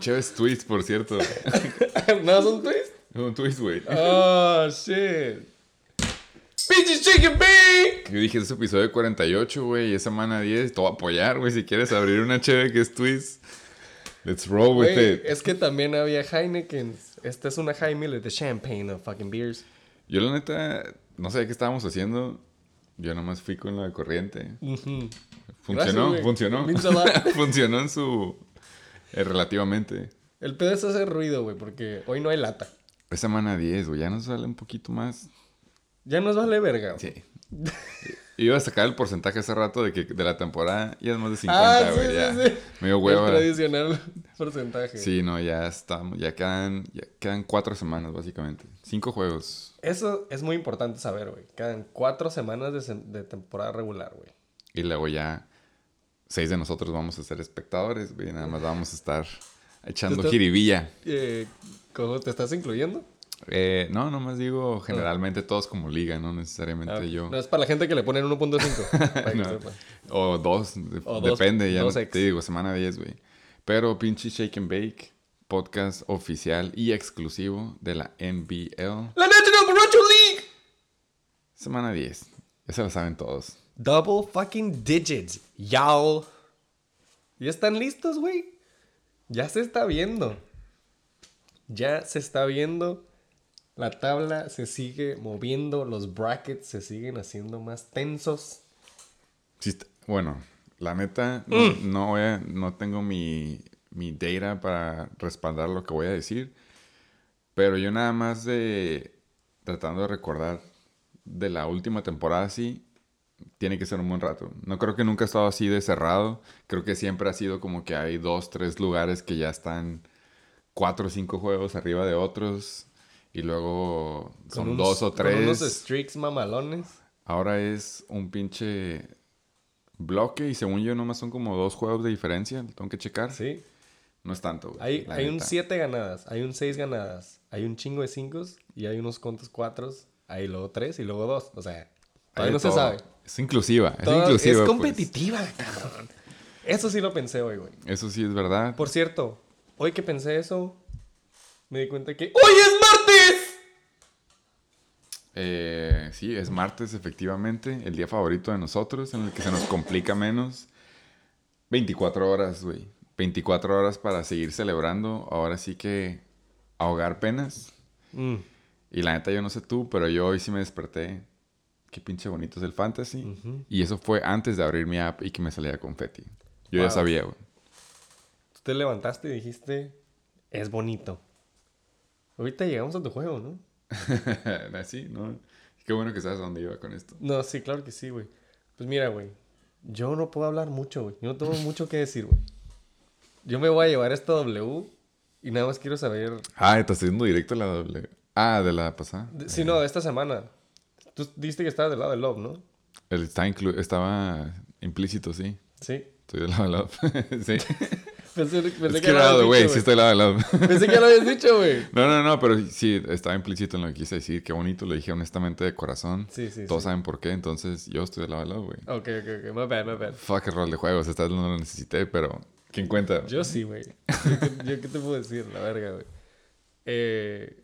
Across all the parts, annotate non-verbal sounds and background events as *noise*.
chéves twist, por cierto. *laughs* ¿No son twist? Un twist, güey. Oh, shit. Pinches chicken bake. Yo dije, es episodio 48, güey, y es semana 10. Te voy a apoyar, güey, si quieres abrir una cheve que es twist. Let's roll with it. es que también había Heineken. Esta es una High Miller de champagne of fucking beers. Yo, la neta, no sé qué estábamos haciendo. Yo nomás fui con la corriente. Funcionó, funcionó. *laughs* Funcionó en su. Eh, relativamente. El pedo es hacer ruido, güey, porque hoy no hay lata. Es semana 10, güey, ya nos sale un poquito más. Ya nos vale verga. güey. Sí. Iba a sacar el porcentaje hace rato de que de la temporada ya es más de 50, Ah, güey. sí, ya. sí, sí. Me dio El tradicional porcentaje. Sí, no, ya estamos. Ya quedan, ya quedan cuatro semanas, básicamente. Cinco juegos. Eso es muy importante saber, güey. Quedan cuatro semanas de, de temporada regular, güey. Y luego ya seis de nosotros vamos a ser espectadores, güey. Nada más vamos a estar echando jiribilla. Eh, ¿Cómo te estás incluyendo? Eh, no, nomás digo generalmente todos como liga, no necesariamente Ah, yo. No es para la gente que le ponen 1.5. *laughs* para que No. O dos, depende, ya dos no- ex. te digo, semana 10, güey. Pero pinche Shake and Bake, podcast oficial y exclusivo de la NBL, ¡La National Borracho League! semana 10. Ya se lo saben todos. Double fucking digits, y'all. ¿Ya están listos, güey? Ya se está viendo. Ya se está viendo. La tabla se sigue moviendo. Los brackets se siguen haciendo más tensos. Sí bueno, la neta, no, no voy a- no tengo mi, mi data para respaldar lo que voy a decir. Pero yo nada más de tratando de recordar de la última temporada así, tiene que ser un buen rato. No creo que nunca ha estado así de cerrado. Creo que siempre ha sido como que hay dos, tres lugares que ya están cuatro o cinco juegos arriba de otros. Y luego son dos o Con unos tres. streaks mamalones. Ahora es un pinche bloque y según yo nomás son como dos juegos de diferencia. Tengo que checar. Sí. No es tanto. güey, Hay, hay un neta. 7 ganadas, hay un 6 ganadas, hay un chingo de 5 y hay unos cuantos 4, hay luego 3 y luego 2. O sea, todavía no se sabe. Es inclusiva. Es inclusiva. es pues. competitiva, cabrón. Eso sí lo pensé hoy, güey. Eso sí es verdad. Por cierto, hoy que pensé eso, me di cuenta que ¡Hoy es martes! Eh, sí, es martes, efectivamente. El día favorito de nosotros, en el que se nos complica menos. 24 horas, güey. 24 horas para seguir celebrando. Ahora sí que ahogar penas. Mm, Y la neta, yo no sé tú, pero yo hoy sí me desperté. Qué pinche bonito es el fantasy. Y eso fue antes de abrir mi app y que me salía confetti. Yo ya sabía, güey. Tú te levantaste y dijiste, es bonito. Ahorita llegamos a tu juego, ¿no? *laughs* Así, ¿no? Qué bueno que sabes a dónde iba con esto. No, sí, claro que sí, güey. Pues mira, güey. Yo no puedo hablar mucho, güey. Yo no tengo *laughs* mucho que decir, güey. Yo me voy a llevar esta W y nada más quiero saber. Ah, estás haciendo directo la doble. Ah, de la pasada. de- Si no, de esta semana. Tú dijiste que estabas del lado del Love, ¿no? Está inclu- estaba implícito, sí. Sí. Estoy del lado del lado. *laughs* sí. *laughs* Pensé, pensé es que que lo güey. dicho, Sí estoy del lado del lado. Pensé que lo habías dicho, *laughs* güey. no, no, no, pero sí, estaba implícito en lo que quise decir. Qué bonito, lo dije honestamente de corazón. Sí, sí, Todos sí. saben por qué, entonces yo estoy del lado del lado, güey. Ok, ok, ok. My bad, my bad. Fuck el rol de juegos, esta vez no lo necesité, pero ¿quién cuenta? Yo sí, güey. Yo, yo qué te puedo decir, la verga, güey. Eh,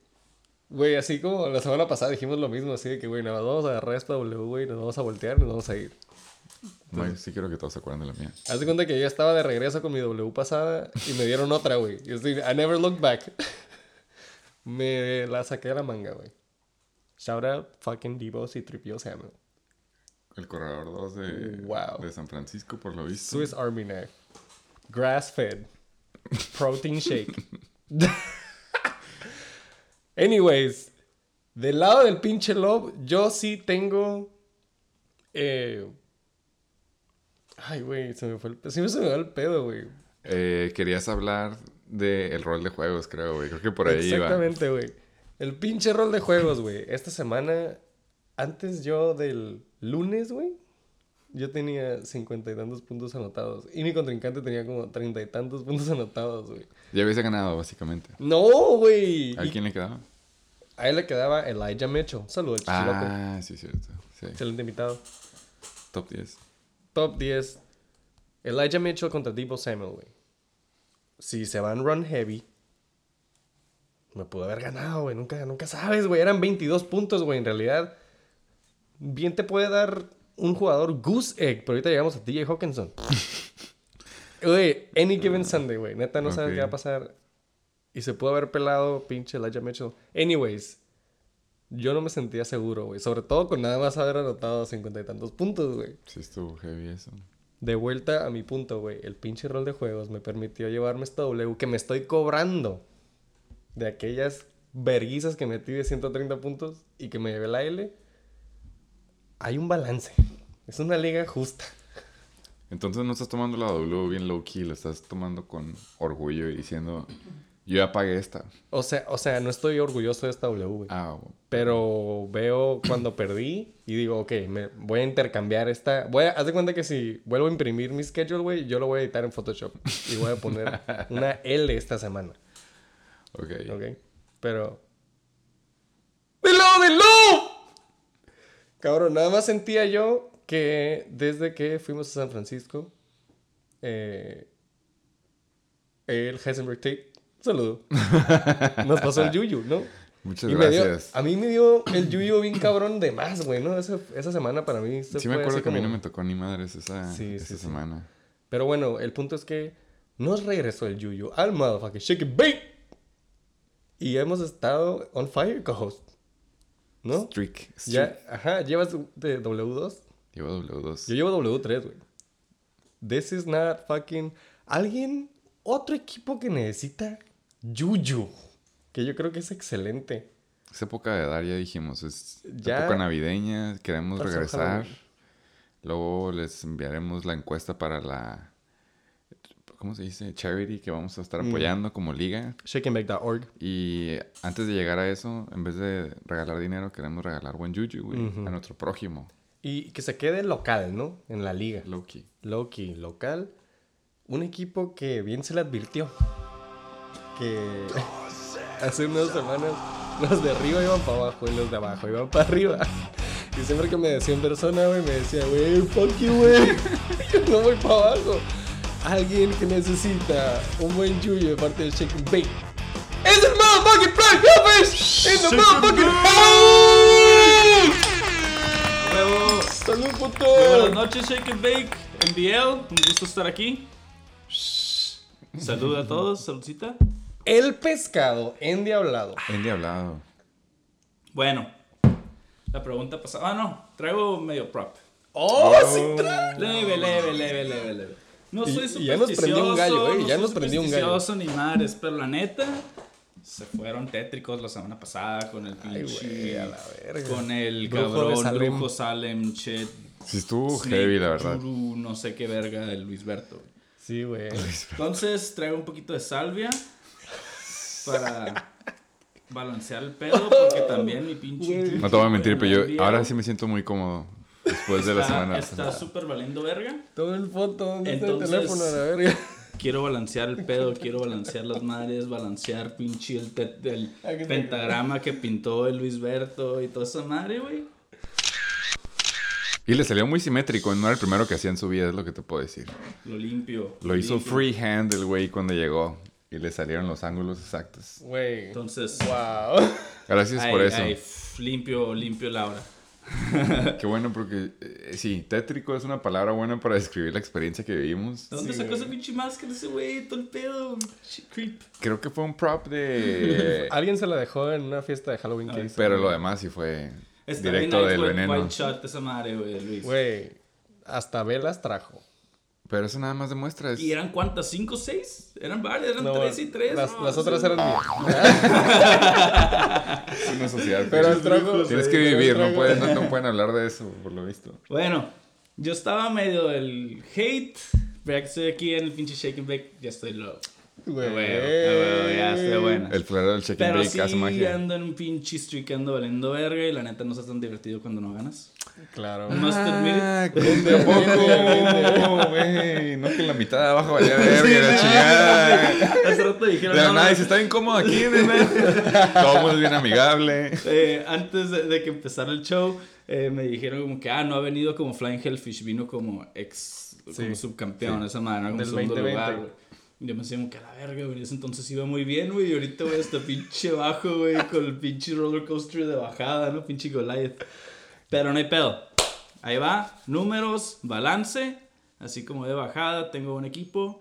güey, así como la semana pasada dijimos lo mismo, así de que, güey, nada más vamos a agarrar esta W, güey, nos vamos a voltear nos vamos a ir. No, yo sí quiero que todos se acuerden de la mía. Haz de cuenta que yo estaba de regreso con mi W pasada y me dieron otra, güey. Yo estoy, I never look back. *laughs* me la saqué de la manga, güey. Shout out fucking Divos y Tripio Samuel. El corredor 2 de, Wow. de San Francisco, por lo visto. Swiss Army Knife. Grass fed. Protein shake. *laughs* Anyways, del lado del pinche Love, yo sí tengo. Eh... Ay, güey, se me fue el. Se me va el pedo, güey. Eh, querías hablar del rol de juegos, creo, güey. Creo que por ahí iba. Exactamente, güey. El pinche rol de juegos, güey. Esta semana, antes yo del lunes, güey, yo tenía cincuenta y tantos puntos anotados. Y mi contrincante tenía como treinta y tantos puntos *laughs* anotados, güey. Ya hubiese ganado, básicamente. No, güey. ¿A quién le quedaba? a él le quedaba Elijah Mitchell. Saludos, chichiloco. Ah, sí, cierto. Sí. Excelente invitado. Top 10. Top 10. Elijah Mitchell contra Debo Samuel, güey. si se van run heavy, me pudo haber ganado, güey. Nunca, nunca sabes, güey. Eran 22 puntos, güey. En realidad, bien te puede dar un jugador goose egg. Pero ahorita llegamos a TJ Hawkinson. *laughs* Güey, any given Sunday, güey. Neta, no sabes Ok. qué va a pasar. Y se pudo haber pelado pinche Elijah Mitchell. Anyways, yo no me sentía seguro, güey. Sobre todo con nada más haber anotado cincuenta y tantos puntos, güey. Sí estuvo heavy eso. De vuelta a mi punto, güey. El pinche rol de juegos me permitió llevarme esta W que me estoy cobrando de aquellas verguizas que metí de 130 puntos y que me llevé la L. Hay un balance. Es una liga justa. Entonces no estás tomando la W bien low key, la estás tomando con orgullo y diciendo, yo ya pagué esta. O sea, o sea, no estoy orgulloso de esta W, güey. Ah, Pero veo cuando perdí y digo, ok, me voy a intercambiar esta. Voy a, haz de cuenta que si vuelvo a imprimir mi schedule, güey, yo lo voy a editar en Photoshop. Y voy a poner *laughs* una L esta semana. ok. Ok. Pero. ¡Dilo, dilo! Cabrón, nada más sentía yo que desde que fuimos a San Francisco, eh, el Heisenberg Tate, saludo, *laughs* nos pasó el yuyu, ¿no? Muchas Y me dio- gracias. a mí me dio el yuyu bien cabrón de más, güey, ¿no? Esa, esa semana para mí se Sí me acuerdo que a mí no como- me tocó ni madres esa, Sí, esa sí, sí. semana. Pero bueno, el punto es que nos regresó el yuyu al motherfucking shake it bait. Y hemos estado on fire, co-host. ¿No? Streak. streak. Ya, ajá, llevas de W2. Llevo W2. Yo llevo W3, güey. This is not fucking. Alguien, otro equipo que necesita Yuyu. Que yo creo que es excelente. Es época de dar, ya dijimos. Es Ya- época navideña, queremos regresar. Halloween. Luego les enviaremos la encuesta para la... ¿Cómo se dice? Charity que vamos a estar Mm. apoyando como liga. Shakeandbake.org. Y antes de llegar a eso, en vez de regalar dinero, queremos regalar buen juju, güey, a nuestro prójimo. Y que se quede local, ¿no? En la liga. Loki. Loki, local. Un equipo que bien se le advirtió. Que *laughs* hace unas semanas los de arriba iban para abajo y los de abajo iban para arriba. Y siempre que me decía en persona, güey, me decía, güey, fuck you, güey. Yo *laughs* no voy para abajo. Alguien que necesita un buen yuyo de parte del Shake and Bake. ¡Es el motherfucking Black Elvis! ¡Es el motherfucking! Huevo. ¡Salud, puto! Muy Buenas noches, Shake and Bake, MBL. Un gusto estar aquí. Salud a todos, saludcita. El pescado endiablado. Endiablado. Bueno, la pregunta pasada. Ah, no, traigo medio prop. ¡Oh, sí trae! Leve, leve, leve, leve, leve. No soy y ya nos prendió un gallo, supersticioso, eh, no ya nos prendió un gallo. supersticioso ni madres, pero la neta, se fueron tétricos la semana pasada con el Ay, pinche. güey, a la verga. Con el Brujo cabrón Salem. Brujo Salem, shit. Sí estuvo heavy, la verdad. Guru, no sé qué verga de Luis Berto. Sí, güey. Entonces traigo un poquito de salvia para balancear el pedo porque también mi pinche... No te voy a mentir, pero yo ahora sí me siento muy cómodo después de la está, semana. está súper valiendo verga. Todo el foto, ¿dónde está el teléfono a la verga? Quiero balancear el pedo, quiero balancear las madres, balancear pinche el, te- el pentagrama que pintó el Luis Berto y toda esa madre, güey. Y le salió muy simétrico, no era el primero que hacía en su vida, es lo que te puedo decir. Lo limpio. Lo hizo limpio. freehand el güey cuando llegó y le salieron los ángulos exactos. Güey. Entonces, Wow. *laughs* Gracias ay, por eso. ay, limpio, limpio Laura. *laughs* Qué bueno porque eh, sí, tétrico es una palabra buena para describir la experiencia que vivimos. ¿De dónde Sí, sacó ese pinche máscara ese güey? Todo el pedo. Creep. Creo que fue un prop de... *laughs* Alguien se la dejó en una fiesta de Halloween que hizo. Pero lo demás sí fue Está directo bien del white, veneno. white shot esa madre, güey, Luis. Güey. Hasta velas trajo. Pero eso nada más demuestra es... ¿Y eran cuántas? ¿Cinco, seis? Eran varias, eran No, tres y tres. Las, ¿no? las Sí. otras eran *laughs* es una sociedad. Pero el trago. Tienes sí, que pero vivir, no pueden, no, no pueden hablar de eso, por lo visto. Bueno, yo estaba medio del hate. Pero ya que estoy aquí en el pinche Shake and Bake, ya estoy low. Güey. Huevo, ya estoy buena. El florero del check and Pero bake sí hace magia. ando en un pinche streak, ando valiendo verga y la neta no está tan divertido cuando no ganas. Claro. It. Ah, ¿de *laughs* poco, güey. No que la mitad de abajo valía verga, la chingada. Hace rato dijeron, la no, nada, dice, está incómodo aquí. *laughs* Todo es bien amigable. eh, antes de, de que empezara el show, eh, me dijeron como que, ah, no ha venido como Flying Hellfish, vino como ex, como Sí. subcampeón, esa madre, ¿no? como Del segundo 2020. lugar, güey. Y yo me decía como que a la verga, güey. En ese entonces iba muy bien, güey. Y ahorita, güey, hasta pinche bajo, güey. Con el pinche roller coaster de bajada, ¿no? Pinche Goliath. Pero no hay pedo. Ahí va. Números, balance. Así como de bajada. Tengo un equipo.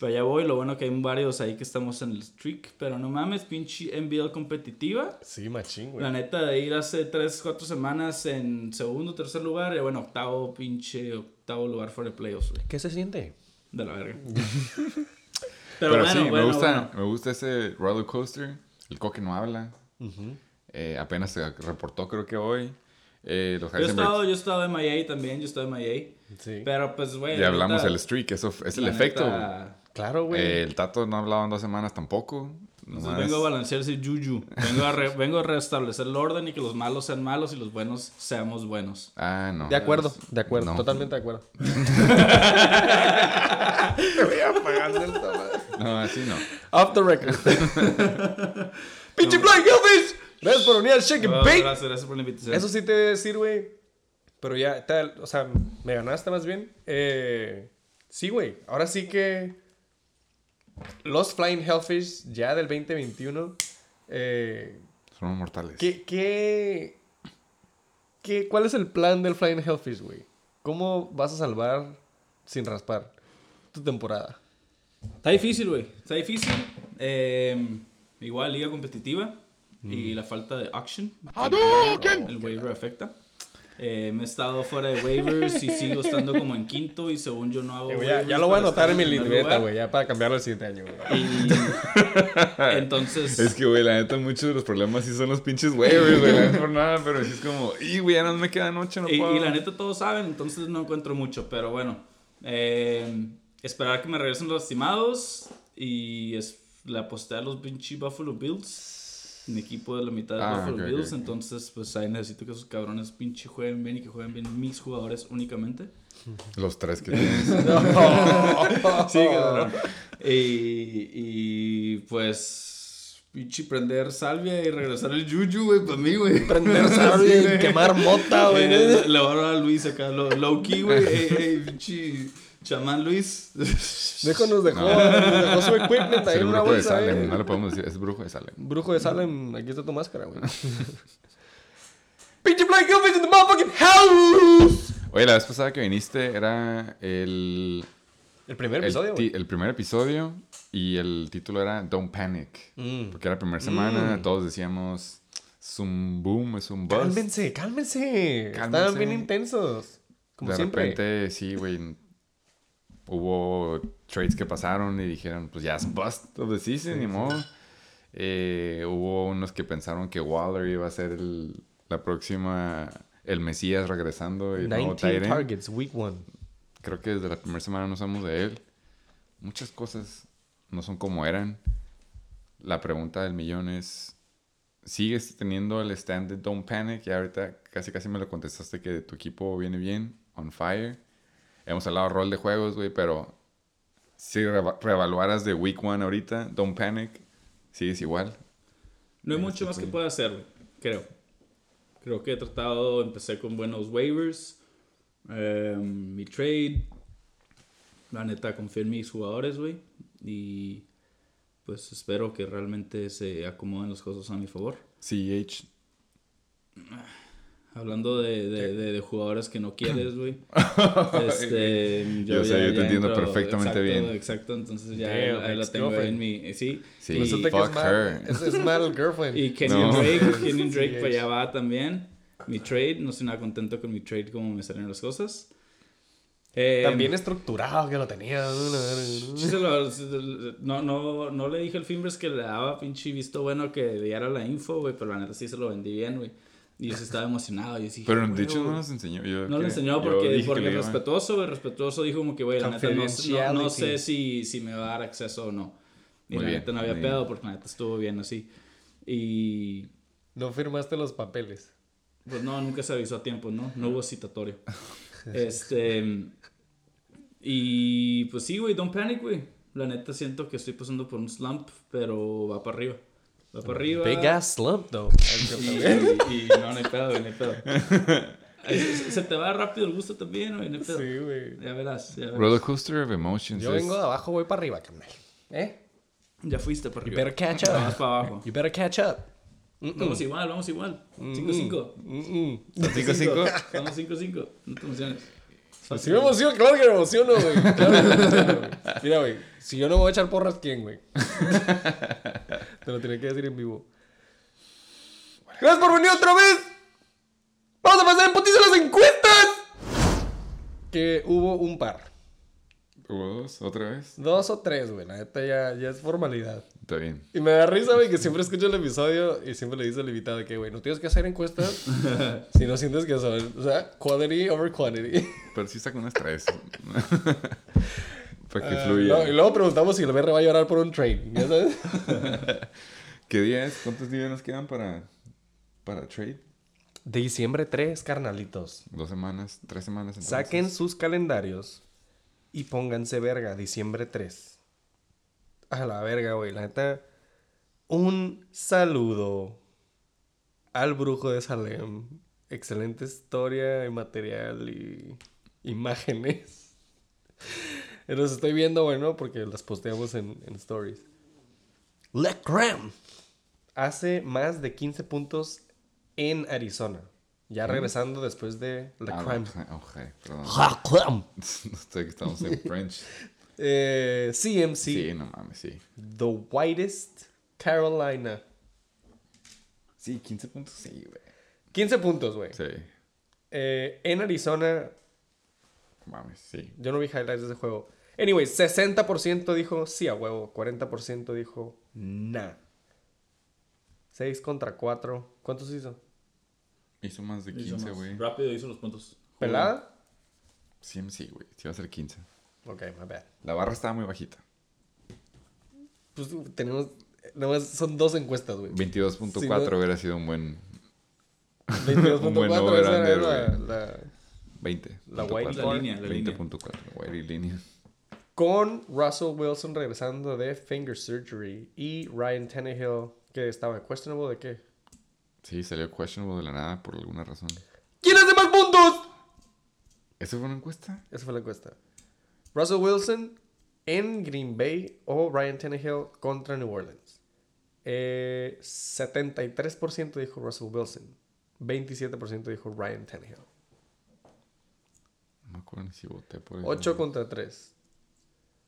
Para allá voy. Lo bueno que hay varios ahí que estamos en el streak. Pero no mames, pinche NBL competitiva. Sí, machín, güey. La neta, de ir hace 3, 4 semanas en segundo, tercer lugar. Y bueno, octavo, pinche octavo lugar for the playoffs, güey. ¿Qué se siente? De la verga. *laughs* Pero, sí, me, gusta, me gusta ese roller coaster. El coque no habla. Eh, apenas se reportó, creo que hoy. Eh, los yo, he estado, yo he estado en MIA también, yo he estado en MIA. Sí. Pero pues, güey. Ya hablamos del streak, eso es el la efecto. neta, Claro, güey. Eh, el Tato no ha hablado en dos semanas tampoco. Entonces vengo a balancear ese juju. Vengo a, re- *laughs* vengo a restablecer el orden y que los malos sean malos y los buenos seamos buenos. Ah, no. de acuerdo, de acuerdo, No. totalmente de acuerdo. *laughs* No, así no. Off the record. *laughs* ¡Pinche Blake Elvis! Gracias por unir al Shake and Bake. gracias, gracias por la invitación. Eso sí te voy a decir, güey. Pero ya, tal, o sea, me ganaste más bien. Eh, sí, güey. Ahora sí que los Flying Hellfish ya del 2021. Eh, Son mortales. ¿qué, qué, qué, ¿Cuál es el plan del Flying Hellfish, güey? ¿Cómo vas a salvar sin raspar tu temporada? Está difícil, güey. Está difícil. Eh, igual liga competitiva y la falta de action. El waiver afecta. Eh, me he estado fuera de waivers y sigo estando como en quinto y según yo no hago Eh, ya, ya lo voy a anotar en mi libreta, güey, ya para cambiarlo el siguiente año, güey. Y *laughs* entonces Es que, güey, la neta, muchos de los problemas sí son los pinches waivers, güey. La neta, por nada, pero sí es como, y, güey, ya no me queda noche, no Y, puedo. y la neta todos saben, entonces no encuentro mucho, pero bueno. eh, esperar que me regresen los lastimados y es, le aposté a los pinche Buffalo Bills. Mi equipo de la mitad de Ah, Buffalo Bills, entonces pues ahí necesito que esos cabrones pinche jueguen bien y que jueguen bien mis jugadores únicamente. Los tres que tienes. *laughs* *laughs* Sí, cabrón. Y, y pues pinche prender salvia y regresar el Juju, güey, para mí, güey. Prender *laughs* salvia y quemar mota, güey. Eh, Le voy a Luis acá, lo- low key, güey. Ey, ey, pinche chamán Luis. *laughs* Déjanos dejó, No. nos dejó su equipment ahí en una brujo de bolsa, Salem. eh. No le podemos decir, es brujo de Salem. Brujo de Salem, aquí está tu máscara, güey. *laughs* Pinche Black Elvis in the motherfucking house. Oye, la vez pasada que viniste era el. El primer episodio, el primer episodio y el título era Don't Panic. Mm. Porque era la primera semana, todos decíamos, es un boom, es un buzz. Cálmense, cálmense. Cálmense. Estaban bien intensos. Como de siempre. repente, sí, güey. Hubo trades que pasaron y dijeron, pues ya es bust of the season, ni modo. Eh, hubo unos que pensaron que Waller iba a ser el, la próxima, el Mesías regresando. Y nuevo 19 tight end. targets, week one. Creo que desde la primera semana no sabemos de él. Muchas cosas no son como eran. La pregunta del millón es, ¿sigues teniendo el stand de Don't Panic? Y ahorita casi casi me lo contestaste que tu equipo viene bien, on fire. Hemos hablado rol de juegos, güey, pero si reva- reevaluaras de Week 1 ahorita, Don't Panic, sigues igual. No hay Este, mucho más que pueda hacer, güey, creo. Creo que he tratado, empecé con buenos waivers. eh, mi trade. La neta, confío en mis jugadores, güey. Y pues espero que realmente se acomoden las cosas a mi favor. CH. Hablando de, de, de, de jugadores que no quieres, güey. *laughs* Este, Yo sé, yo te entiendo perfectamente exacto, bien. Exacto, entonces ya Damn, ahí la tengo en mi... Sí. Sí, Y- que fuck es her. es, *laughs* girlfriend. Y Kenyon No. Drake, *laughs* Kenyon Drake Sí, para allá va también. Mi trade, no estoy nada contento con mi trade, como me salen las cosas. Eh, También estructurado que lo tenía. sí se lo- se- no, no, no le dije al Fimbres que le daba pinche visto bueno que diera la info, güey, pero la neta sí se lo vendí bien, güey. Y yo estaba emocionado. Yo sí dije, Pero de "Güey, hecho no güey". nos enseñó. Yo No le enseñó porque, porque respetuoso. Respetuoso dijo como que, güey, la neta no, no, no sé si, si me va a dar acceso o no. Y Muy la bien, neta no había muy pedo bien. porque la neta estuvo bien así. Y No firmaste los papeles. pues no, nunca se avisó a tiempo, ¿no? No hubo citatorio. *laughs* este. Y pues sí, güey, don't panic, güey. La neta siento que estoy pasando por un slump, pero va para arriba. Va para arriba. Big ass slump, though. Y, y- y no, no hay pedo, no hay pedo. *laughs* Se, te va rápido el gusto también, güey. no hay pedo. Sí, güey. Ya verás, ya verás. Roller Coaster of Emotions. Yo vengo de abajo, voy para arriba, carnal. ¿Eh? Ya fuiste por You arriba. better catch Vas up. para abajo. You better catch up. Vamos igual, vamos igual. 5-5. Mm-mm. ¿Cinco, cinco? Vamos 5-5. No te emociones. Si me emociono, claro que me emociono, güey. Claro que me emociono, güey. Mira, güey. Si yo no me voy a echar porras, ¿quién, güey? *laughs* Te lo tenía que decir en vivo. Gracias por venir otra vez. Vamos a pasar en putiza las encuestas. Que hubo un par. ¿Hubo dos? ¿Otra vez? Dos o tres, güey. La neta ya, ya es formalidad. Está bien. Y me da risa, güey, que siempre escucho el episodio y siempre le dice al invitado que, güey, no tienes que hacer encuestas *laughs* si no sientes que son, o sea, quality over quantity. Pero sí saca unas tres. *laughs* Para que Ah, fluya. no, y luego preguntamos si el BR va a llorar por un trade, ¿ya sabes? *laughs* ¿Qué días? ¿Cuántos días nos quedan para, para trade? Diciembre 3, carnalitos. ¿Dos semanas? ¿Tres semanas? entonces? Saquen sus calendarios y pónganse verga, diciembre 3. A la verga, güey, la neta. Un saludo al brujo de Salem. Excelente historia y material y imágenes. Los estoy viendo, bueno, porque las posteamos en, en stories. LeCram hace más de 15 puntos en Arizona. Ya regresando después de Ah, LeCram. ok, ok, perdón. LeCram. No sé que estamos en French. Eh, CMC, Sí, no mames, sí. The Whitest Carolina. Sí, 15 puntos, sí, güey. 15 puntos, güey. Sí, Eh, en Arizona, mames, sí. yo no vi highlights de ese juego. Anyway, 60% dijo sí a huevo, 40% dijo nah. 6 contra 4. ¿Cuántos hizo? Hizo más de Hizo 15, más. güey. Rápido hizo los puntos. ¿Pelada? Sí, sí, güey. Sí va a ser 15. Ok, my bad. La barra estaba muy bajita. Pues tenemos. Nada más son dos encuestas, güey. 22.4 Sí, no- hubiera sido un buen 22.4. *laughs* Un buen esa over-under, era la- güey. la- 20. La white. La línea, la línea. 20.4. White línea. Con Russell Wilson regresando de finger surgery y Ryan Tannehill, que estaba questionable de qué? Sí, salió questionable de la nada por alguna razón. ¿Quién hace más puntos? ¿Eso fue una encuesta? Esa fue la encuesta. Russell Wilson en Green Bay o Ryan Tannehill contra New Orleans. Eh, 73% dijo Russell Wilson. 27% dijo Ryan Tannehill. No me acuerdo ni si voté por eso. 8 contra 3.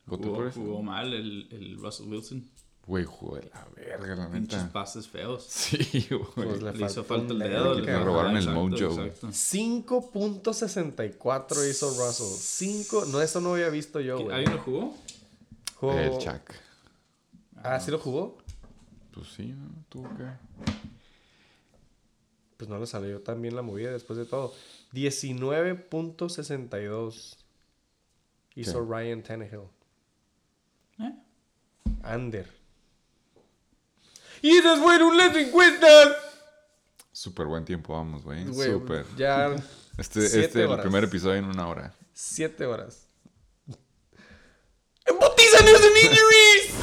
¿Voté Jugó, por eso? jugó mal el, el Russell Wilson. Güey, jugó de la verga, la Pinches neta. pases feos. Sí, güey. Pues Le hizo falta el dedo. le- Le robaron el mojo, güey. exacto. 5.64 hizo Russell. 5. No, eso no había visto yo, güey. ¿Alguien lo jugó? Jugó- El Chuck. Ah, ¿sí lo jugó? Pues sí, ¿no? Tuvo que. Pues no le salió tan bien la movida después de todo. 19.62 hizo ¿Qué? Ryan Tannehill. Under. Y esas fueron las encuestas. Súper buen tiempo vamos, güey. Súper. Ya Este, siete este es el primer episodio en una hora. 7 horas. ¡Embutiza News and Injuries!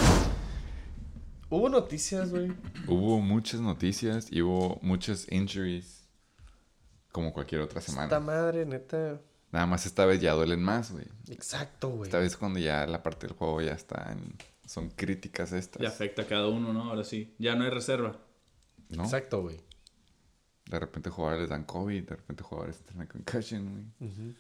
Hubo noticias, güey. Hubo muchas noticias y hubo muchas injuries. Como cualquier otra semana. Esta madre, neta. Nada más esta vez ya duelen más, güey. Exacto, güey. Esta vez cuando ya la parte del juego ya está en- Son críticas estas. Ya afecta a cada uno, ¿no? Ahora sí. Ya no hay reserva. ¿No? Exacto, güey. De repente jugadores les dan COVID, de repente jugadores tienen concussion, güey.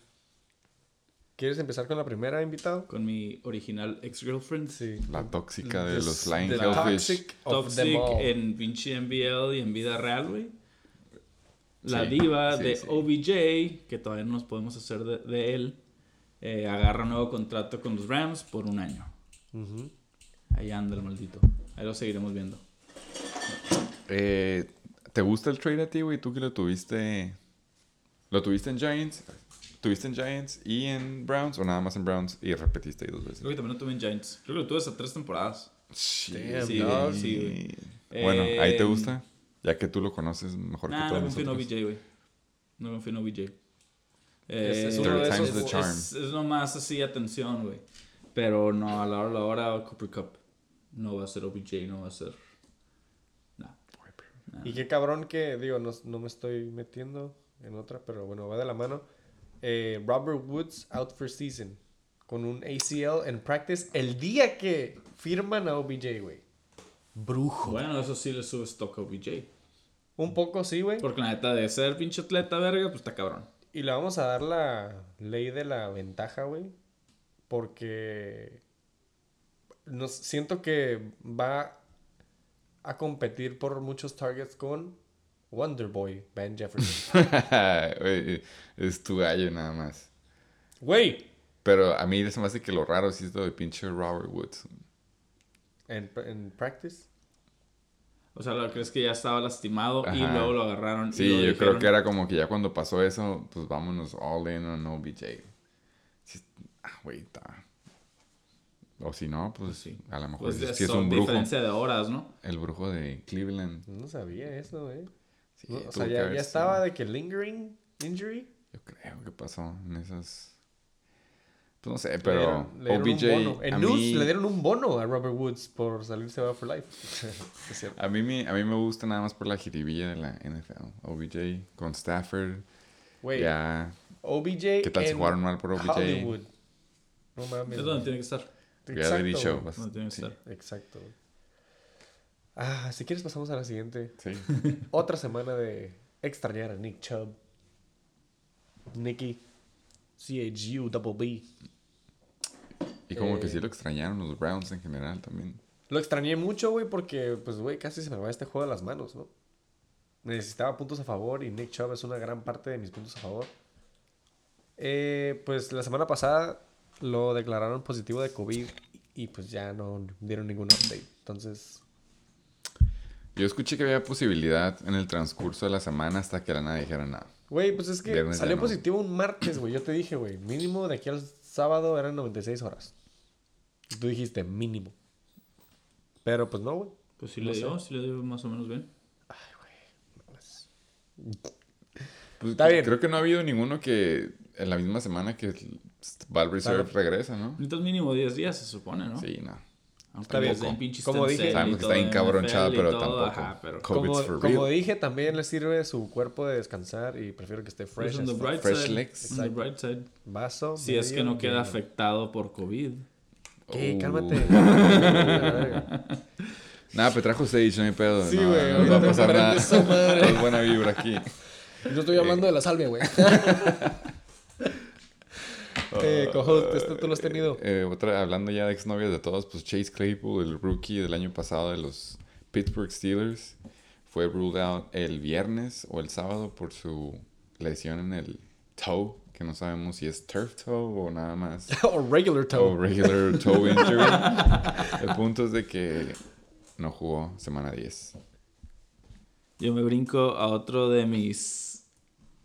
¿Quieres empezar con la primera, invitado? Con mi original ex-girlfriend. Sí. La tóxica de los Flying the Hellfish. toxic of them Toxic all. en pinche NBL y en vida real, güey. La Sí, diva sí, de sí. OBJ, que todavía no nos podemos hacer de, de él, eh, agarra un nuevo contrato con los Rams por un año. Ahí anda el maldito. Ahí lo seguiremos viendo. Eh, ¿Te gusta el trade a ti, güey? Tú que lo tuviste. ¿Lo tuviste en Giants? ¿Tuviste en Giants y en Browns? ¿O nada más en Browns y repetiste ahí dos veces? Creo que también lo tuve en Giants. Creo que lo tuve hasta tres temporadas. Sí, Damn, sí, sí, güey. Bueno, ¿ahí te Eh, gusta? Ya que tú lo conoces mejor Nah, que todos no confío en nosotros. OBJ, güey. No confío en OBJ. Es- es Eh, uno de esos- es nomás así atención, güey. Pero no, a la hora, a la hora, Cooper Cup. No va a ser OBJ, no va a ser. Nah. Y qué cabrón que, digo, no, no me estoy metiendo. en otra, pero bueno, va de la mano. Eh, Robert Woods out for season con un ACL en practice el día que firman a OBJ, güey. Brujo. Bueno, eso sí le sube stock a OBJ. Un poco sí, güey. Porque la neta de ser pinche atleta, verga, pues está cabrón. Y le vamos a dar la ley de la ventaja, güey. Porque nos, siento que va a competir por muchos targets con Wonderboy, Ben Jefferson. *laughs* Es tu gallo nada más. Güey, Pero a mí se me hace que lo raro es lo de pinche Robert Woods. en, en practice. O sea, ¿lo crees que ya estaba lastimado y luego lo agarraron? y Sí, lo yo creo que era como que ya cuando pasó eso, pues vámonos all in on OBJ. Ah, güey, está. O si no, pues Sí. a lo mejor Pues es son un brujo. diferencia de horas, ¿no? El brujo de Cleveland. No sabía eso, güey. Sí, No, o sea, ya, ya estaba de que lingering injury. Yo creo que pasó en esas. Pues no sé, Le pero dieron- le dieron OBJ. En a News mí, le dieron un bono a Robert Woods por salirse de for life. *laughs* es cierto. a, mí, me- a mí me gusta nada más por la jiribilla de la NFL. OBJ con Stafford. Güey, Ya. OBJ. ¿Qué tal si en jugaron mal por OBJ? Hollywood. No mames. Es donde tiene que estar. Reality Exacto, show. güey. pues, Donde tiene que sí. estar. Exacto. Ah, si quieres pasamos a la siguiente. Sí. *laughs* Otra semana de extrañar a Nick Chubb. Nicky. C-H-U double B. Y como que Eh. sí lo extrañaron los Browns en general también. Lo extrañé mucho, güey, porque, pues, güey, casi se me va este juego de las manos, ¿no? Necesitaba puntos a favor y Nick Chubb es una gran parte de mis puntos a favor. Eh, pues la semana pasada lo declararon positivo de COVID y pues ya no dieron ningún update. Entonces, Yo escuché que había posibilidad en el transcurso de la semana hasta que la nada dijera nada. güey, pues es que Viernes salió no. positivo un martes, güey. Yo te dije, güey, mínimo de aquí al sábado eran 96 horas. Y tú dijiste mínimo. Pero pues no, güey. Pues sí No le dio, sí le dio más o menos bien. Pues, Está bien. Creo que no ha habido ninguno que en la misma semana que Val Reserve Claro. regresa, ¿no? Necesitas mínimo 10 días, se supone, ¿no? Sí, no. Aunque Está bien. Como dije- Sabemos que está en encabronchado, NFL y pero todo, tampoco. ajá, pero... COVID's Como, como dije, también le sirve su cuerpo de descansar y prefiero que esté fresh. Pues fuck. bright Fresh side, legs. on the bright side. Vaso. Si es que medio no queda afectado por COVID. ¿Qué? Oh. Cálmate. *laughs* *laughs* Nada, pero trajo Sage, no hay pedo. Sí, güey, No, no va a pasar nada. es *laughs* buena vibra aquí. no estoy hablando de la salvia, güey. Eh, co-host, ¿esto tú lo has tenido? Eh, otra, hablando ya de exnovias de todos, pues Chase Claypool, el rookie del año pasado de los Pittsburgh Steelers, fue ruled out el viernes o el sábado por su lesión en el toe, que no sabemos si es turf toe o nada más. *laughs* o regular o toe. regular toe injury. *laughs* el punto es de que no jugó semana 10. Yo me brinco a otro de mis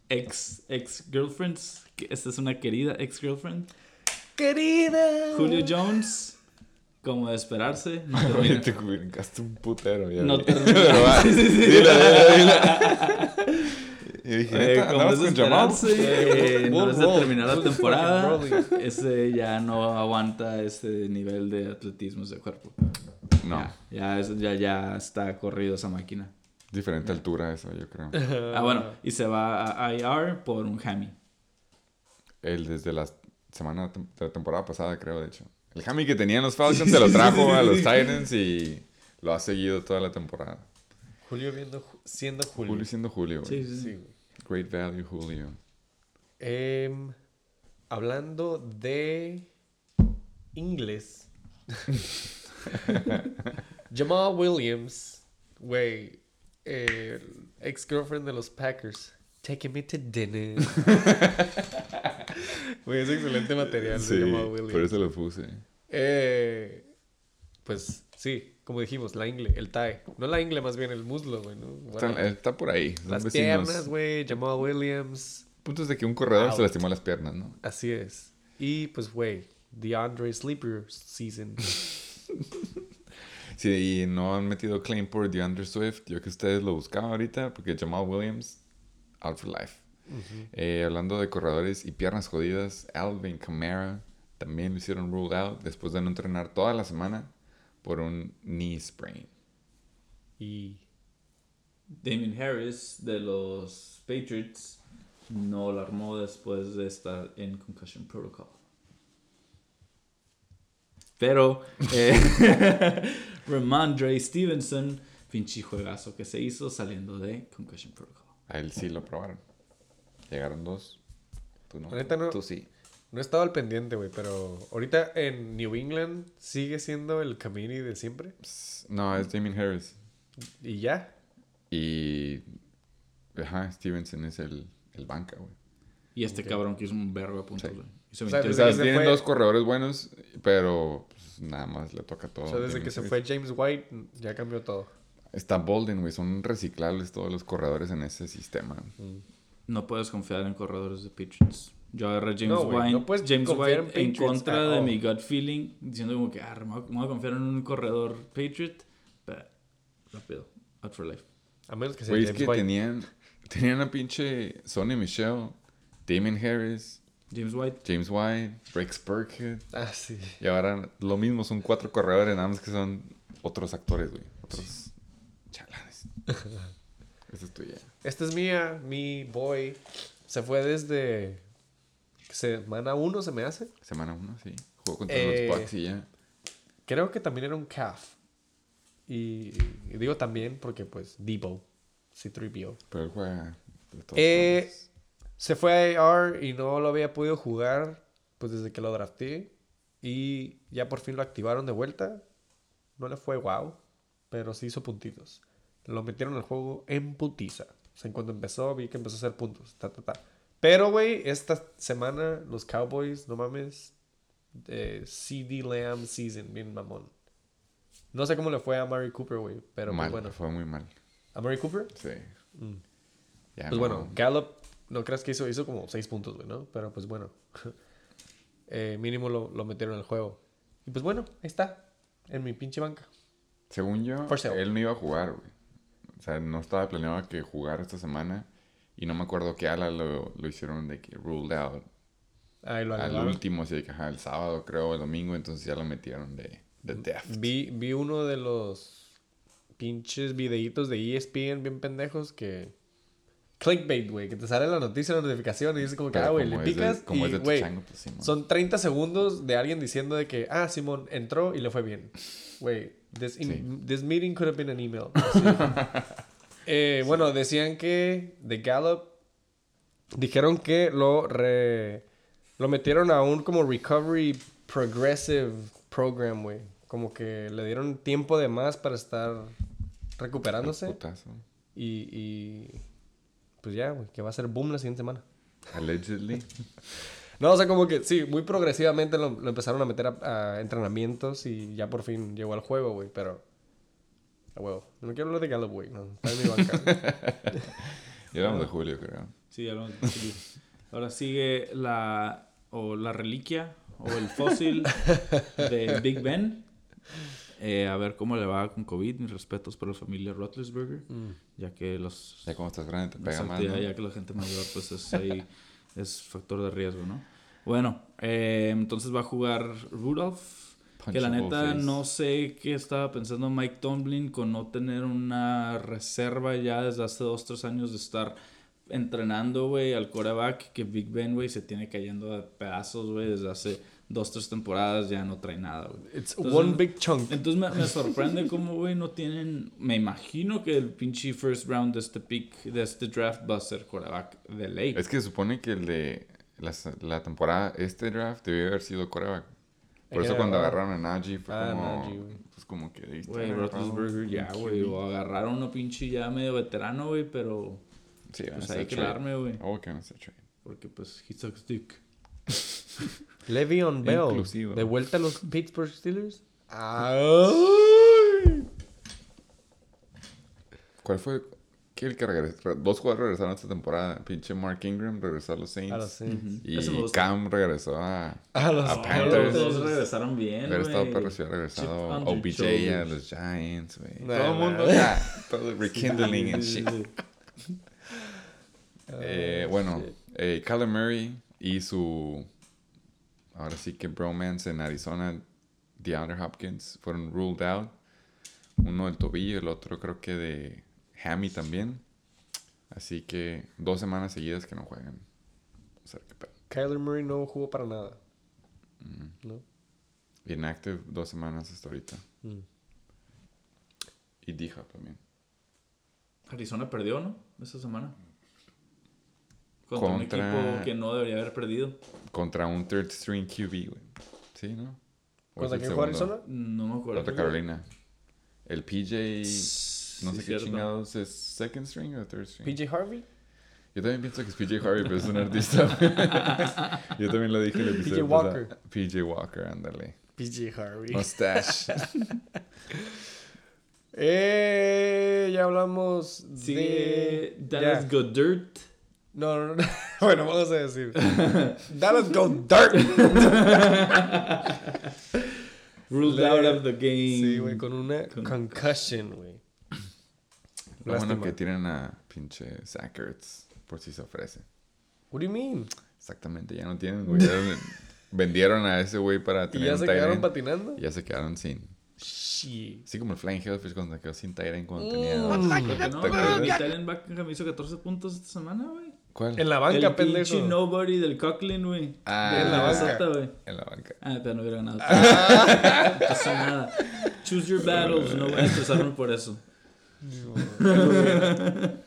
ex, ex girlfriends. Esta es una querida ex girlfriend. Querida. Julio Jones, como de esperarse, no Oye, termina. te brincaste un putero. Ya No *laughs* termina. Pero va, Sí, sí, sí. dile, dile, dile. Y dije, Eh, ¿neta? como ¿Andabas es de con Jamal? esperarse, eh, no es de terminar la temporada. Ese ya no aguanta ese nivel de atletismo ese cuerpo. No, Ya, ya, es- ya, ya está corrido esa máquina. diferente altura eso, yo creo. Ah, bueno, y se va a IR por un hammy. El desde la semana de la temporada pasada, creo, de hecho. El Hammy que tenían los Falcons se lo trajo a los *laughs* Titans y lo ha seguido toda la temporada. Julio viendo, siendo Julio. Julio siendo Julio, güey. Sí, sí. Great value, Julio. Em, hablando de inglés. *laughs* Jamal Williams, güey, el ex girlfriend de los Packers, taking me to dinner. Güey, es excelente material Sí, Williams. por eso lo puse. Eh, pues sí, como dijimos, la ingle, el tie. No la ingle, más bien el muslo, güey. ¿no? Está, Bueno, está por ahí. las vecinos. piernas, güey, Jamal Williams. Puntos de que un corredor Out. se lastimó las piernas, ¿no? Así es. Y pues, güey, DeAndre Sleeper season. *laughs* Sí, y no han metido claim por DeAndre Swift. Yo que ustedes lo buscaban ahorita porque Jamal Williams, out for life. Eh, hablando de corredores y piernas jodidas, Alvin Kamara también lo hicieron ruled out después de no entrenar toda la semana por un knee sprain. y Damien Harris de los Patriots no la armó después de estar en Concussion Protocol. Pero *laughs* eh, *laughs* Ramondre Stevenson, pinche juegazo que se hizo saliendo de Concussion Protocol. A él sí lo probaron. Llegaron dos. Tú no. Tú sí. No he estado al pendiente, güey, pero ahorita en New England sigue siendo el community de siempre. No, es Damien Harris. Y ya. Y. Ajá, Stevenson es el, el banca, güey. Y este cabrón que hizo un vergo de puntos, Sí. güey. O sea, 22. O desde sea, que se tienen fue- dos corredores buenos, pero pues, nada más le toca todo. O sea, desde que se fue James White, ya cambió todo. Está Bolden, güey. Son reciclables todos los corredores en ese sistema. No puedes confiar en corredores de Patriots. Yo agarré a James No, White, no puedes James confiar White en contra de mi gut feeling, diciendo como que, ah, me voy a- me voy a confiar en un corredor Patriot, pero rápido, out for life. A menos que sea Güey, es James que White. tenían, tenían a pinche Sonny Michelle, Damien Harris, James White, James White, Rex Burkhead. Ah, sí. Y ahora lo mismo, son cuatro corredores, nada más que son otros actores, güey. Otros chalanes. *laughs* Esa es tuya. Esta es mía, mi boy. Se fue desde semana uno, se me hace. Semana uno, sí. Jugó contra Eh, los Bucks y ya. Creo que también era un calf. Y, y digo también porque, pues, Debo, C3PO. Pero él juega de todos Eh. Se fue a AR y no lo había podido jugar, pues, desde que lo drafté. Y ya por fin lo activaron de vuelta. No le fue wow, pero sí hizo puntitos. Lo metieron al juego en putiza. O sea, en cuanto empezó, vi que empezó a hacer puntos. Ta, ta, ta. Pero, güey, esta semana los Cowboys, no mames, eh, CD Lamb season, bien mamón. No sé cómo le fue a Mary Cooper, güey, pero mal, pues bueno. fue muy mal. ¿A Mary Cooper? Sí. Mm. Ya Pues no- bueno, Gallup, no creas que hizo, hizo como 6 puntos, güey, ¿no? Pero pues bueno, *laughs* Eh, mínimo lo, lo metieron en el juego. Y pues bueno, ahí está, en mi pinche banca. Según yo, For sale. él no iba a jugar, güey. O sea, no estaba planeado que jugara esta semana. Y no me acuerdo qué ala lo, lo hicieron de que ruled out Ahí lo al último, así que ajá, el sábado, creo, el domingo. Entonces ya lo metieron de, de death. Vi, vi uno de los pinches videitos de ESPN bien pendejos que... Clickbait, güey, que te sale la noticia, la notificación y dice como que, Pero ah, güey, le es de- picas como y, güey, pues, son 30 segundos de alguien diciendo de que, ah, Simón entró y le fue bien. Güey, *laughs* this, in- Sí. this meeting could have been an email. *laughs* Eh, Bueno, decían que de Gallup dijeron que lo re- lo metieron a un como recovery progressive program, güey. Como que le dieron tiempo de más para estar recuperándose. Y, y pues ya, güey, que va a ser boom la siguiente semana. Allegedly. *laughs* No, o sea, como que sí, muy progresivamente lo, lo empezaron a meter a, a entrenamientos y ya por fin llegó al juego, güey, pero... A huevo. No quiero hablar de Gallup, güey, no, está en mi banca. *laughs* Ya hablamos de Julio, creo. Sí, ya lo- sí. Ahora sigue la, o la reliquia, o el fósil de Big Ben. Eh, a ver cómo le va con COVID. Mis respetos para la familia Roethlisberger. Ya que los... Ya como estás grande, te pega más. ya, ¿no? ya que la gente mayor, pues es, ahí, *laughs* es factor de riesgo, ¿no? Bueno, eh, entonces va a jugar Rudolph. Que la neta no sé qué estaba pensando Mike Tomlin con no tener una reserva ya desde hace dos, tres años de estar entrenando, güey, al coreback. Que Big Ben, güey, se tiene cayendo a pedazos, güey, desde hace dos, tres temporadas ya no trae nada, güey. It's Entonces, one big chunk. Entonces me, me sorprende cómo, güey, no tienen... Me imagino que el pinche first round de este pick, de este draft va a ser coreback de ley. Es que se supone que el de la, la temporada, este draft, debió haber sido coreback. Por eso cuando agarraron. agarraron a Najee fue Ah, como... Najee, güey. pues como que... Güey, Roethlisberger ya, güey. O agarraron uno pinche ya medio veterano, güey, pero... Sí, a Pues hay que darme, güey. Oh, que a hacer trade. Porque pues he sucks dick. *laughs* Le'Veon Bell. Inclusivo. De vuelta a los Pittsburgh Steelers. Ay. ¿Cuál fue? ¿Qué el que regresó? Dos jugadores regresaron esta temporada. Pinche Mark Ingram regresó a los Saints. A los Saints. Y. Cam regresó a... A los A No, Panthers. Los dos regresaron bien, Hubiera estado perro si hubiera regresado OBJ a los Giants, güey. Todo el mundo ya. Todo *laughs* rekindling and shit. sí, sí. Eh, bueno, eh, Kyler Murray y su... Ahora sí que bromance en Arizona, DeAndre Hopkins, fueron ruled out. Uno del tobillo, el otro creo que de Hammy también. Así que dos semanas seguidas que no juegan. Vamos a ver qué pedo. Kyler Murray no jugó para nada. Mm. ¿No? Inactive dos semanas hasta ahorita. Mm. Y D-Hop también. Arizona perdió, ¿no? Esa semana. Contra, un equipo que no debería haber perdido. Contra un third string QB, güey. ¿Sí, no? ¿O ¿Contra quién jugó? Arizona? No me acuerdo. Contra Carolina. El PJ... No Sí, sé qué cierto. chingados es second string o third string. PJ Harvey. Yo también pienso que es PJ Harvey, pero es un artista. *laughs* Yo también lo dije en el episodio. PJ Walker. pasado. PJ Walker, ándale. PJ Harvey. Mustache. *laughs* Eh, ya hablamos Sigue de... Dallas ya. Go Dirt. No, no, no. *laughs* Bueno, vamos a decir. Dallas go dirt. Ruled Le- out of the game. Sí, güey, con una Con- concussion, güey. Lo bueno Lástima. que tienen a pinche Zach Ertz, por si se ofrece. What do you mean? Exactamente, ya no tienen, güey. Ya *laughs* vendieron a ese güey para ¿Y tener ya un se quedaron patinando? y ya se quedaron sin. Shit. Así como el Flying Hellfish cuando se quedó sin end cuando Mm. tenía... ¿Por qué no, talent back me hizo 14 puntos esta semana, güey. ¿Cuál? En la banca, el pendejo. pinche nobody del Coughlin, güey. Ah, De en la banca. Güey. En la banca. Ah, pero no hubiera ganado. No pasa nada. Choose your battles. No voy a estresarme por eso. *laughs*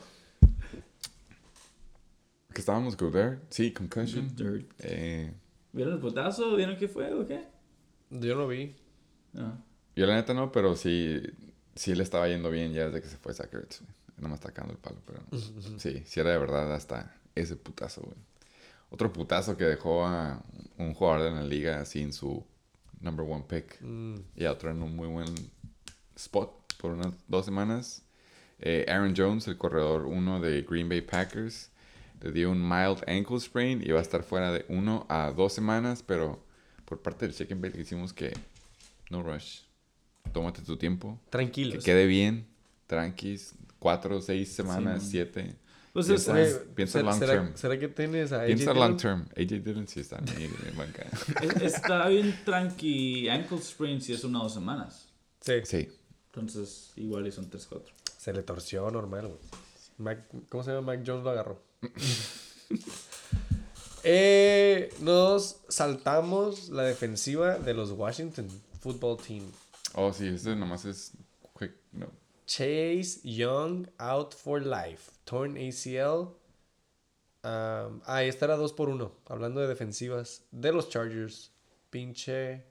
¿Que estábamos con there? Sí, concussion. Dirt. Eh, ¿Vieron el putazo? ¿Vieron qué fue o qué? Yo no vi. No. yo la neta no, pero sí, sí le estaba yendo bien ya desde que se fue Zach Ertz, güey. No me está cagando el palo, pero... Sí, sí era de verdad hasta ese putazo, güey. Otro putazo que dejó a un jugador de la liga sin su number one pick. Mm. Y a otro en un muy buen spot por unas dos semanas. Eh, Aaron Jones, el corredor uno de Green Bay Packers, le dio un mild ankle sprain y va a estar fuera de uno a dos semanas, pero por parte del check and bait que hicimos que no rush. Tómate tu tiempo, que Tranquilos. quede bien, tranquis, cuatro, seis semanas, man. siete. Pues Piensa- es- piensa ¿será- long será- term. ¿Será que tienes a AJ Piensa Dillon? long term. AJ Dillon sí está ahí en banca. es- está bien tranqui. Ankle sprain si es una o dos semanas. Sí. Sí. Entonces, igual y son 3-4. Se le torció normal, güey. Mac- ¿Cómo se llama? Mac Jones lo agarró. *laughs* Eh, nos saltamos la defensiva de los Washington Football Team. Oh, sí, este nomás es quick. No. Chase Young out for life. Torn ACL. Um, ah, esta era 2 por 1 Hablando de defensivas de los Chargers. Pinche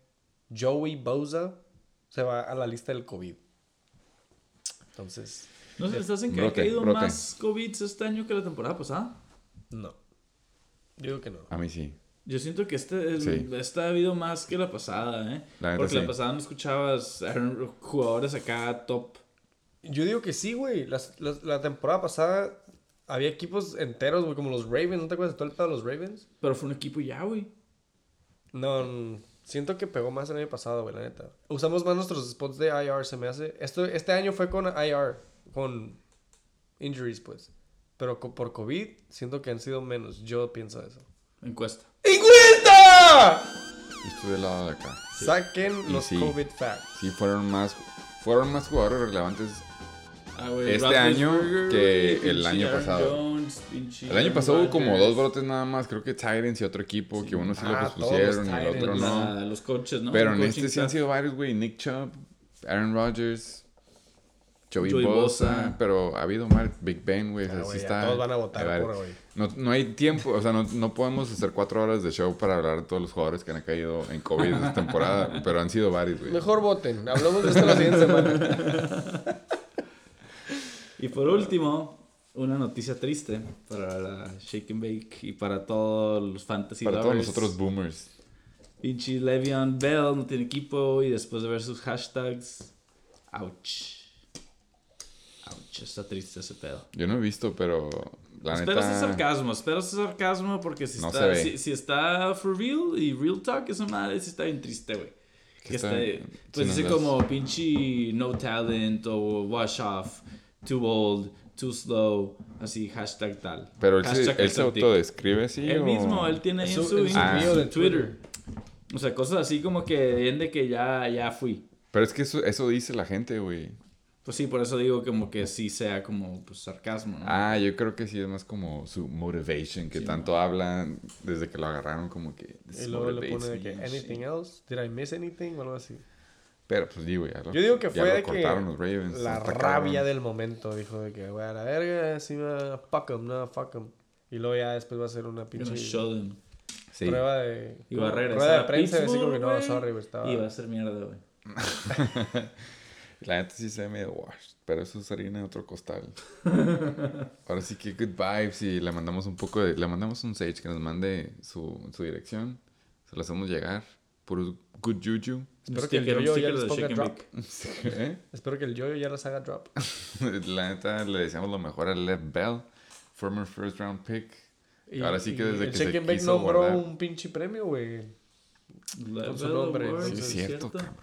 Joey Bosa se va a la lista del COVID. Entonces, ¿No se les hacen que ha Brote, caído brote. más COVID este año que la temporada pasada? no. Yo digo que no. A mí sí. Yo siento que este, Sí. este ha habido más que la pasada, ¿eh? La Porque sí. la pasada no escuchabas jugadores acá top. Yo digo que sí, güey. Las- las- La, temporada pasada había equipos enteros, güey, como los Ravens. ¿No te acuerdas de todo el pedo de los Ravens? Pero fue un equipo ya, güey. No, siento que pegó más el año pasado, güey, la neta. Usamos más nuestros spots de IR, se me hace. Esto, este año fue con IR, con injuries, pues. Pero co- por COVID, siento que han sido menos. Yo pienso eso. Encuesta. ¡Encuesta! Estoy del lado de acá. Saquen Y los sí. COVID facts. Sí, fueron más, fueron más jugadores relevantes Ah, Este año que el año Aaron pasado. Jones, El año pasado hubo como dos brotes nada más. Creo que Titans y otro equipo, que uno sí lo Ah, todos pusieron los y el otro no. la- los coaches, ¿no? Pero en este sí han sido varios, güey. Nick Chubb, Aaron Rodgers, Joey, Joey Bosa, Bosa. pero ha habido más Big Ben, güey. sea, Ah, está. todos van a votar por, güey. No, no hay tiempo, o sea, no, no podemos hacer cuatro horas de show para hablar de todos los jugadores que han caído en COVID esta temporada, pero han sido varios, güey. Mejor voten. Hablamos de esto la siguiente semana. *laughs* Y por último, una noticia triste para la Shake and Bake y para todos los fantasy Para todos lovers. los otros boomers. Pinche Le'Veon Bell no tiene equipo y después de ver sus hashtags, ouch. Ouch, está triste ese pedo. Yo no he visto, pero la espero ese neta. sarcasmo, espero ese sarcasmo porque si, No está, si, si está for real y real talk, esa madre sí está bien triste, güey. Que está- está, pues dice como pinche no talent o wash off, too old, too slow, así hashtag tal. Pero él, se, Hashtag él se autodescribe así. él o- mismo, él tiene ahí en Su- en su su de Twitter. O sea, cosas así como que de que ya, ya fui. Pero es que eso, eso dice la gente, güey. Pues sí, por eso digo como que sí sea como pues, sarcasmo, ¿no? Ah, yo creo que sí es más como su motivation, que Sí, tanto hablan desde que lo agarraron, como que. "This Y luego le pone de que me", anything sí. else, did I miss anything o algo así. Pero pues digo, ya lo, Yo digo que fue de que los Ravens. la rabia cabrón. del momento, dijo de que, güey, a la verga, sí, me fuck 'em, no, fuck 'em. Y luego ya después va a ser una pinche show them. Sí. prueba de... Y va a regresar Rueda de a prensa y así como que, no, sorry, güey, estaba... Y va a ser mierda, güey. *laughs* La neta sí se ve medio washed, pero eso es harina de otro costal. *laughs* Ahora sí que good vibes y le mandamos un poco de... Le mandamos un Sage que nos mande su, su dirección. Se lo hacemos llegar. Puro good juju. *laughs* Espero que el yo-yo ya les ponga drop. ¿Eh? Espero que el yo ya les haga drop. *laughs* La neta le deseamos lo mejor a Lev Bell, former first round pick. Y- Ahora sí que desde el que se quiso nombró guardar. un pinche premio, güey. Con su nombre, Sí, es cierto, cabrón.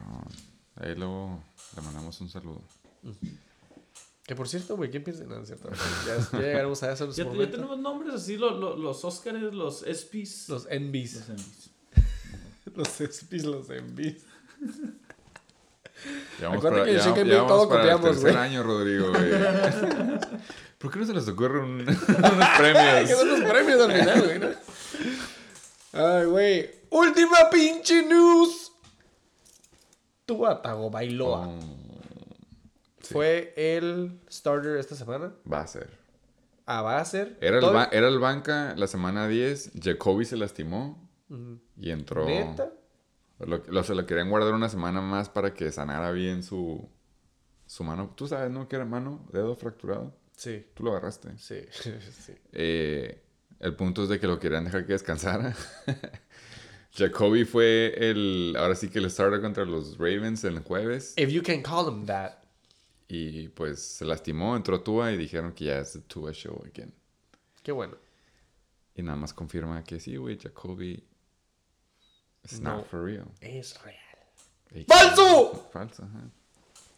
Ahí luego le mandamos un saludo. Que por cierto, güey, ¿quién piensa? No, es cierto. Ya, ya llegaremos a eso en *laughs* su Ya, ya tenemos nombres así, lo- lo- los Oscars, los ESPYs. Los envies. Los Emmys. Los ESPYs, los envies. Acuérdate que ya- Shake and ya todo copiamos, güey. año, Rodrigo, güey. *laughs* ¿Por qué no se les ocurre un- *laughs* unos premios? Que son los premios al final, güey, ¿no? Ay, güey. Última pinche news. Tua Tagovailoa Oh, fue el starter esta semana. va a ser. Ah, va a ser. Era el, ba- era el banca la semana 10. Jacoby se lastimó Ujú. y entró. ¿Neta? Lo, lo- se lo querían guardar una semana más para que sanara bien su, su mano. Tú sabes, ¿no? Que era mano, dedo fracturado. Sí, Tú lo agarraste. sí, *laughs* sí. Eh, el punto es de que lo querían dejar que descansara. *laughs* Jacoby fue el, ahora sí que el starter contra los Ravens el jueves. If you can call him that. Y pues se lastimó, entró Tua y dijeron que ya es Tua show again. Qué bueno. Y nada más confirma que sí, güey, Jacoby is No. not for real. Es real. Y- ¡Falso! Falso, ajá.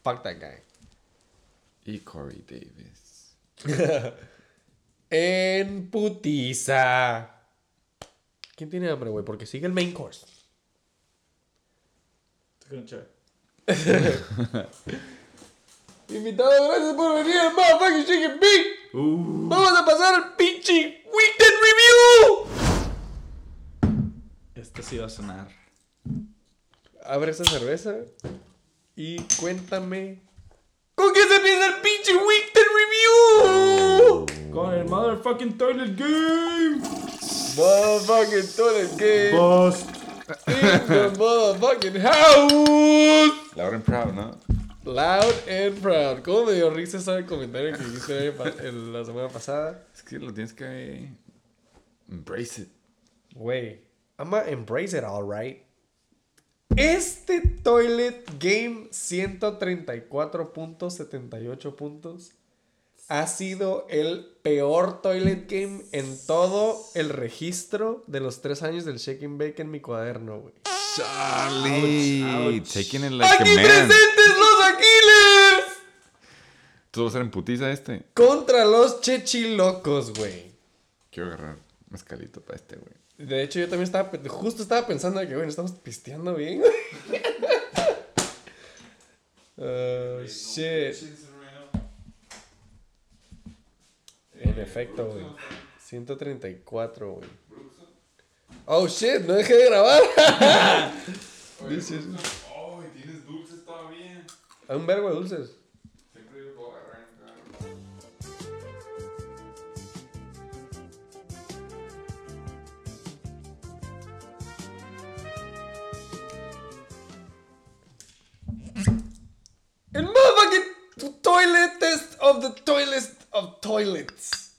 Fuck that guy. Y Corey Davis. *laughs* En putiza. ¿Quién tiene hambre, güey? Porque sigue el main course. Estoy con Char. *laughs* Invitado, gracias por venir al motherfucking Chicken Bake. Uh, Vamos a pasar al pinche Weekend Review. Este sí va a sonar. Abre esa cerveza y cuéntame. ¿Con qué se empieza el pinche Weekend Review? Con el motherfucking toilet game. Motherfucking toilet game. Bust. In the motherfucking house. Lauren Proud, ¿no? Loud and proud. ¿Cómo me dio risa ese comentario que hiciste la semana pasada? Es que lo tienes que embrace it. Güey, I'ma embrace it alright. Este Toilet Game 134.78 puntos ha sido el peor Toilet Game en todo el registro de los tres años del Shake and Bake en mi cuaderno, güey. Charlie, Ouch, ouch. taking it like ¡Aquí a man. presentes los Aquiles! ¿Tú vas a ser en putiza este? Contra los Chechilocos, güey. Quiero agarrar mezcalito para este, güey. De hecho, yo también estaba, justo estaba pensando que, bueno, estamos pisteando bien. Oh, *laughs* shit. En efecto, güey. 134, güey. Oh, shit, no dejé de grabar. *laughs* Oh, tienes dulces todavía. Hay un verbo de dulces. Toiletest of the toilets of toilets.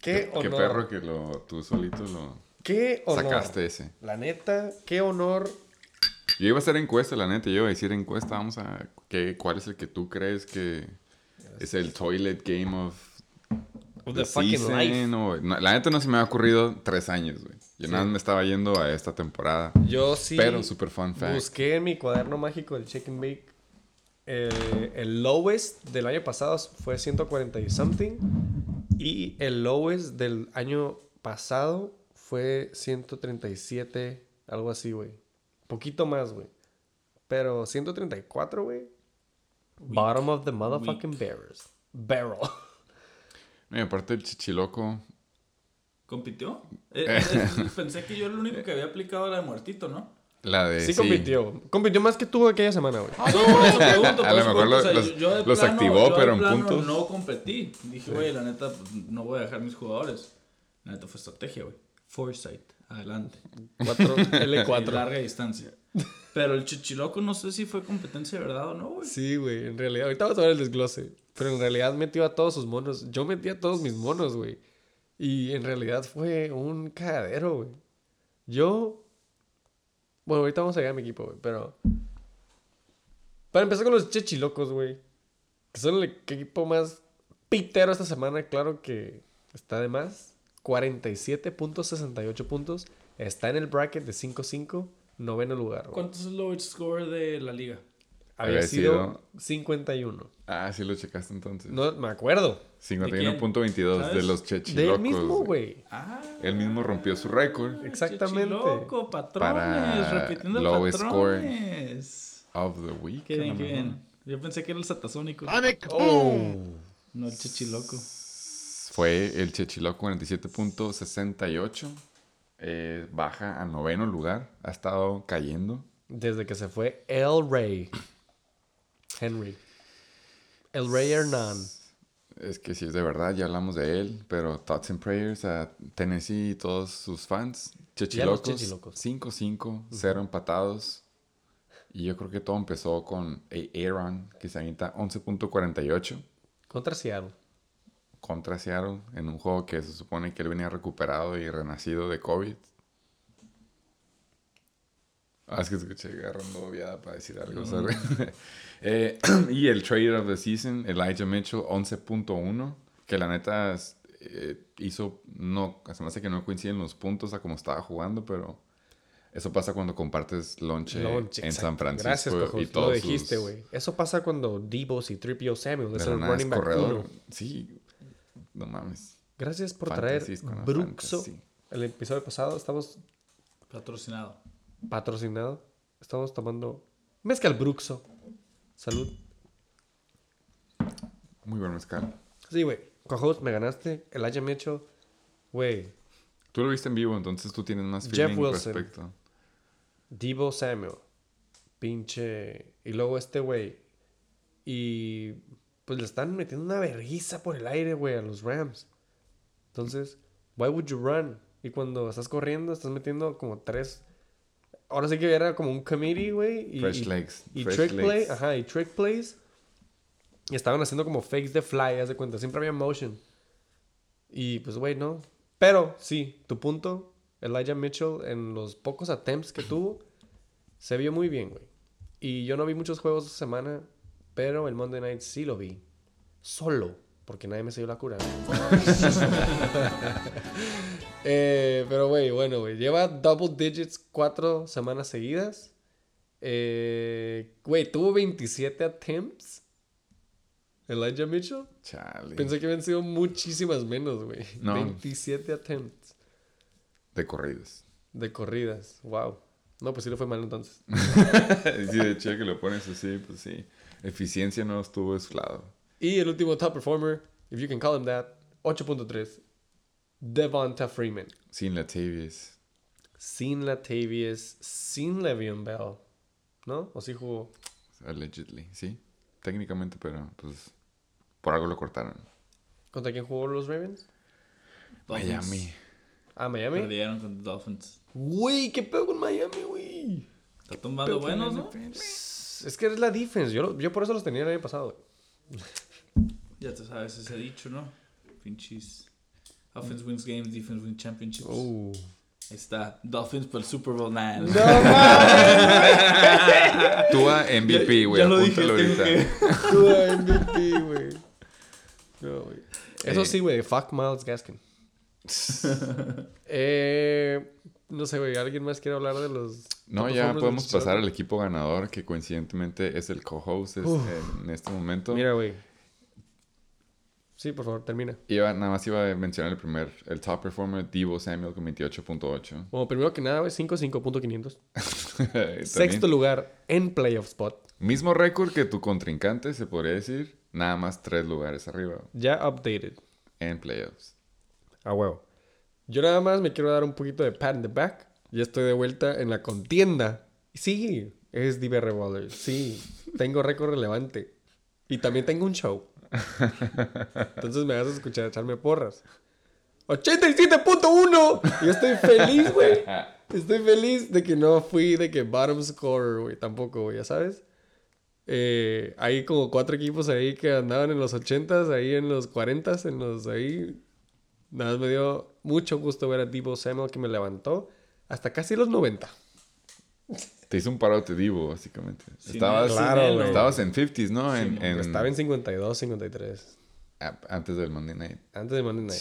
Qué honor. Qué perro que lo, tú solito lo Qué honor. sacaste ese. La neta, qué honor. Yo iba a hacer encuesta, la neta. Yo iba a decir encuesta. Vamos a. ¿qué, ¿Cuál es el que tú crees que es el toilet game of Of the the fucking season? life. o- no, la neta no se me ha ocurrido tres años, güey. Yo nada más me estaba yendo a esta temporada. Yo sí. Pero super fun fact. Busqué en mi cuaderno mágico del Check and Bake. Eh, el lowest del año pasado fue 140 y something. Y el lowest del año pasado fue 137, algo así, güey. Poquito más, güey. Pero 134, güey. Bottom of the motherfucking barrels. Barrel. *laughs* Y aparte el chichiloco. ¿Compitió? *laughs* Eh, eh, pensé que yo era el único que había aplicado la de muertito, ¿no? La de. Sí, compitió. Compitió más que tú aquella semana, güey. No, por eso pregunto. A lo mejor pregunto, los- o sea, los- yo- yo de los plano- activó, yo de pero en puntos. No competí. Dije, güey, la neta, pues, no voy a dejar mis jugadores. La neta fue estrategia, güey. Foresight. Adelante. 4, *laughs* Y L4. larga distancia. Pero el chichiloco no sé si fue competencia de verdad o no, güey. Sí, güey, en realidad. Ahorita vamos a ver el desglose. Pero en realidad metió a todos sus monos. Yo metí a todos mis monos, güey. Y en realidad fue un cagadero, güey. Yo. Bueno, ahorita vamos a llegar a mi equipo, güey. Pero. Para empezar con los chechilocos, güey. Que son el equipo más pitero esta semana. Claro que está de más. 47.68 puntos. Está en el bracket de 5-5. Noveno lugar, güey. ¿Cuánto es el lowest score de la liga? Había Había sido sido- 51. Ah, sí lo checaste entonces. No me acuerdo. 51.22 de los Del chechilocos. mismo, güey. Ah, Él mismo rompió su récord Exactamente. Chichiloco, patrones. Para repitiendo lowest score. patrones. of the week. Qué bien, qué bien. Yo pensé que era el satasónico. Oh. No el chichiloco. Fue el Chechiloco 47.68. Eh, baja a noveno lugar. Ha estado cayendo. Desde que se fue El Rey. Henry. El Rey Hernán. Es que sí, es de verdad, ya hablamos de él. Pero thoughts and prayers a Tennessee y todos sus fans. Chechilocos. Chechilocos. 5-5, 0 empatados. Y yo creo que todo empezó con Aaron, que se avienta 11.48 Contra Seattle. contra Seattle en un juego que se supone que él venía recuperado y renacido de COVID. Ah, es que escuché agarrando viada para decir algo, sorry. *laughs* Eh, *clears throat* y el Trader of the Season, Elijah Mitchell, 11.1, que la neta es, eh, hizo, no, se me hace que no coinciden los puntos a como estaba jugando, pero eso pasa cuando compartes lonche, en exacto. San Francisco Gracias, y Lo todos dijiste, sus- güey. Eso pasa cuando Divos y Tripio Samuel de es el running back corredor. uno. Sí, no mames. Gracias por Fantasies traer Bruxo. fantasy. El episodio pasado estamos Patrocinado. Patrocinados. Estamos tomando mezcal Bruxo. Salud. Muy buen mezcal. Sí, güey. Cojos, me ganaste. Elijah Mitchell. Güey. Tú lo viste en vivo, entonces tú tienes más Jeff feeling Wilson. respecto. Divo Samuel. Pinche. Y luego este güey. Y pues le están metiendo una vergüenza por el aire, güey, a los Rams. Entonces, why would you run? Y cuando estás corriendo, estás metiendo como tres. Ahora sí que era como un committee, güey. y- Fresh y- legs. Y fresh trick play, legs. ajá, y trick plays. Y estaban haciendo como fakes de fly, haz de cuenta. Siempre había motion. Y pues, güey, no. Pero, sí, tu punto, Elijah Mitchell, en los pocos attempts que tuvo, se vio muy bien, güey. Y yo no vi muchos juegos esta semana, pero el Monday Night sí lo vi. Solo, porque nadie me se dio la cura. *laughs* Eh, pero, güey, bueno, güey. Lleva double digits cuatro semanas seguidas. Eh, Güey, tuvo 27 attempts. Elijah Mitchell. Chale. Pensé que habían sido muchísimas menos, güey. No. 27 attempts De corridos. de corridas. Wow. No, pues sí le fue mal entonces. *laughs* sí, de hecho que lo pones así, pues sí. Eficiencia no estuvo de su lado. Y el último top performer, if you can call him that, 8.3. Devonta Freeman. Sin Latavius. Sin Latavius, sin Le'Veon Bell. ¿No? ¿O sí jugó? Allegedly, sí. Técnicamente, pero pues por algo lo cortaron. ¿Contra quién jugó los Ravens? Dolphins. Miami. Ah, Miami. Perdieron con los Dolphins. Güey, ¿qué pedo con Miami, güey? Está tumbando buenos, ¿no? Es que es la defense. Yo, por eso los tenía el año pasado, güey. Ya te sabes ese dicho, ¿no? Pinches. Offense wins games, defense wins championships. Uh. Ahí está. Dolphins por el Super Bowl 9. Tú a MVP, güey. ya lo dije, ahorita. Tú a MVP, güey. No, güey. Eso Eh. sí, güey. Fuck Miles Gaskin. *laughs* eh, no sé, güey. ¿Alguien más quiere hablar de los... No, ya podemos pasar al equipo ganador, que coincidentemente es el co-host es- en este momento. Mira, güey. Sí, por favor, termina. Iba, nada más iba a mencionar el primer, el top performer, Divo Samuel con 28.8. Bueno, primero que nada, güey, 5, 5.500. También- Sexto lugar en playoff spot. Mismo récord que tu contrincante, se podría decir. Nada más tres lugares arriba Ya updated. en playoffs. A huevo. Yo nada más me quiero dar un poquito de pat in the back. Ya estoy de vuelta en la contienda. Sí, es DBR Ballers. Sí, tengo récord relevante. Y también tengo un show. Entonces me vas a escuchar echarme porras. 87.1. Yo estoy feliz, güey. Estoy feliz de que no fui de que bottom scorer, güey. Tampoco, güey, ya sabes. Eh, hay como cuatro equipos ahí que andaban en los 80s, ahí en los 40s, en los ahí. Nada más me dio mucho gusto ver a Debo Samuel que me levantó hasta casi los 90. Te hizo un parote Divo, básicamente. Sin estabas, Claro, estabas en 50s, ¿no? En, Sí, en- Estaba en 52, 53. a- antes del Monday Night. Antes de Monday Night.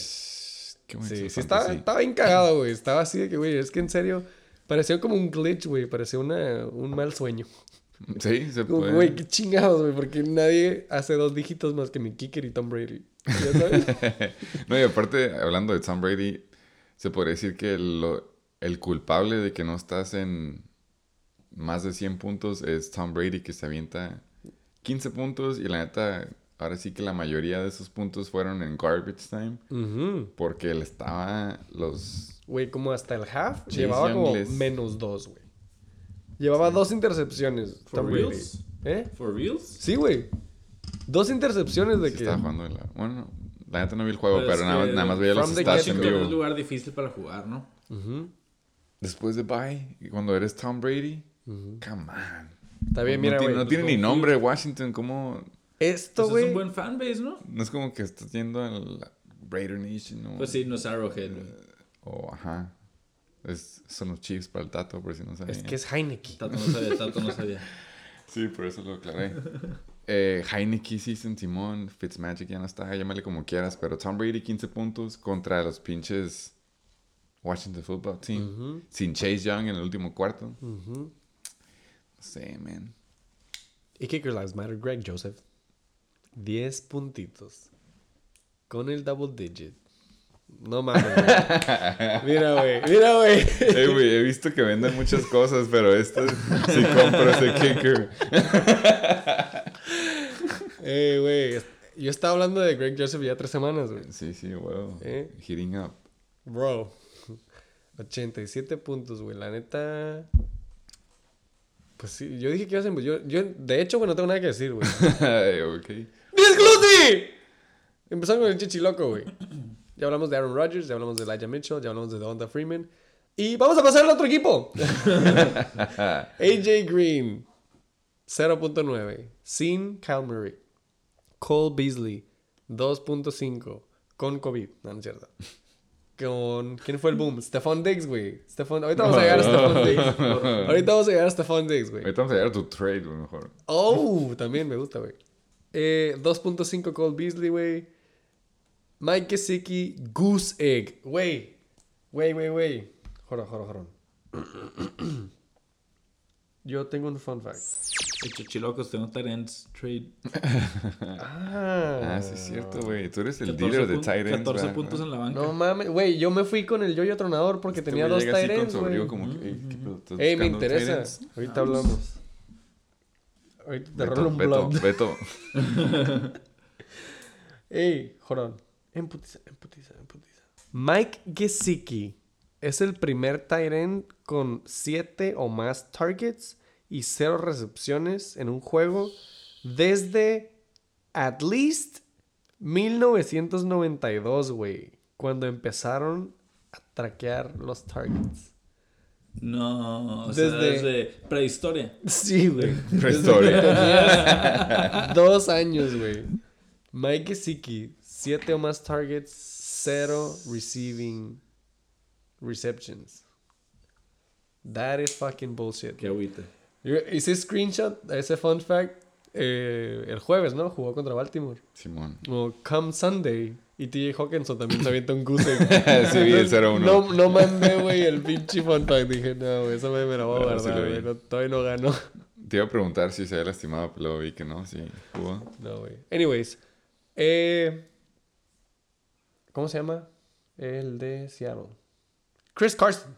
Qué Sí, sí, estaba, estaba bien cagado, güey. Estaba así de que, güey, es que en serio, parecía como un glitch, güey. Parecía una, un mal sueño. Sí, se Como, puede. güey, qué chingados, güey, porque nadie hace dos dígitos más que mi kicker y Tom Brady. ¿Ya sabes? *laughs* No, y aparte, hablando de Tom Brady, se podría decir que lo- el culpable de que no estás en más de 100 puntos es Tom Brady, que se avienta 15 puntos y la neta, ahora sí que la mayoría de esos puntos fueron en garbage time Ujú. porque él estaba los... Güey, como hasta el half, Chase llevaba Young como les- menos dos, güey. Llevaba dos intercepciones, For Tom Brady. reals? ¿Eh? ¿For reals? Sí, güey. Dos intercepciones de sí que... estaba jugando en la... Bueno, la neta no vi el juego, Pues pero nada, más- que nada más veía los stats en Washington es vivo. un lugar difícil para jugar, ¿no? Ujú, Después de bye, cuando eres Tom Brady, come on. Está bien, no, mira, güey. no tiene ni nombre Washington, ¿cómo...? Esto, Pues es un buen fanbase, ¿no? No es como que estás yendo al Raider Nation ¿no? Pues sí, no es Arrowhead, güey. O ajá. Es, son los Chiefs para el Tato, por si no sabían. Es que es Heineken. Tato no sabía, Tato no sabía. *laughs* Sí, por eso lo aclaré. eh, Heineken sí, San Simón, Fitzmagic ya no está, llámale como quieras, pero Tom Brady 15 puntos contra los pinches Washington Football Team. Sin Chase Young en el último cuarto. Sé, man. Y Kicker Lives Matter, Greg Joseph. 10 puntitos. Con el double digit. No mames. *laughs* Mira, güey. Mira, güey. Eh, güey, he visto que venden muchas cosas, pero este sí compro ese kicker. *laughs* Eh, güey. Yo estaba hablando de Greg Joseph ya tres semanas, güey. Sí, sí, wow. Eh. Heating up. Bro. *laughs* 87 puntos, güey. La neta. Pues sí, yo dije que iba a ser. Yo, yo, de hecho, güey, no tengo nada que decir, güey. *laughs* ok. Empezamos con el chichiloco, güey. Ya hablamos de Aaron Rodgers, ya hablamos de Elijah Mitchell, ya hablamos de Donta Freeman. Y vamos a pasar al otro equipo. *laughs* AJ Green, 0.9. Sin Kyle Murray. Cole Beasley, 2.5. Con COVID. No, no es cierto. Con. ¿Quién fue el boom? Stephon Diggs, güey. Stephon... Ahorita vamos a llegar a Stephon Diggs. *laughs* Ahorita vamos a llegar a Stephon Diggs, güey. Ahorita vamos a llegar a tu trade, güey, mejor. Oh, también me gusta, güey. Eh, 2.5 Cole Beasley, güey. Mike Gesicki, Goose Egg. Güey. Güey, güey, güey. Joro, joro, joro. Yo tengo un fun fact. De Chichilocos, tengo Tyrants trade. *laughs* Ah. Ah, sí es cierto, güey. Tú eres el 14 dealer de tight ends, 14 ¿verdad? puntos en la banca. No mames, güey, yo me fui con el yoyo tronador porque Este tenía güey dos llega así tight con ends, su güey. abrigo como que, "Ey, ¿qué pedo? ¿Estás Ey, me tight interesa. ends?" Ahorita hablamos. Ahorita te rolo Beto, un Beto, blog. Beto. *laughs* Ey, jorón. Emputiza, emputiza, emputiza. Mike Gesicki es el primer tight end con 7 o más targets y 0 recepciones en un juego desde at least 1992, güey. Cuando empezaron a traquear los targets. No, o sea, Desde- prehistoria. Sí, güey. *laughs* Prehistoria. *laughs* Dos años, güey. Mike Gesicki, siete o más targets, cero receiving receptions. That is fucking bullshit. Qué agüita. Hice screenshot a ese fun fact eh, el jueves, ¿no? Jugó contra Baltimore. Simón. O come Sunday. Y TJ Hawkinson también se avienta un goose. *laughs* Sí, vi el 0-1. No, no mandé, güey, el pinche fun fact. Dije, no, güey, eso me, me lo voy a guardar, güey. no, todavía no gano. Te iba a preguntar si se había lastimado, pero luego vi que no, sí, jugó. No, güey. Anyways. Eh, ¿Cómo se llama? El de Seattle. Chris Carson.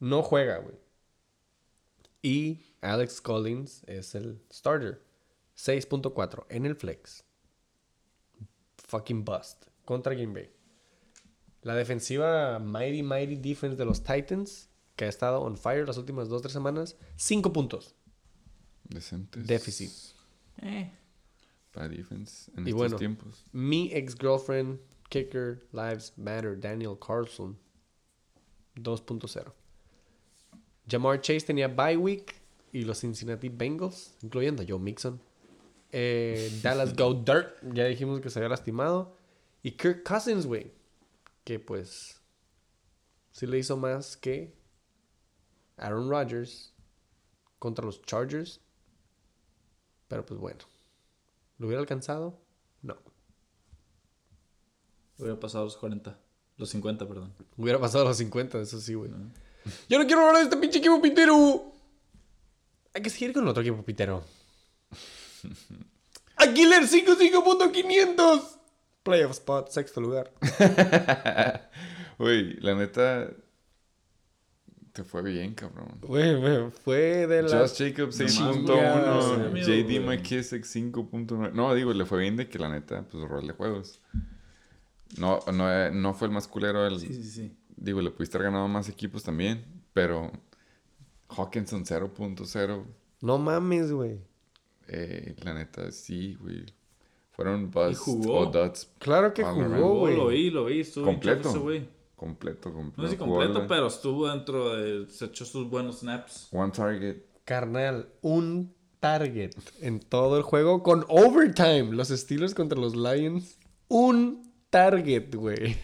No juega, güey. Y Alex Collins es el starter. 6.4 en el flex. Fucking bust. Contra Green Bay. La defensiva Mighty Mighty Defense de los Titans, que ha estado on fire las últimas 2-3 semanas, 5 puntos. Decentes. Déficit. Eh. Para defense en Y estos bueno. tiempos. Mi ex girlfriend, kicker, lives matter, Daniel Carlson, 2.0. Jamar Chase tenía bye week y los Cincinnati Bengals, incluyendo a Joe Mixon. Eh, *laughs* Dallas Go Dirt, ya dijimos que se había lastimado. Y Kirk Cousins, güey, que pues sí le hizo más que Aaron Rodgers contra los Chargers. Pero pues bueno, ¿lo hubiera alcanzado? No. Hubiera pasado los 40. Los 50, perdón. Hubiera pasado los 50, eso sí, güey. Yo no quiero hablar de este pinche equipo pitero. Hay que seguir con otro equipo pitero. *laughs* Aguilar 55.500. Playoff spot, sexto lugar. *laughs* Güey, la neta. Te fue bien, cabrón. Güey, güey, fue de la... Josh Jacobs Chingados, 6.1, amigo, JD. McKissick 5.9. No, digo, le fue bien de que la neta, pues rol de juegos. No, no, eh, no fue el más culero. El, Sí, sí, sí. Digo, le pudiste haber ganado más equipos también, pero Hawkinson 0.0. No mames, güey. Eh, la neta, sí, güey. Fueron busts jugó. o duds. Claro que all jugó, güey. lo vi, lo vi. Estuvo bien Completo. güey. Completo, completo. No sé Jugó completo, pero estuvo dentro de... Se echó sus buenos snaps. One target. Carnal, un target en todo el juego con overtime. Los Steelers contra los Lions. Un target, güey.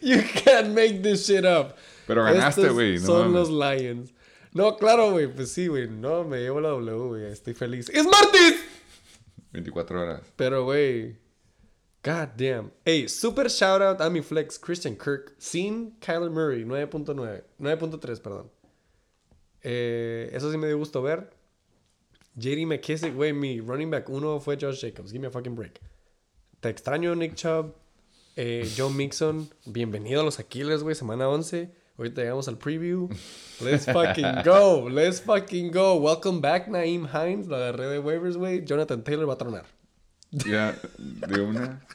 you can't make this shit up. Pero ganaste, güey, no son mames. los Lions. No, claro, güey. Pues sí, güey. No, me llevo la W, güey. Estoy feliz. ¡Es martes! 24 horas. Pero, güey. God damn. Hey, super shout out a mi flex Christian Kirk sin Kyler Murray, 9.9. 9.3, perdón. Eh, eso sí me dio gusto ver. JD McKissick, güey, mi running back uno fue Josh Jacobs. Give me a fucking break. Te extraño, Nick Chubb. Eh, Joe Mixon, bienvenido a los Aquiles, güey, semana 11. Ahorita llegamos al preview. Let's fucking go. Let's fucking go. Welcome back, Naeem Hines. Lo agarré de waivers, güey. Jonathan Taylor va a tronar. Ya, de una.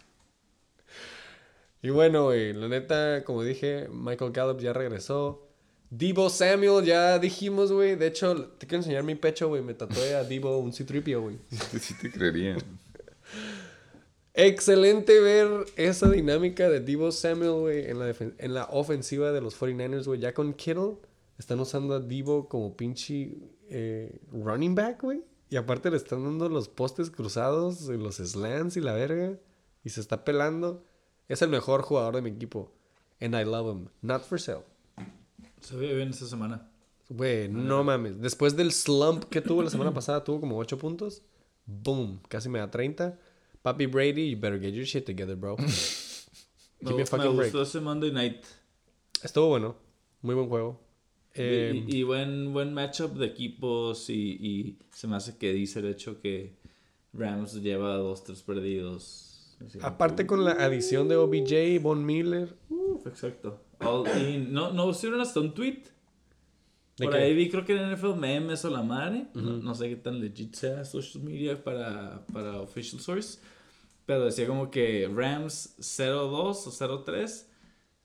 Y bueno, güey, la neta, como dije, Michael Gallup ya regresó. Debo Samuel, ya dijimos, güey. De hecho, te quiero enseñar mi pecho, güey. Me tatué a Debo un C-Tripio, güey. *laughs* Sí te creerían. Excelente ver esa dinámica de Debo Samuel, güey, en, la en la ofensiva de los 49ers, güey. Ya con Kittle, están usando a Debo como pinche eh, running back, güey. Y aparte le están dando los postes cruzados, y los slants y la verga. Y se está pelando. Es el mejor jugador de mi equipo. And I love him. Not for sale. Se ve bien esta semana. Güey, no mames. Después del slump que tuvo la semana pasada, tuvo como 8 puntos. Boom. Casi me da 30. Papi Brady, you better get your shit together, bro. Me, *laughs* Give me a me fucking break. gustó ese Monday Night. Estuvo bueno. Muy buen juego. Eh, y, y buen, buen matchup de equipos y, y se me hace que dice el hecho que Rams lleva dos, tres perdidos. Así como aparte con la adición de OBJ, Von Miller. Uf, exacto. All in. No, no pusieron hasta un tweet. ¿De Por qué? ahí vi, creo que en NFL memes o la madre. no, no sé qué tan legit sea social media para, para official source. Pero decía como que Rams 0-2 o 0-3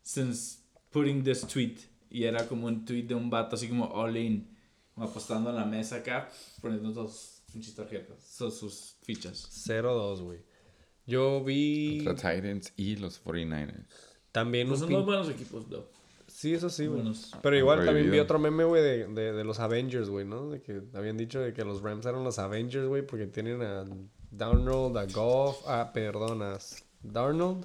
since putting this tweet. Y era como un tweet de un vato así como all in. Como apostando en la mesa acá, poniendo sus pinches tarjetas, sus, sus fichas. 0-2, güey. Yo vi Contra Titans y los 49ers. También No un son pin- dos buenos equipos, though. Sí, eso sí, güey. Buenos. Pero igual también vi otro meme, güey, de, de, de los Avengers, güey, ¿no? De que habían dicho de que los Rams eran los Avengers, güey, porque tienen a Darnold, a Goff, ah, perdón, a Darnold.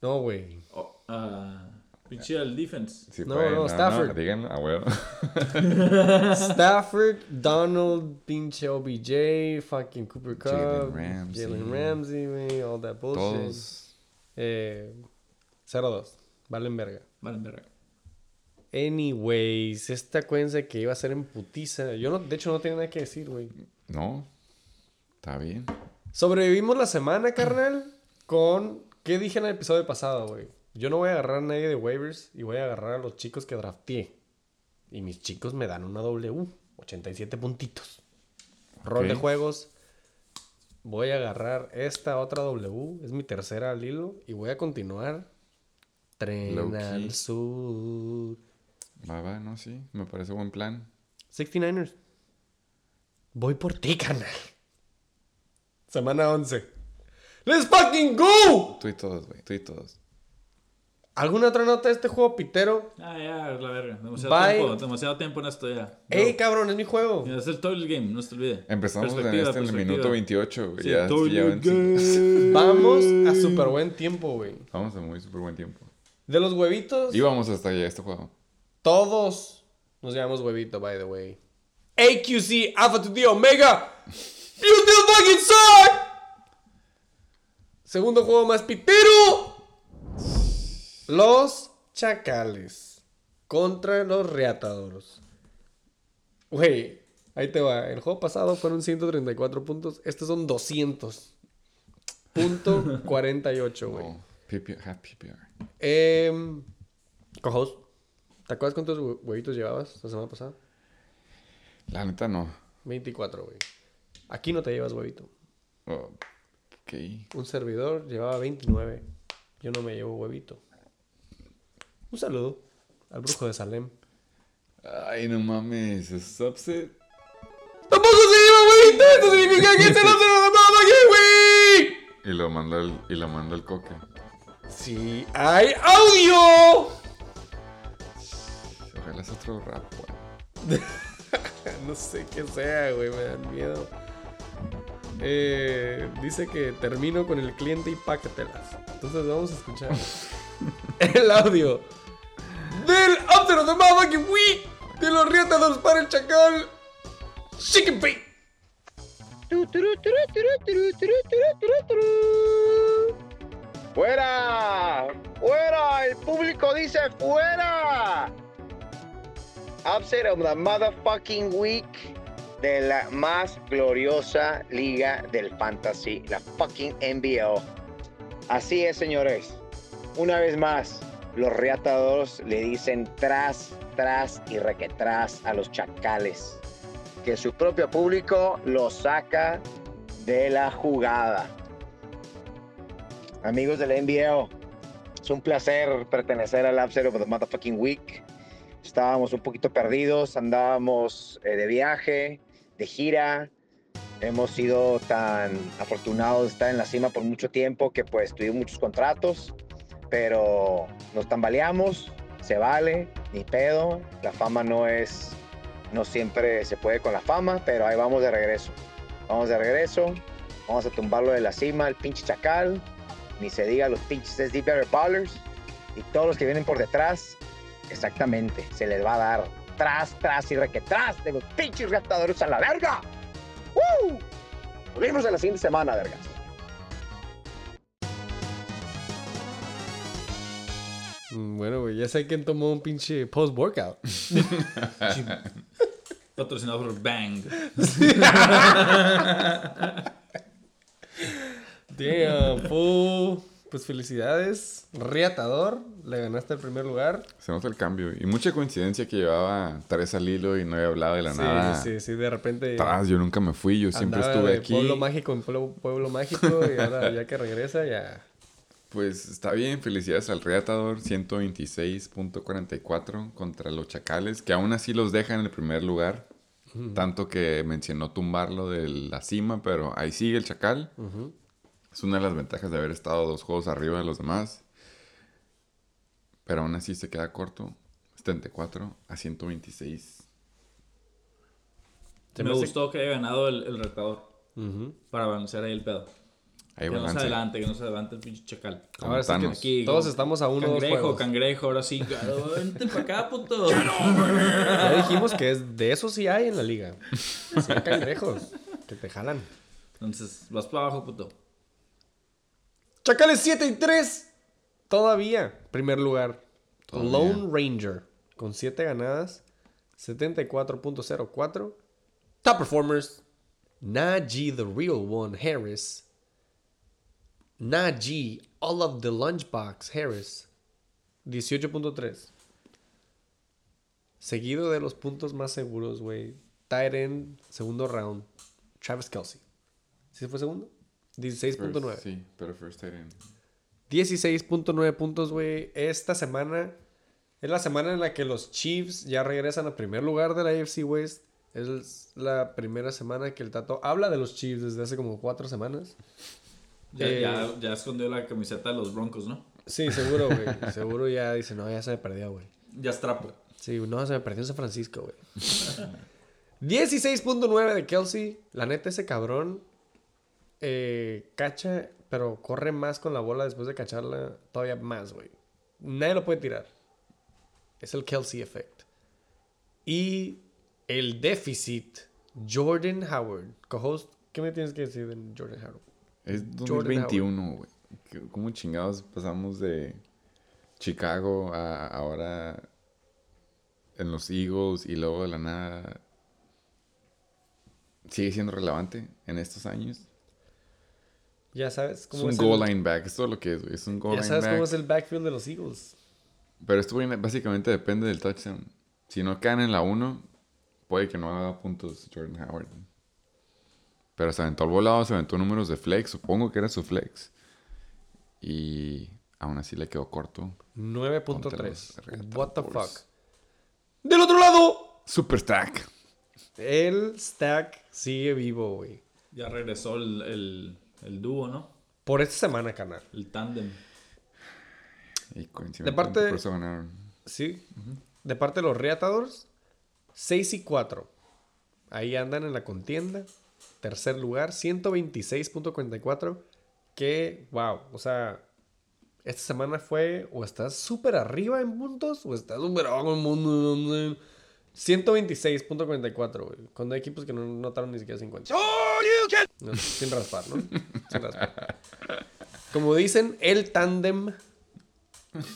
No, güey. Oh, ah, pinche al defense. Sí, No, no, Stafford. díganlo, a huevo. *laughs* *laughs* Stafford, Donald, pinche OBJ, fucking Cooper Cup, Jalen Ramsey. Jalen Ramsey, güey, all that bullshit. Todos. Eh, 0-2, valen verga. Vale, verga. Anyways, esta acuérdense que iba a ser en putiza. Yo no, de hecho no tenía nada que decir, güey. No. Está bien. Sobrevivimos la semana, carnal, con... ¿Qué dije en el episodio pasado, güey? Yo no voy a agarrar a nadie de waivers y voy a agarrar a los chicos que drafteé. Y mis chicos me dan una W. 87 puntitos. Rol de juegos. Voy a agarrar esta otra W. Es mi tercera al hilo. Y voy a continuar. Tren Low key. al sur. Va, va, no, sí. Me parece buen plan. 69ers. Voy por ti, canal. Semana 11. ¡Let's fucking go! Tú y todos, güey. Tú y todos. ¿Alguna otra nota de este juego pitero? Ah, ya, la verga. Demasiado Bye. tiempo, demasiado tiempo en esto ya. ¡Ey, cabrón! Es mi juego. Mira, es el total game, no se te olvide. Empezamos en este en el minuto 28, güey. Sí, ya, ya. Vamos a super buen tiempo, güey. Vamos a muy súper buen tiempo. De los huevitos, Íbamos hasta allá este juego. todos nos llamamos huevito, by the way. AQC Alpha to the Omega. You still fucking suck. Segundo juego más pitero. Los chacales contra los reatadoros. Güey, ahí te va. El juego pasado fueron 134 puntos. Estos son 200. Punto 48, güey. Oh, PPR. Eh, Cojos, ¿te acuerdas cuántos hue- huevitos llevabas la semana pasada? La neta no. 24, güey. Aquí no te llevas huevito. Oh, ok. Un servidor llevaba 29. Yo no me llevo huevito. Un saludo al brujo de Salem. Ay, no mames. Es upset. ¡Tampoco se lleva huevito! ¡Esto significa que se lo se lo demás aquí, güey! Y lo mandó el, y lo mandó el coque. ¡Sí hay audio! Ojalá es otro rap, güey. *laughs* No sé qué sea, güey, me dan miedo. Eh, dice que termino con el cliente y pácatelas. Entonces vamos a escuchar *laughs* el audio del After of the Motherfucking Week de los Riatados para el Chacal Chicken Bait. ¡Fuera! ¡Fuera! El público dice ¡fuera! Upset of the motherfucking week de la más gloriosa liga del fantasy, la fucking NBL. Así es, señores. Una vez más, los reatadores le dicen tras, tras y requetras a los chacales. Que su propio público los saca de la jugada. Amigos del NBL, es un placer pertenecer al Upset of the Motherfucking Week. Estábamos un poquito perdidos, andábamos eh, de viaje, de gira. Hemos sido tan afortunados de estar en la cima por mucho tiempo que pues tuvimos muchos contratos, pero nos tambaleamos, se vale, ni pedo. La fama no es, no siempre se puede con la fama, pero ahí vamos de regreso. Vamos de regreso, vamos a tumbarlo de la cima, el pinche chacal ni se diga los pinches SD Better Ballers y todos los que vienen por detrás, exactamente, se les va a dar tras, tras y requetras de los pinches gastadores a la verga. ¡Woo! Nos vemos en la siguiente semana, vergas. Mm, Bueno, güey, ya sé quién tomó un pinche post-workout. *laughs* Patrocinado por Bang. *laughs* Damn, fool. Pues felicidades. Riatador, le ganaste el primer lugar. Se nota el cambio. Y mucha coincidencia que llevaba tres al hilo y no había hablado de la Sí, nada. sí, sí, de repente. Atrás, yo nunca me fui, yo siempre estuve de aquí. Pueblo mágico en pueblo, pueblo mágico y ahora ya que regresa ya. Pues está bien, felicidades al Reatador, 126.44 contra los Chacales, que aún así los deja en el primer lugar. Tanto que mencionó tumbarlo de la cima, pero ahí sigue el Chacal. Es una de las ventajas de haber estado dos juegos arriba de los demás. Pero aún así se queda corto. 74 a 126. Se me gustó que haya ganado el, el retador. Para balancear ahí el pedo. Ahí que no se balance. adelante, que no se adelante el pinche chacal. Como Ahora sí que. Aquí, Todos como- estamos a uno o dos Cangrejo, juegos. cangrejo, ahora sí. *laughs* Vente para acá, puto. *laughs* Ya dijimos que es, de eso sí hay en la liga. Sí hay cangrejos que te jalan. Entonces, vas para abajo, puto. Chacales 7 y 3. Todavía. Primer lugar. Todavía. Lone Ranger. Con 7 ganadas. 74.04. Top performers. Najee, the real one, Harris. Najee, all of the lunchbox, Harris. 18.3. Seguido de los puntos más seguros, güey. Tight end, segundo round. Travis Kelsey. ¿Sí fue segundo? 16.9. First, Sí, pero first tight end. 16.9 puntos, güey. Esta semana es la semana en la que los Chiefs ya regresan al primer lugar de la AFC West. Es la primera semana que el Tato habla de los Chiefs desde hace como cuatro semanas. Ya, Eh, ya, ya escondió la camiseta de los Broncos, ¿no? Sí, seguro, güey. *laughs* seguro ya dice, no, ya se me perdió, güey. Ya es trapo. Sí, no, se me perdió en San Francisco, güey. 16.9 de Kelsey. La neta, ese cabrón eh, cacha, pero corre más con la bola después de cacharla todavía más, güey. Nadie lo puede tirar. Es el Kelsey effect. Y el déficit, Jordan Howard. Co-host, ¿qué me tienes que decir de Jordan Howard? Es Jordan 2021, güey. ¿Qué- ¿Cómo chingados pasamos de Chicago a ahora en los Eagles y luego de la nada sigue siendo relevante en estos años? Ya sabes Es cómo un es, goal el, line back, es todo lo que es, güey. Es un goal ya line sabes back. cómo es el backfield de los Eagles. Pero esto básicamente depende del touchdown. Si no caen en la 1, puede que no haga puntos Jordan Howard. Pero se aventó al volado, se aventó números de flex, supongo que era su flex. Y aún así le quedó corto. Contra los 9.3. What the fuck. Del otro lado, Super stack. el stack sigue vivo, güey. Ya regresó el, el, el dúo, ¿no? Por esta semana, canal. El tándem. Y coincidentemente parte- por eso ganaron. Sí. De parte de los Reatadores, 6 y 4. Ahí andan en la contienda. Tercer lugar, 126.44. Que, wow, o sea, esta semana fue o estás súper arriba en puntos o estás súper abajo en puntos. 126.44, güey. Cuando hay equipos que no notaron ni siquiera 50. No, sin raspar, ¿no? Sin raspar. Como dicen, el tándem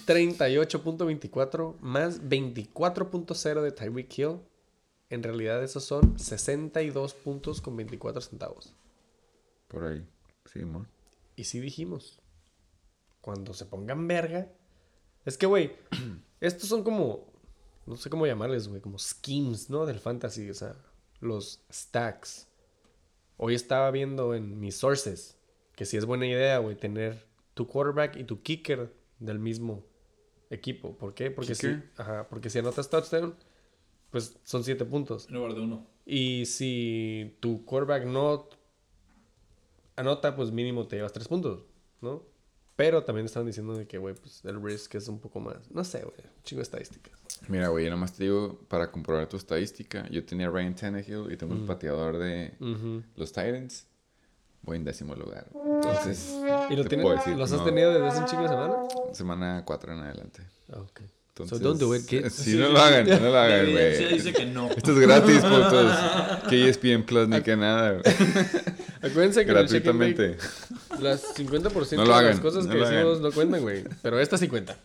38.24 más 24.0 de Tyreek Hill. En realidad esos son 62 puntos con 24 centavos. Por ahí. Sí, amor. Y sí dijimos, cuando se pongan verga, es que, güey, *clears throat* estos son como, no sé cómo llamarles, güey, como schemes, ¿no? Del fantasy, o sea, los stacks. Hoy estaba viendo en mis sources que sí es buena idea, güey, tener tu quarterback y tu kicker del mismo equipo. ¿Por qué? Porque si, ajá, porque si anotas touchdown, pues son 7 puntos. En lugar de uno. Y si tu quarterback no anota, pues mínimo te llevas tres puntos, ¿no? Pero también estaban diciendo de que, güey, pues el risk es un poco más. No sé, güey. Chingo de estadísticas. Mira, güey, yo nomás te digo, para comprobar tu estadística, yo tenía a Ryan Tannehill y tengo el pateador de los Titans. Voy en décimo lugar. Entonces, ¿Y lo te tienes, puedo decir los que has no. tenido desde hace un chingo de semana? semana 4 en adelante. Ah, ok. Entonces, so don't do it, kids. Sí, no lo hagan, no lo hagan, güey. dice que no. Esto es gratis, *laughs* putos. Que ESPN Plus ni que nada, güey. *laughs* Acuérdense que en el Gratuitamente. las 50% No de lo las hagan, cosas no que decimos no cuentan, güey. Pero esta sí cuenta.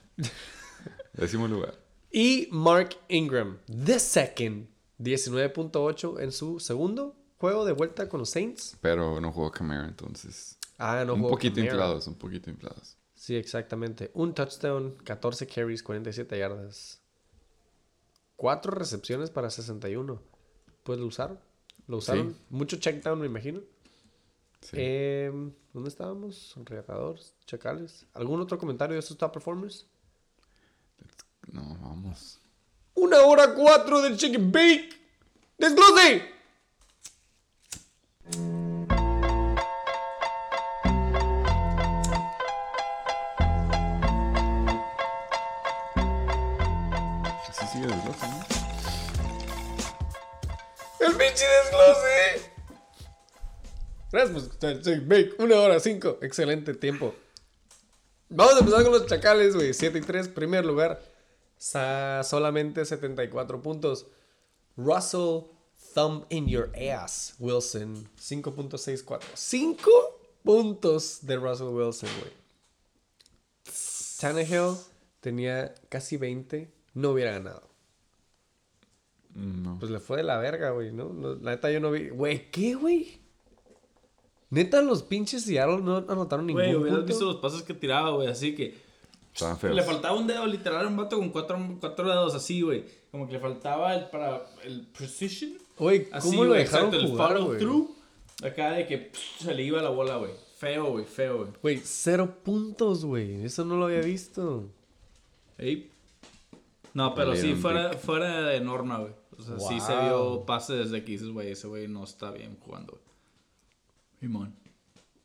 Décimo lugar. Y Mark Ingram, the second, 19.8 en su segundo juego de vuelta con los Saints. Pero no jugó Camara, entonces. Ah, no un jugó poquito inflados, un poquito inflados. Sí, exactamente. Un touchdown, 14 carries, 47 yardas. Cuatro recepciones para 61. Pues lo usaron. Lo usaron. Mucho check down, me imagino. Sí. Eh, ¿Dónde estábamos? Reatadores, chacales. ¿Algún otro comentario de estos top performers? No, vamos. Una hora cuatro del chicken bake. ¡Desglose! Sí, sigue desglose, ¿no? ¡El pinche desglose! Gracias por escuchar el Chicken Bake. Una hora cinco. Excelente tiempo. Vamos a empezar con los chacales, güey. 7 y 3, primer lugar. Sa- solamente 74 puntos. Russell, thumb in your ass. Wilson, 5.64. 5 puntos de Russell Wilson, güey. Tannehill tenía casi 20. No hubiera ganado. No. Pues le fue de la verga, güey, ¿no? No, La neta yo no vi. Güey, ¿qué, güey? Neta, los pinches Seattle no anotaron ningún Güey, hubieras punto. visto los pasos que tiraba, güey. Así que. Estaban feos. Le faltaba un dedo, literal, un vato con cuatro, cuatro dedos así, güey. Como que le faltaba el para el precision. Así, ¿cómo lo dejaron exacto, el jugar, follow through. Acá de que pff, se le iba la bola, güey. Feo, güey, feo, güey. Güey, cero puntos, güey. Eso no lo había visto. Ey. No, pero sí, fuera, fuera de norma, güey. O sea, sí se vio pase desde que dices, güey, ese güey no está bien jugando, güey. Simón.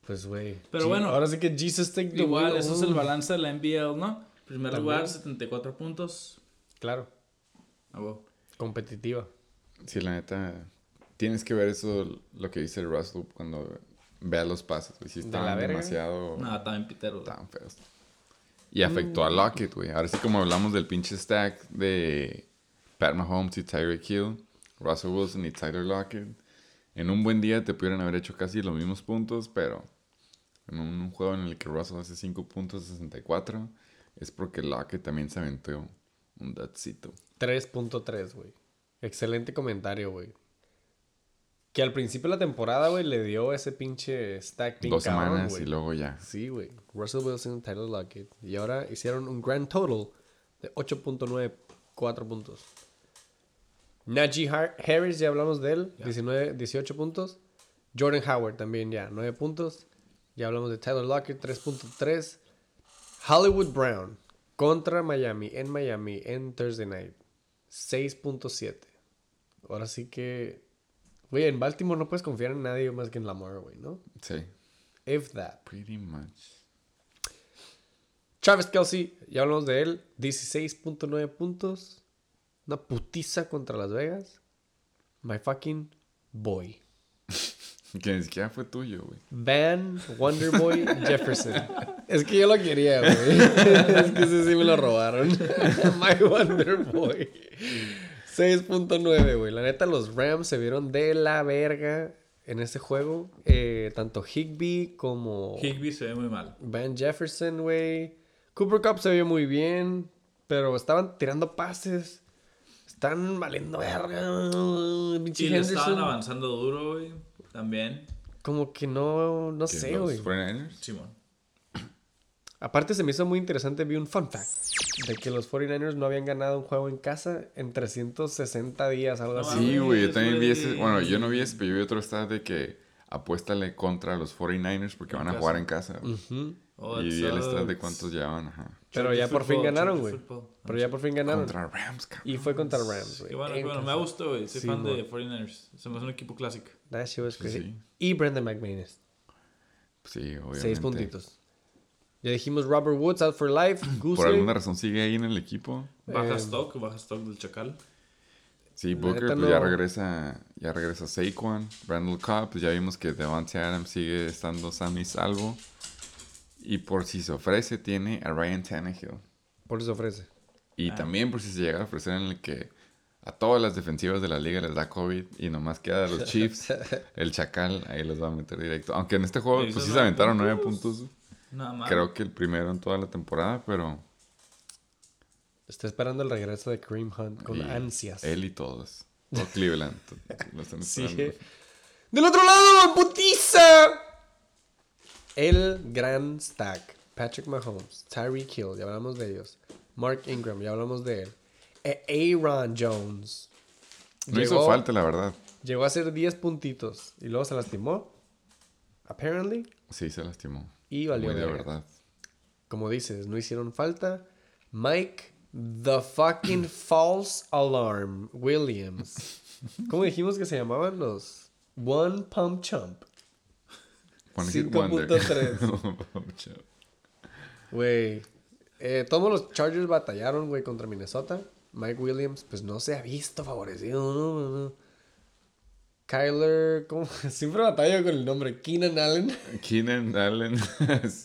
Pues, güey. Pero G- bueno. Ahora sí que Jesus take the Igual, wheel. eso es el balance de la NBL, ¿no? Primer También. lugar, 74 puntos. Claro, Ah, competitiva. Sí, la neta. Tienes que ver eso, lo que dice Russell cuando vea los pases. güey. Si ¿De estaban verga? demasiado. No, está bien pitero. güey. Estaban feos. Y afectó a Lockett, güey. Ahora sí, como hablamos del pinche stack de Pat Mahomes y Tyreek Hill, Russell Wilson y Tyler Lockett. En un buen día te pudieran haber hecho casi los mismos puntos, pero en un, juego en el que Russell hace 5 puntos 64, es porque Lockett también se aventó un datcito. 3.3, güey. Excelente comentario, güey. Que al principio de la temporada, güey, le dio ese pinche stack Dos cabrón, semanas y luego ya. Sí, güey. Russell Wilson, Tyler Lockett. Y ahora hicieron un grand total de 8.94 puntos. Najee Har- Harris, ya hablamos de él, 19, 18 puntos. Jordan Howard también ya, 9 puntos. Ya hablamos de Tyler Lockett, 3.3. Hollywood Brown contra Miami, en Miami, en Thursday Night, 6.7. Ahora sí que... Güey, en Baltimore no puedes confiar en nadie más que en Lamar, güey, ¿no? Sí. If that. Pretty much. Travis Kelsey, ya hablamos de él, 16.9 puntos. Una putiza contra Las Vegas. My fucking boy. Que ni siquiera fue tuyo, güey. Van Wonderboy *laughs* Jefferson. Es que yo lo quería, güey. *laughs* Es que ese sí me lo robaron. *laughs* My Wonderboy. 6.9, güey. La neta, los Rams se vieron de la verga en este juego. Eh, tanto Higby como Higby se ve muy mal. Van Jefferson, güey. Cooper Cup se vio muy bien, pero estaban tirando pases. Están valiendo verga. Y le estaban avanzando duro, güey. También. Como que no, no ¿Que sé, los güey. 49ers? Simón. Aparte se me hizo muy interesante, vi un fun fact. De que los 49ers no habían ganado un juego en casa en 360 días, algo No así. Sí, güey, yo también vi ese. Bueno, yo no vi ese, pero yo vi otro stat de que apuéstale contra los 49ers porque van a jugar en casa. Oh, y vi el stat de cuántos llevaban, ajá. Pero ya por fin ganaron, güey. Pero ya por fin ganaron. Contra Rams, cabrón. Y fue contra Rams, güey. Qué bueno, bueno. Me gusta, güey. Soy Sí, fan de mo. 49ers. Se me hace un equipo clásico. That shit was Sí, crazy. sí. Y Brendan McManus. Sí, obviamente. Seis puntitos. Ya dijimos Robert Woods out for life. Goose *clears throat* Por alguna razón sigue ahí en el equipo. Baja Eh, stock, baja stock del Chacal. Sí, Booker pues ya regresa, ya regresa Saquon, Randall Cobb, pues ya vimos que Devante Adams sigue estando sano y salvo. Y por si se ofrece, tiene a Ryan Tannehill. Por eso ofrece. Y Ah. también por si se llega a ofrecer en el que a todas las defensivas de la liga les da COVID y nomás queda a los *laughs* Chiefs, el Chacal ahí los va a meter directo. Aunque en este juego pues sí se nueve aventaron nueve puntos. Nada más. Creo que el primero en toda la temporada, pero... Está esperando el regreso de Kareem Hunt con y ansias. Él y todos. Todo Cleveland. *laughs* lo están Sí. Del otro lado, putiza. El gran stack. Patrick Mahomes, Tyreek Hill, ya hablamos de ellos. Mark Ingram, ya hablamos de él. E Aaron Jones. No hizo falta, la verdad. Llegó a hacer 10 puntitos y luego se lastimó. Apparently. Sí, se lastimó. Y valió Muy de verdad. Como dices, no hicieron falta. Mike, the fucking *clears throat* false alarm Williams. ¿Cómo dijimos que se llamaban los One Pump Chump? One Hit Wonder. 5.3. *laughs* Güey. Eh, todos los Chargers batallaron, güey, contra Minnesota. Mike Williams, pues no se ha visto favorecido, no, no, no. Kyler, ¿cómo? *laughs* Siempre batalla con el nombre. Keenan Allen. *laughs* Keenan Allen. *laughs*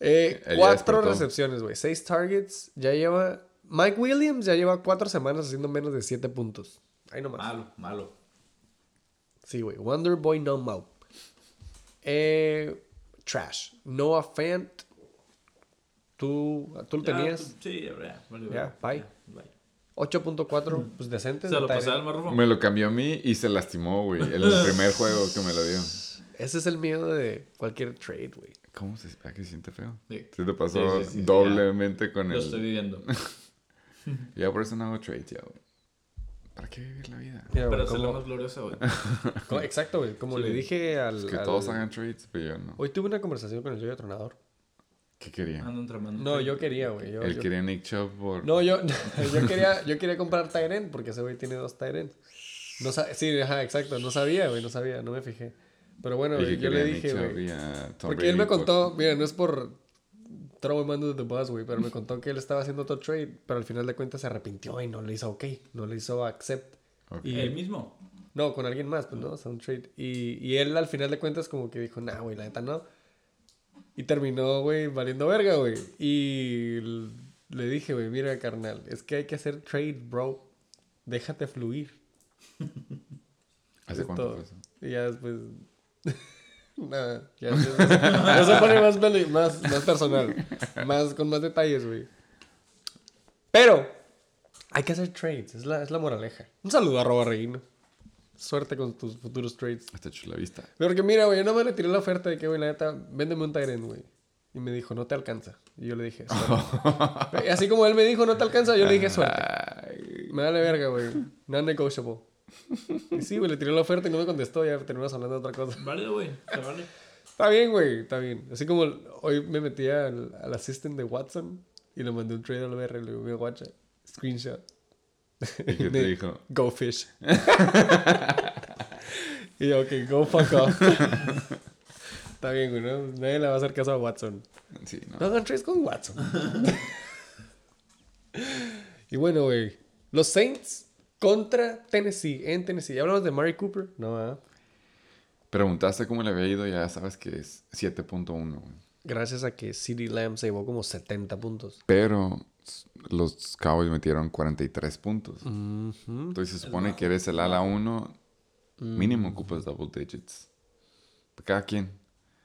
Eh, cuatro recepciones, güey. Seis targets. Ya lleva. Mike Williams ya lleva cuatro semanas haciendo menos de siete puntos. Ahí nomás. Malo, malo. Sí, güey. Wonder Boy No Mo. Eh, trash. Noah Fant. ¿Tú, tú lo Ya, tenías? pues, Sí, ya, ya. Vale, Ya, bye. bye. 8.4. Pues decente. Se lo de pasé al marrufo. me lo cambió a mí y se lastimó, güey. En el primer juego que me lo dio. Ese es el miedo de cualquier trade, güey. ¿Cómo se, ah, que se siente feo? Sí. Sí te pasó Sí, sí, sí, doblemente con Lo el... estoy viviendo. *laughs* Ya por eso no hago trades ya, güey. ¿Para qué vivir la vida? Mira, Para como- más gloriosa, güey. *laughs* exacto, güey. Como Sí. le dije al. Es que al- todos hagan trades, pero yo no. Hoy tuve una conversación con el yoyo tronador. ¿Qué quería? Ando tramando. No, yo quería, güey. Yo, Él yo- quería Nick Chubb por... No, yo, *laughs* yo *laughs* quería, yo quería comprar Tyrant porque ese güey tiene dos Tyrants. No sa- sí, ajá, exacto. No sabía, güey, no sabía, no me fijé. Pero bueno, yo quería le dije, güey. Porque él me por- contó, mira, no es por throw him under the bus, güey, pero me contó que él estaba haciendo otro trade, pero al final de cuentas se arrepintió y no le hizo ok, no le hizo accept. Ok. Y- El mismo. No, con alguien más, pues no, o sea, un trade. Y, y él al final de cuentas como que dijo, nah, güey, la neta no. Y terminó, güey, valiendo verga, güey. Y le dije, güey, mira, carnal, es que hay que hacer trade, bro. Déjate fluir. ¿Hace Es cuánto todo. fue eso? Y ya después... *laughs* Nada, *laughs* ya se pone más, más, más personal. Más, con más detalles, güey. Pero, hay que hacer trades. Es la, es la moraleja. Un saludo a Roba Reino. Suerte con tus futuros trades. Hasta hecho la vista. Porque mira, güey, yo no me le tiré la oferta de que, güey, la neta, véndeme un Tyrant, güey. Y me dijo, no te alcanza. Y yo le dije, suerte. *laughs* Así como él me dijo, no te alcanza, yo le dije, suerte. Me vale verga, güey. Non-negotiable. Y sí, güey, le tiré la oferta y no me contestó. Ya terminamos hablando de otra cosa. Vale, güey. Vale. Está bien, güey, está bien. Así como hoy me metí al, al assistant de Watson y le mandé un trade al BR. Le digo, guacha, screenshot. ¿Y qué *laughs* te dijo? Go fish. *laughs* y yo, ok, go fuck off. *laughs* está bien, güey, ¿no? Nadie le va a hacer caso a Watson. Sí, no. No hagan trades con Watson. y bueno, güey. Los Saints contra Tennessee, en Tennessee. ¿Ya hablamos de Murray Cooper? No, ¿verdad? Preguntaste cómo le había ido, ya sabes que es 7.1, güey. Gracias a que CeeDee Lamb se llevó como 70 puntos. Pero los Cowboys metieron 43 puntos. Entonces se supone que eres el ala 1, mínimo ocupas double digits. Cada quien.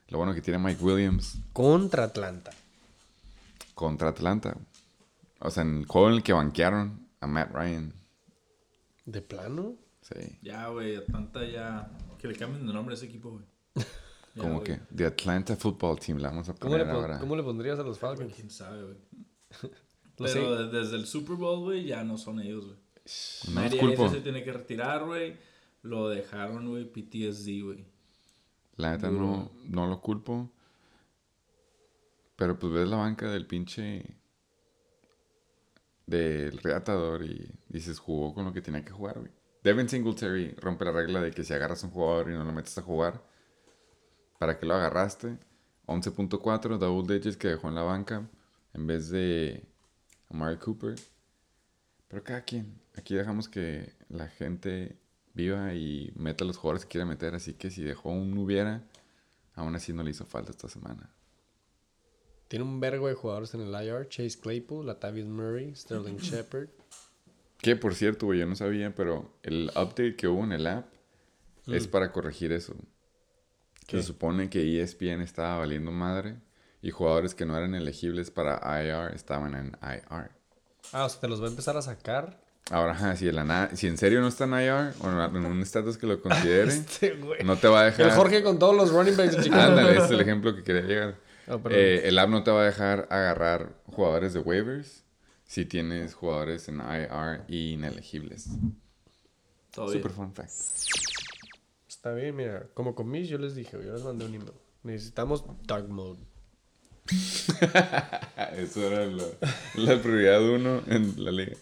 Lo bueno que tiene Mike Williams Contra Atlanta. contra Atlanta. O sea, en el juego en el que banquearon a Matt Ryan. ¿De plano? Sí. Ya, güey. Atlanta ya. Que le cambien de nombre a ese equipo, güey. *laughs* Como que The Atlanta Football Team. La vamos a ¿Cómo le, poner ahora. cómo le pondrías a los Falcons? Quién sabe, güey. *laughs* Pero desde el Super Bowl, güey, ya no son ellos, güey. No Matty culpo. Se tiene que retirar, güey. Lo dejaron, güey, PTSD, güey. La neta no, no lo culpo. Pero pues ves la banca del pinche. Del reatador y dices, jugó con lo que tenía que jugar, güey. Devin Singletary rompe la regla de que si agarras a un jugador y no lo metes a jugar, ¿para qué lo agarraste? 11.4, double digits que dejó en la banca en vez de Amari Cooper. Pero cada quien. Aquí dejamos que la gente viva y meta los jugadores que quiera meter. Así que si dejó un hubiera, aún así no le hizo falta esta semana. Tiene un vergo de jugadores en el IR. Chase Claypool, Latavius Murray, Sterling Shepard. Que por cierto, güey, yo no sabía, pero el update que hubo en el app Mm. es para corregir eso. Que se supone que ESPN estaba valiendo madre y jugadores que no eran elegibles para IR estaban en IR. Ah, o sea, te los va a empezar a sacar. Ahora, ajá, si, si en serio no está en IR o en en un estatus que lo considere, *laughs* Este, no te va a dejar. El Jorge con todos los running backs de Chicago. Ándale, ese es el ejemplo que quería llegar. Eh, el app no te va a dejar agarrar jugadores de waivers si tienes jugadores en IR y inelegibles. Todo bien. Super fun fact. Está bien, mira. Como con Mish, yo les dije, yo les mandé un email. Necesitamos Dark Mode. *laughs* Eso era la, la prioridad uno en la liga.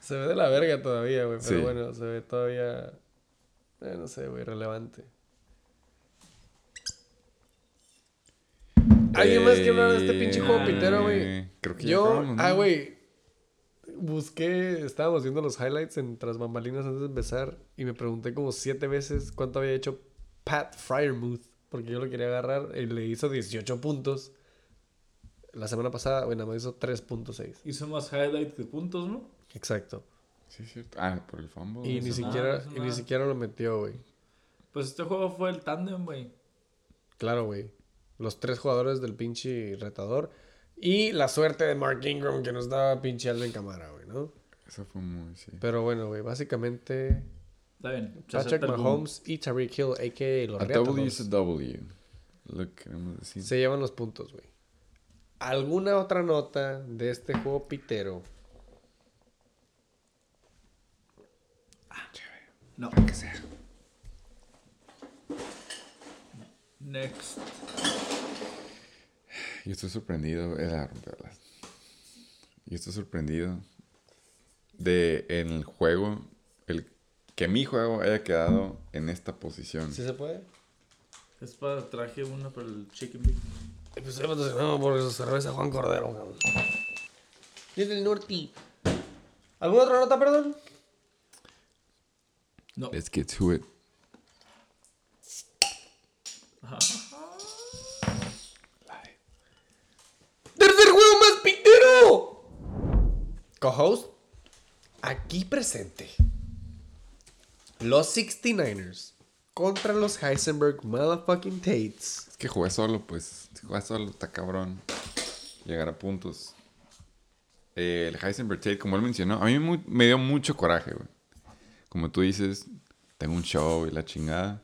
Se ve de la verga todavía, güey. Pero Sí. bueno, se ve todavía. eh, no sé, güey, relevante. ¿Alguien más quiere hablar de este pinche juego Eh, pitero, güey? Creo que Yo, ah, güey. Busqué, estábamos viendo los highlights en tras bambalinas antes de empezar y me pregunté como siete veces cuánto había hecho Pat Fryermuth, porque yo lo quería agarrar y le hizo 18 puntos. La semana pasada, bueno, me hizo 3.6. Hizo más highlight que puntos, ¿no? Exacto. Sí, es cierto. Ah, por el fumble. Y ni siquiera, nada, y ni siquiera lo metió, güey. Pues este juego fue el tándem, güey. Claro, güey. Los tres jugadores del pinche retador. Y la suerte de Mark Ingram que nos daba pinche Alvin Camara, güey, ¿no? Eso fue muy, sí. Pero bueno, güey, básicamente Está bien. Patrick. Mahomes y Tyreek Hill, a.k.a. los A W is a W. Lo que queremos decir. se llevan los puntos, güey. ¿Alguna otra nota de este juego pitero? No. Next. Yo estoy sorprendido. Era romperlas. Yo estoy sorprendido de en el juego, el que mi juego haya quedado en esta posición. ¿Sí se puede? Es para, traje una para el Chicken Big. Episodio patrocinado por cerveza Juan Cordero, cabrón. Es del norte. ¿Alguna otra nota, perdón? No. Let's get to it. ¡Tercer juego más pitero! Co-host, aquí presente. Los 69ers contra los Heisenberg Motherfucking Tates. Es que jugué solo, pues. Juegas solo, está cabrón. Llegar a puntos. Eh, el Heisenberg Tate, como él mencionó, a mí me dio mucho coraje, güey. Como tú dices, tengo un show y la chingada.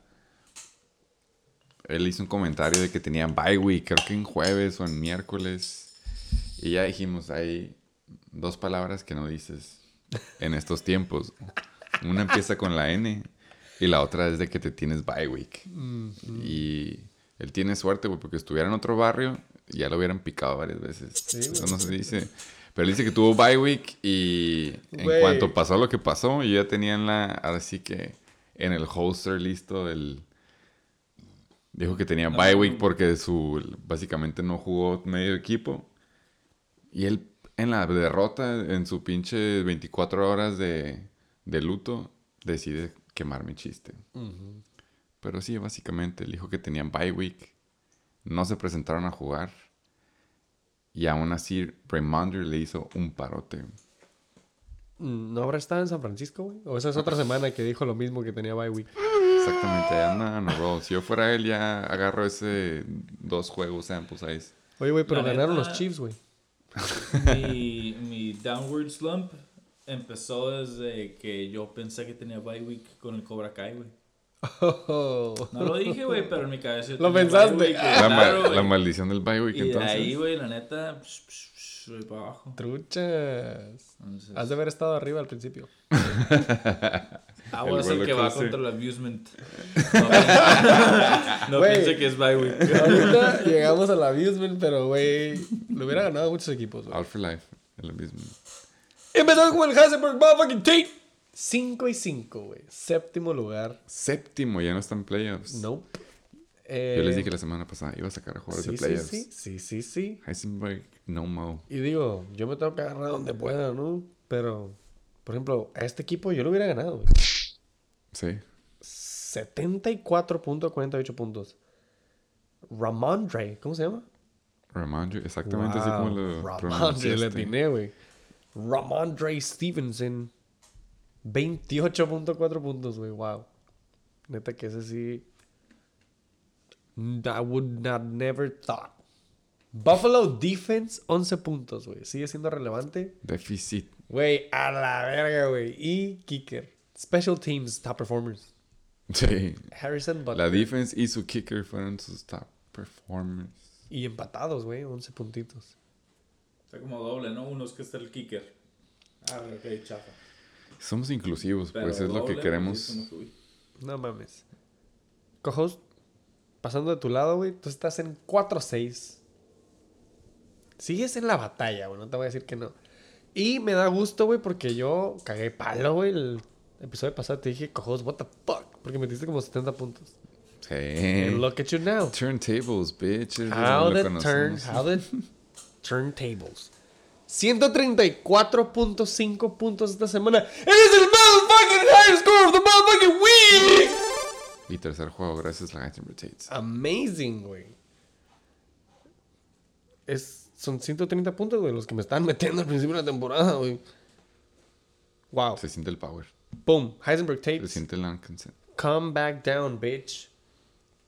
Él hizo un comentario de que tenía bye week, creo que en jueves o en miércoles. Y ya dijimos, hay dos palabras que no dices en estos tiempos. Una empieza con la N y la otra es de que te tienes bye week. Y él tiene suerte, güey, porque estuviera en otro barrio, ya lo hubieran picado varias veces. Eso no se dice. Pero él dice que tuvo bye week y en cuanto pasó lo que pasó, yo ya tenía en la, ahora sí que en el holster listo el... Dijo que tenía bye week porque su básicamente no jugó medio equipo. Y él en la derrota, en su pinche 24 horas de, de luto, decide quemar mi chiste. Pero sí, básicamente, él dijo que tenían bye week. No se presentaron a jugar. Y aún así, Raymondre le hizo un parote. ¿No habrá estado en San Francisco, güey? ¿O esa es otra semana que dijo lo mismo que tenía bye week? Exactamente, anda a roll. Si yo fuera él, ya agarro ese dos juegos sample size. Oye, güey, pero La ganaron los Chiefs, güey. mi, mi downward slump empezó desde que yo pensé que tenía bye week con el Cobra Kai, güey. No lo dije, güey, pero en mi cabeza. yo Lo pensaste. bye week, güey, La, ma- claro, la maldición del bye week, Y de entonces. ahí, güey, la neta, psh, psh, psh, voy para abajo. Truchas. Entonces, Has de haber estado arriba al principio. Agua es el roller que va contra el abusement. *laughs* No, piense- no piense que es bye week. Ahorita llegamos al abusement, pero, güey, lo hubiera ganado muchos equipos, güey. All for life, el mismo. Empezamos con el Heisenberg Motherfucking Tate. 5 y 5, güey. Séptimo lugar. Séptimo, ya no está en playoffs. Nope. Yo les Eh, dije la semana pasada, iba a sacar a jugadores sí, de playoffs. sí, sí, sí, sí. Heisenberg, no mo. Y digo, yo me tengo que agarrar donde pueda, ¿no? Pero, por ejemplo, a este equipo yo lo hubiera ganado, güey. Sí. 74.48 puntos. Ramondre, ¿cómo se llama? Ramondre, exactamente así como lo Ramondre, le atiné, güey. Ramondre Stevenson. 28.4 puntos, güey. Wow. Neta que ese sí. I would not never thought. Buffalo Defense, 11 puntos, güey. Sigue siendo relevante. Déficit. Güey, a la verga, güey. Y Kicker. Special Teams, top performers. Sí. Harrison Butler. La defense y su kicker fueron sus top performers. Y empatados, güey. 11 puntitos. Está como doble, ¿no? Uno es que está el kicker. Ah, ok, chafa. Somos inclusivos, Pero pues es lo que queremos. No mames. Cojos, pasando de tu lado, güey, tú estás en 4-6. Sigues en la batalla, güey, no te voy a decir que no. Y me da gusto, güey, porque yo cagué palo, güey. El episodio pasado te dije, cojos, what the fuck. Porque metiste como 70 puntos. Sí. And look at you now. Turntables, bitches. How the turn, how the *laughs* turntables. 134.5 puntos esta semana. ¡It is el motherfucking highest score of the motherfucking week! Y tercer juego, gracias a Heisenberg Tates. Amazing, güey. Es, son 130 puntos, güey, los que me están metiendo al principio de la temporada, güey. Wow. Se siente el power. Boom. Heisenberg Se Tates. siente el. Come back down, bitch.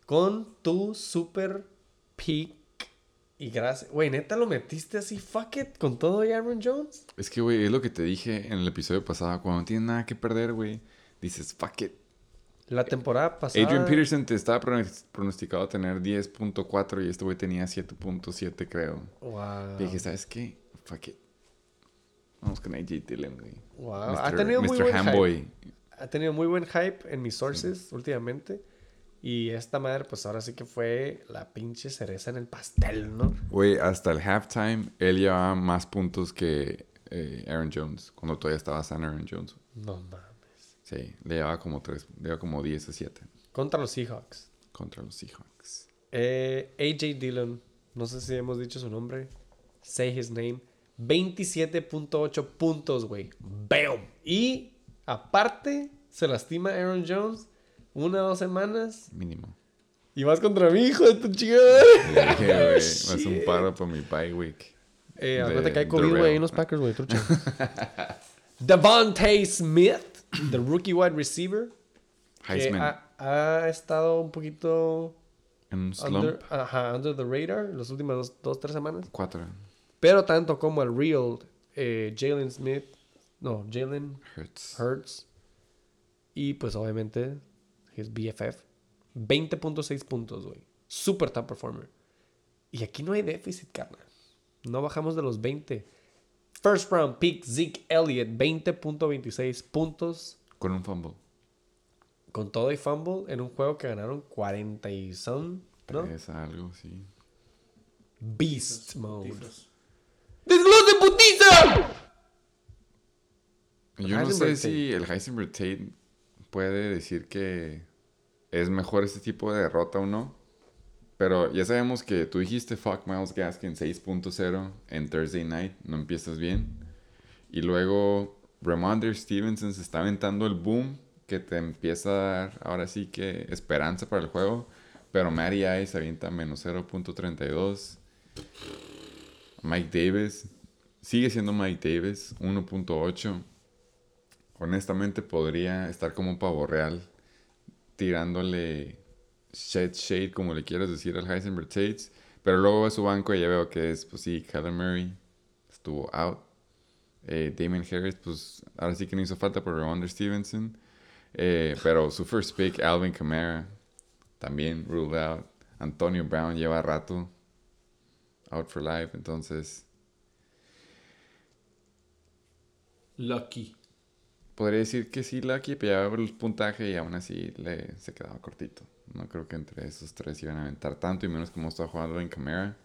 Con tu super peak. Y gracias. Güey, neta lo metiste así, fuck it, con todo y Aaron Jones. Es que, güey, es lo que te dije en el episodio pasado. Cuando no tienes nada que perder, güey, dices, fuck it. La temporada pasada. Adrian Peterson te estaba pronos- pronosticado a tener 10.4 y este güey tenía 7.7, creo. Wow. Y dije, ¿sabes qué? Fuck it. Vamos con AJ Dillon, güey. Wow. Ha Mr. tenido muy buen Handboy. hype. Ha tenido muy buen hype en mis sources últimamente. Y esta madre, pues ahora sí que fue la pinche cereza en el pastel, ¿no? Güey, hasta el halftime, él llevaba más puntos que eh, Aaron Jones. Cuando todavía estaba San Aaron Jones. No mames. Sí, le llevaba como, tres, le llevaba como 10 a 7 Contra los Seahawks. contra los Seahawks. Eh, AJ Dillon, no sé si hemos dicho su nombre. Say his name. 27.8 puntos, güey. ¡Bam! Y aparte, se lastima Aaron Jones una o dos semanas. Mínimo. Y vas contra mi hijo de tu chingada. Le dije, güey, un *laughs* paro para mi bye week. Eh, acuérdate que hay COVID, güey, en los Packers, güey, trucha. *laughs* Devontae Smith, the rookie wide receiver. Que Heisman ha, ha estado un poquito en un slump. under, ajá, under the radar las últimas dos, dos, tres semanas. Cuatro. Pero tanto como el real eh, Jalen Smith, no, Jalen Hurts. Hurts. Y pues obviamente, his BFF. 20.6 puntos, güey. Super top performer. Y aquí no hay déficit, carnal. No bajamos de los 20. First round pick Zeke Elliott, 20.26 puntos. Con un fumble. Con todo y fumble en un juego que ganaron 40 y son, ¿no? Es algo, sí. Beast mode. ¡Desglose putiza! Yo no sé si el Heisenberg Tate puede decir que es mejor este tipo de derrota o no. Pero ya sabemos que tú dijiste fuck Miles Gaskin 6.0 en Thursday night, no empiezas bien. Y luego Ramondre Stevenson se está aventando el boom que te empieza a dar ahora sí que esperanza para el juego. Pero Matty Ice avienta menos 0.32. Mike Davis sigue siendo Mike Davis 1.8 honestamente podría estar como un pavo real tirándole shade shade como le quieras decir al Heisenberg Tates pero luego a su banco y ya veo que es pues sí Kyler Murray estuvo out. Eh, Damon Harris pues ahora sí que no hizo falta por Ramondre Stevenson. Eh, pero su first pick Alvin Kamara también ruled out. Antonio Brown lleva rato out for life entonces. Lucky. Podría decir que sí, pero ya veo el puntaje y aún así le, se quedaba cortito. No creo que entre esos tres iban a aventar tanto y menos como estaba jugando en Camara.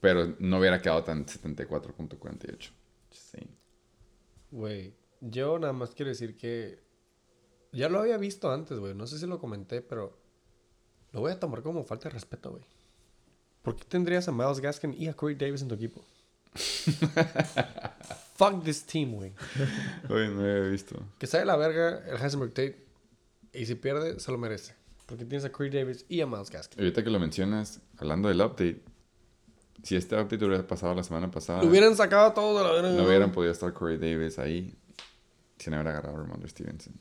Pero no hubiera quedado tan 74.48. Sí. Güey, yo nada más quiero decir que ya lo había visto antes, güey. No sé si lo comenté, pero lo voy a tomar como falta de respeto, güey. ¿Por qué tendrías a Miles Gaskin y a Corey Davis en tu equipo? *laughs* Fuck this team, güey. Oye, no había visto. Que sale la verga el Heisenberg Tate y si pierde, se lo merece. Porque tienes a Corey Davis y a Miles Gaskin. Ahorita que lo mencionas, hablando del update, si este update hubiera pasado la semana pasada, Lo hubieran sacado todo de la verga. no hubieran podido estar Corey Davis ahí sin haber agarrado a Ramondre Stevenson.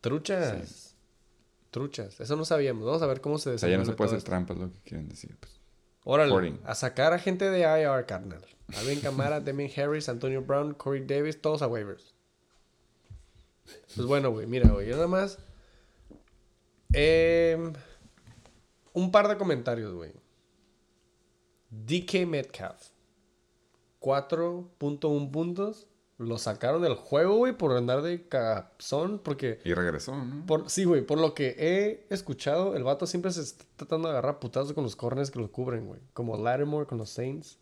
Truchas. Truchas. Eso no sabíamos. Vamos a ver cómo se O sea, ya no se puede hacer esto. trampas, lo que quieren decir. Pues. Órale, a sacar a gente de IR, carnal. Alvin Camara, *laughs* Demian Harris, Antonio Brown, Corey Davis, todos a waivers. Pues bueno, güey, mira, güey, yo nada más. em, un par de comentarios, güey. DK Metcalf. 4.1 puntos. Lo sacaron del juego, güey, por andar de capzón. Porque Y regresó, ¿no? por, sí, güey, por lo que he escuchado, el vato siempre se está tratando de agarrar putazos con los corners que lo cubren, güey. Como Lattimore con los Saints.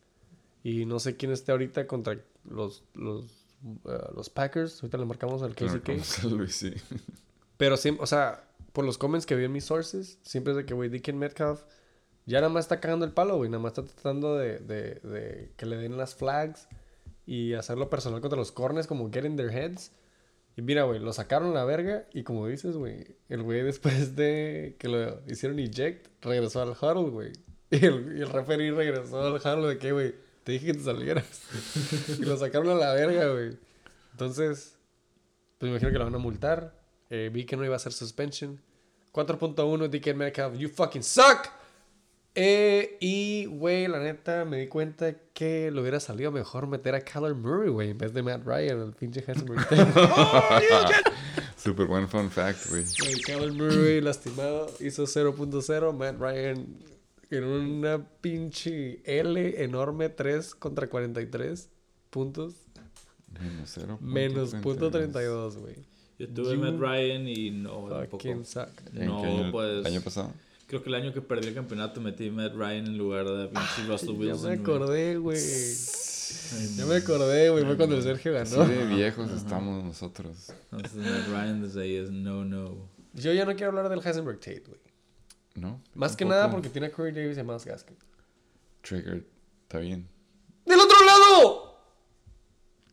Y no sé quién esté ahorita contra los, los, eh, los Packers. Ahorita le marcamos al KCK. lo hice. Pero siempre, o sea, por los comments que vi en mis sources, siempre es de que, güey, Deacon Metcalf ya nada más está cagando el palo, güey. Nada más está tratando de, de, de que le den las flags y hacerlo personal contra los corners, como get in their heads. Y mira, güey, lo sacaron a la verga y como dices, güey, el güey después de que lo hicieron eject, regresó al huddle, güey. *laughs* Y el, y referee regresó al huddle de que, güey, te dije que te salieras. *laughs* y lo sacaron a la verga, güey. Entonces, pues me imagino que lo van a multar. Eh, vi que no iba a ser suspension. 4.1 DK Metcalf, you fucking suck. Eh, y, güey, la neta, me di cuenta que le hubiera salido mejor meter a Kyler Murray, güey, en vez de Matt Ryan, el pinche Heisenberg. Sí, Súper buen fun fact, güey. Kyler Murray lastimado hizo 0.0. Matt Ryan en una pinche L enorme 3 contra 43 puntos. Menos 0. Menos punto 32, güey. Yo tuve You Matt Ryan y no. Fucking suck. No, pues. ¿Año pasado? Creo que el año que perdí el campeonato metí Matt Ryan en lugar de pinche Russell Ya Wilson. me güey. acordé, güey. Ya me acordé, güey. Fue cuando el Sergio Así ganó. de viejos estamos nosotros. Entonces Matt Ryan desde ahí es no, no. Yo ya no quiero hablar del Heisenberg Tate, güey. ¿No? Más que nada porque tiene a Corey Davis y a Miles Gaskin. Trigger, está bien. ¡Del otro lado!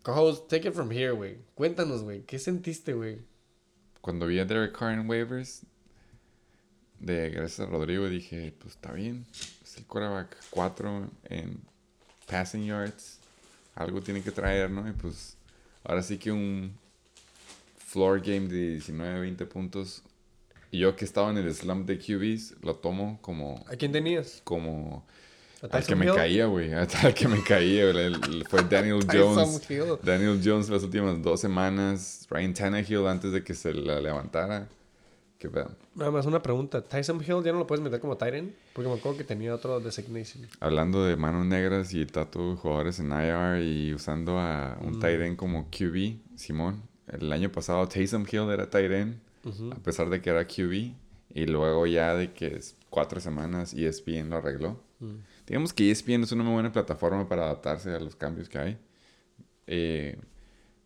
Co-host, take it from here, güey. Cuéntanos, güey. ¿Qué sentiste, güey? Cuando vi a Derek Carr en waivers, de gracias a Rodrigo, dije, pues está bien. Es el quarterback 4 en passing yards. Algo tiene que traer, ¿no? Y pues ahora sí que un floor game de 19, 20 puntos. Y yo que estaba en el slump de QBs, lo tomo como, ¿A quién tenías? como ¿A al que me caía, güey. *laughs* Al que me caía. Fue Daniel *laughs* Jones. Hill. Daniel Jones las últimas dos semanas. Ryan Tannehill antes de que se la levantara. Qué pedo. Nada más una pregunta. ¿Tyson Hill ya no lo puedes meter como Tyrant? Porque me acuerdo que tenía otro designation. Hablando de manos negras y tatu jugadores en IR y usando a un tight end como QB, Simón. El año pasado Taysom Hill era tight end, a pesar de que era QB. Y luego ya de que es cuatro semanas ESPN lo arregló. Digamos que ESPN es una muy buena plataforma para adaptarse a los cambios que hay. Eh,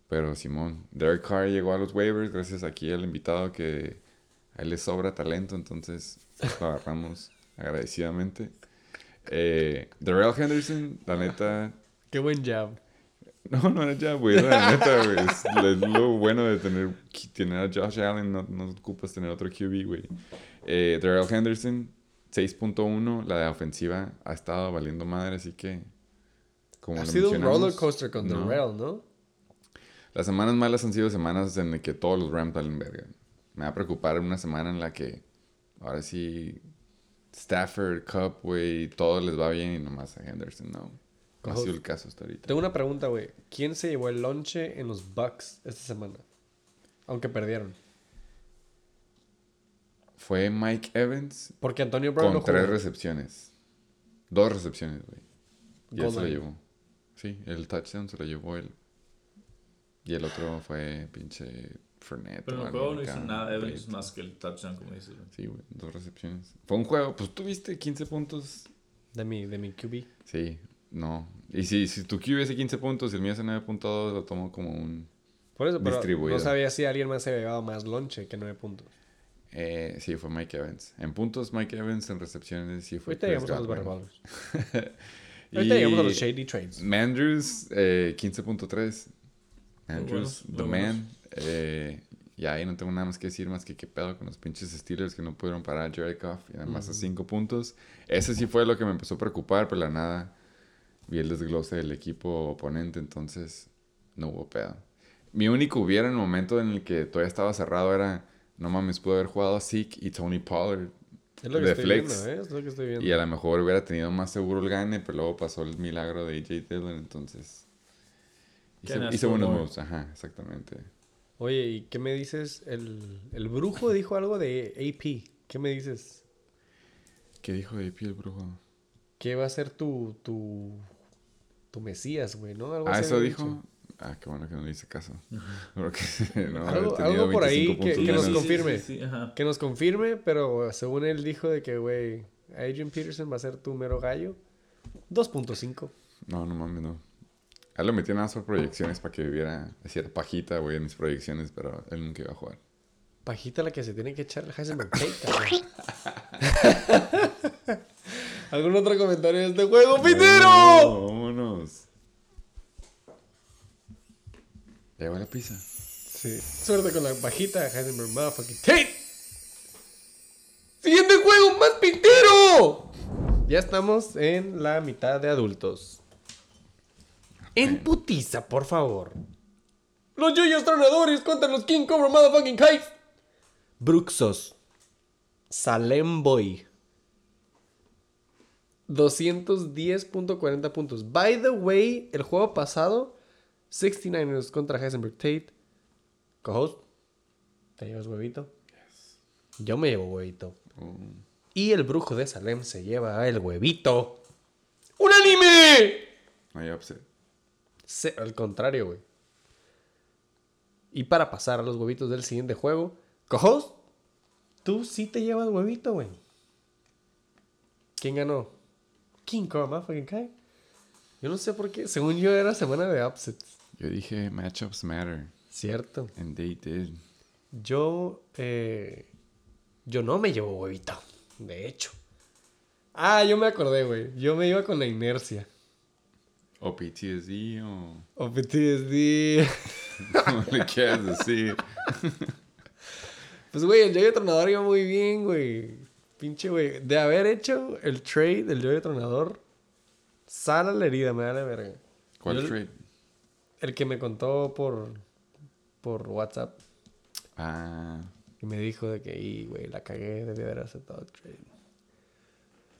pero Simón, Derek Carr llegó a los waivers gracias aquí al invitado que a él le sobra talento, entonces lo agarramos agradecidamente. Eh, Darrell Henderson, la neta, Qué buen jab. no, no era ya, güey, la neta, güey, es, es lo bueno de tener, tener a Josh Allen, no, no ocupas tener otro QB, güey. Eh, Darrell Henderson, 6.1, la de ofensiva ha estado valiendo madre, así que... Como Ha sido un roller coaster con no. Darrell, ¿no? Las semanas malas han sido semanas en las que todos los Rams valen verga. Me va a preocupar una semana en la que ahora sí Stafford, Cup, güey, todo les va bien y nomás a Henderson no. No ha sido el caso hasta ahorita. Tengo una pregunta, güey. ¿Quién se llevó el lonche en los Bucks esta semana? Aunque perdieron. Fue Mike Evans Porque Antonio Brown con no tres recepciones. Dos recepciones, güey. Y él se lo llevó. Sí, el touchdown se lo llevó él. Y el otro fue pinche Fernet. Pero en el juego no hizo nada Evans más que el touchdown, como dices. güey. Sí, güey, dos recepciones. Fue un juego, pues tuviste 15 puntos De mi, de mi QB. Sí, no. Y si, si tu QB hace 15 puntos y el mío hace 9.2, lo tomo como un... Por eso, pero Distribuido. no sabía si alguien más se había llevado más lonche que nueve puntos. Eh, sí, fue Mike Evans. En puntos, Mike Evans. En recepciones, sí fue Ahorita Chris llegamos a los barriballers. *laughs* Ahorita llegamos a los shady trades. Mandrews, eh, 15.3. Andrews, The Man. Eh, y ahí no tengo nada más que decir más que qué pedo con los pinches Steelers que no pudieron parar a Jared Goff y además a 5 puntos. Ese sí fue lo que me empezó a preocupar, pero la nada vi el desglose del equipo oponente, entonces no hubo pedo. Mi único hubiera en el momento en el que todavía estaba cerrado era, no mames, pudo haber jugado a Zeke y Tony Pollard Es lo que de estoy flex. viendo, ¿eh? Es lo que estoy viendo. y a lo mejor hubiera tenido más seguro el gane, pero luego pasó el milagro de AJ Dillon, entonces hice, hice buenos moves, ajá, exactamente. Oye, ¿y qué me dices? El, el brujo *laughs* dijo algo de AP. ¿Qué me dices? ¿Qué dijo de el brujo? ¿Qué va a ser tu, tu, tu mesías, güey, no? Algo Ah, eso dijo. dicho. Ah, qué bueno que no le hice caso. *laughs* *laughs* Porque no, Algo- por ahí 25 que- nos confirme. Sí, sí, ajá. Que nos confirme, pero según él dijo de que, güey, Adrian Peterson va a ser tu mero gallo. 2.5. No, no mames, no. A él lo metí nada más por proyecciones para que viviera, hiciera pajita, güey, en mis proyecciones, pero él nunca iba a jugar. Pajita la que se tiene que echar el Heisenberg Tate. *laughs* ¿Algún otro comentario de este juego, Pitero? No, vámonos. Llegó la pizza. Sí. Suerte con la pajita, Heisenberg Motherfucking Tate. Siguiente juego, más Pitero. Ya estamos en la mitad de adultos. En putiza, por favor. Los yuyos tronadores contra los King Cobra Motherfucking Kites. Bruxos. Salem Boy. 210.40 puntos. By the way, el juego pasado, 69ers contra Heisenberg Tate. Co-host. ¿Te llevas huevito? Yo me llevo huevito. Oh. Y el brujo de Salem se lleva el huevito. ¡Un anime! No hay upset. Se- al contrario, güey. Y para pasar a los huevitos del siguiente juego, Cojos, tú sí te llevas huevito, güey. ¿Quién ganó? King Kong, motherfucking Kai. Yo no sé por qué. Según yo era semana de upsets. Yo dije matchups matter. Cierto. And they did. Yo, eh, yo no me llevo huevito, de hecho. Ah, yo me acordé, güey. Yo me iba con la inercia. O PTSD o... O PTSD. *laughs* ¿Cómo le quieras decir? *laughs* Pues, güey, el yoyo tronador iba muy bien, güey. Pinche, güey. De haber hecho el trade del yoyo tronador, sala la herida, me da la verga. ¿Cuál Yo- trade? El que me contó por, por WhatsApp. Ah... Y me dijo de que, y, güey, la cagué, debí haber aceptado el trade.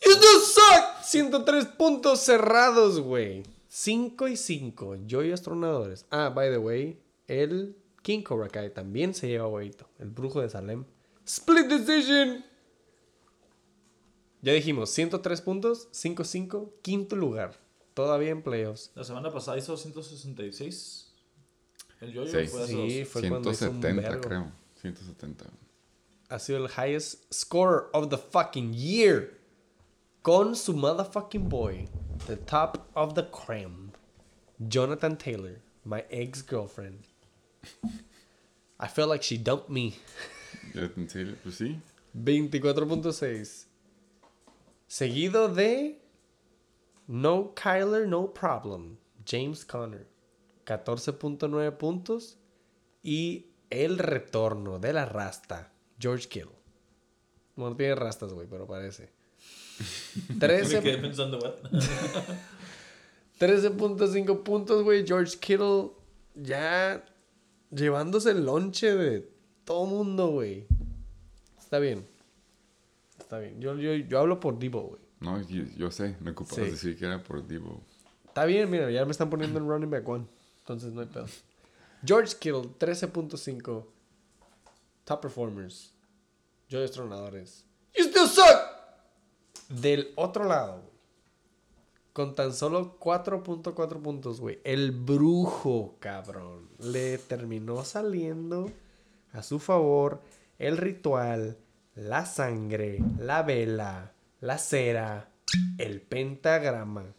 You still suck! 103 puntos cerrados, güey. 5 y 5. Yoyos tronadores. Ah, by the way, el King Cobra Kai también se lleva huevito. El brujo de Salem. Split decision. Ya dijimos, 103 puntos, 5-5, quinto lugar. Todavía en playoffs. La semana pasada hizo 166. El yo Sí. fue Sí, fue cuando hizo un 170 vergo. creo. 170. ha sido el highest scorer of the fucking year. Con su motherfucking boy. The top of the creme. Jonathan Taylor. My ex-girlfriend. I feel like she dumped me. Te entiendo, Pues sí. 24.6. Seguido de No Kyler, No Problem. James Conner. 14.9 puntos. Y el retorno de la rasta. George Kittle. Bueno, no tiene rastas, güey, pero parece. *laughs* Me quedé 13 pensando, what? *laughs* 13.5 puntos, güey. George Kittle ya llevándose el lonche de todo mundo, güey. Está bien. Está bien. Yo, yo, yo hablo por Debo, güey. No, yo, yo sé. Me ocupabas Sí. decir que era por Divo. Está bien, mira, ya me están poniendo en running back one. Entonces no hay pedo. George Kittle, 13.5. Top performers. Joyos tronadores. You still suck. Del otro lado, con tan solo 4.4 puntos, güey. El brujo, cabrón. Le terminó saliendo a su favor el ritual, la sangre, la vela, la cera, el pentagrama.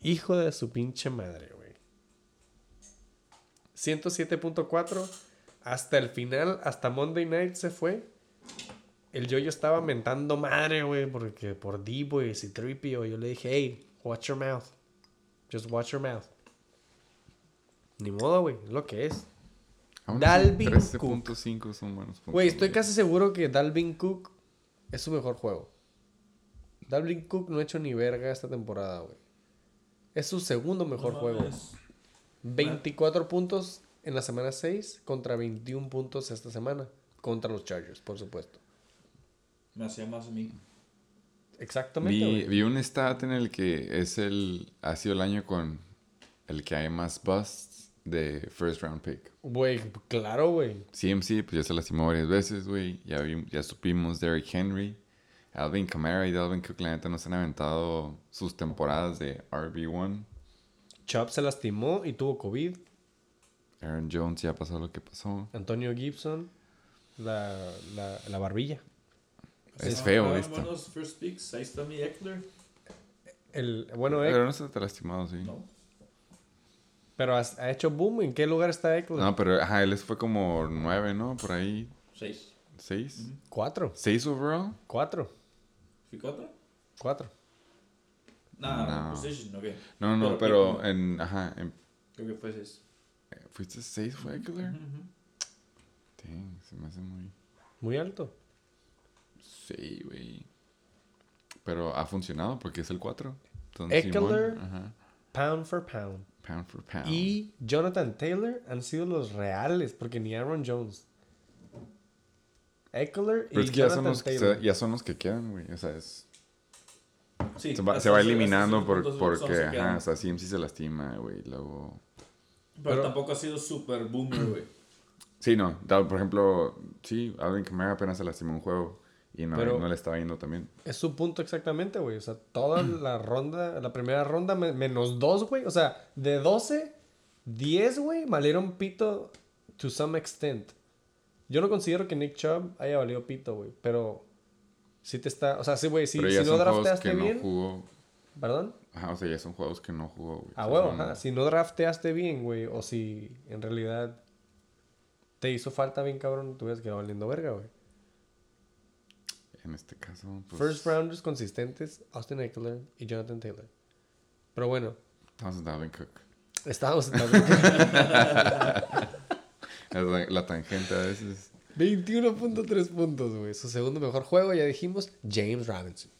Hijo de su pinche madre, güey. 107.4. Hasta el final, hasta Monday Night se fue. El yo estaba mentando madre, güey, porque por Debo y Citripio. Yo le dije, hey, watch your mouth. Just watch your mouth. Ni modo, güey, es lo que es. Aún Dalvin 13.5 son buenos puntos. Güey, estoy casi seguro que Dalvin Cook es su mejor juego. Dalvin Cook no ha hecho ni verga esta temporada, güey. Es su segundo mejor No juego. mames. 24 puntos en la semana 6 contra 21 puntos esta semana. Contra los Chargers, por supuesto. Me hacía más a mí. Exactamente. Vi, vi un stat en el que es el ha sido el año con el que hay más busts de first round pick. Güey, claro, güey. CMC pues ya se lastimó varias veces, güey. Ya, vi- ya supimos Derrick Henry. Alvin Kamara y Dalvin Cook, la neta, nos han aventado sus temporadas de RB1. Chubb se lastimó y tuvo COVID. Aaron Jones ya pasó lo que pasó. Antonio Gibson, la, la, la barbilla. Es No, feo fueron esto. buenos first picks. Ahí está mi Eckler. El, bueno, Eck- Pero no te lastimado, sí. No. pero ha, ha hecho boom. ¿En qué lugar está Eckler? No, pero ajá, él fue como nueve, ¿no? Por ahí. Seis. ¿Seis? Cuatro. ¿Seis overall? Cuatro. ¿Fui cuatro? Cuatro. Nah, No. position, ok. No, no, Pero- pero en. Ajá. En, Creo que fue seis. ¿Fuiste seis, fue Eckler? Dang, se me hace muy. Muy alto. Sí, güey. Pero ha funcionado porque es el 4. Entonces, Eckler. Pound for pound. Pound for pound. Y Jonathan Taylor han sido los reales, porque ni Aaron Jones. Eckler y Pero es que ya son, Jonathan los que, Taylor. se- ya son los que quedan, güey. O sea, es, Sí, se, va, se va eliminando por, porque, son los que ajá, o sea, CMC se lastima, güey. Luego. Pero, Pero- tampoco ha sido super boomer, güey. Sí, no. Por ejemplo, sí, Alvin Kamara apenas se lastimó un juego y no, Pero- no le estaba yendo también. Es su punto exactamente, güey. O sea, toda *clears throat* la ronda, la primera ronda me- menos dos, güey. O sea, de 12, 10, güey, valieron pito to some extent. Yo no considero que Nick Chubb haya valido pito, güey. Pero sí te está. O sea, sí, güey. Si, si no drafteaste bien. no jugó. ¿Perdón? Ajá, o sea, ya son juegos que no jugó, güey. A O sea, huevo, no- ajá. Si no drafteaste bien, güey. O si en realidad te hizo falta bien, cabrón, tú ves que valiendo verga, güey. En este caso, pues. First rounders consistentes, Austin Eckler y Jonathan Taylor. Pero bueno, Estamos en Dalvin Cook. estábamos en *laughs* La, la tangente a veces. 21.3 puntos, güey. Su segundo mejor juego, ya dijimos, James Robinson.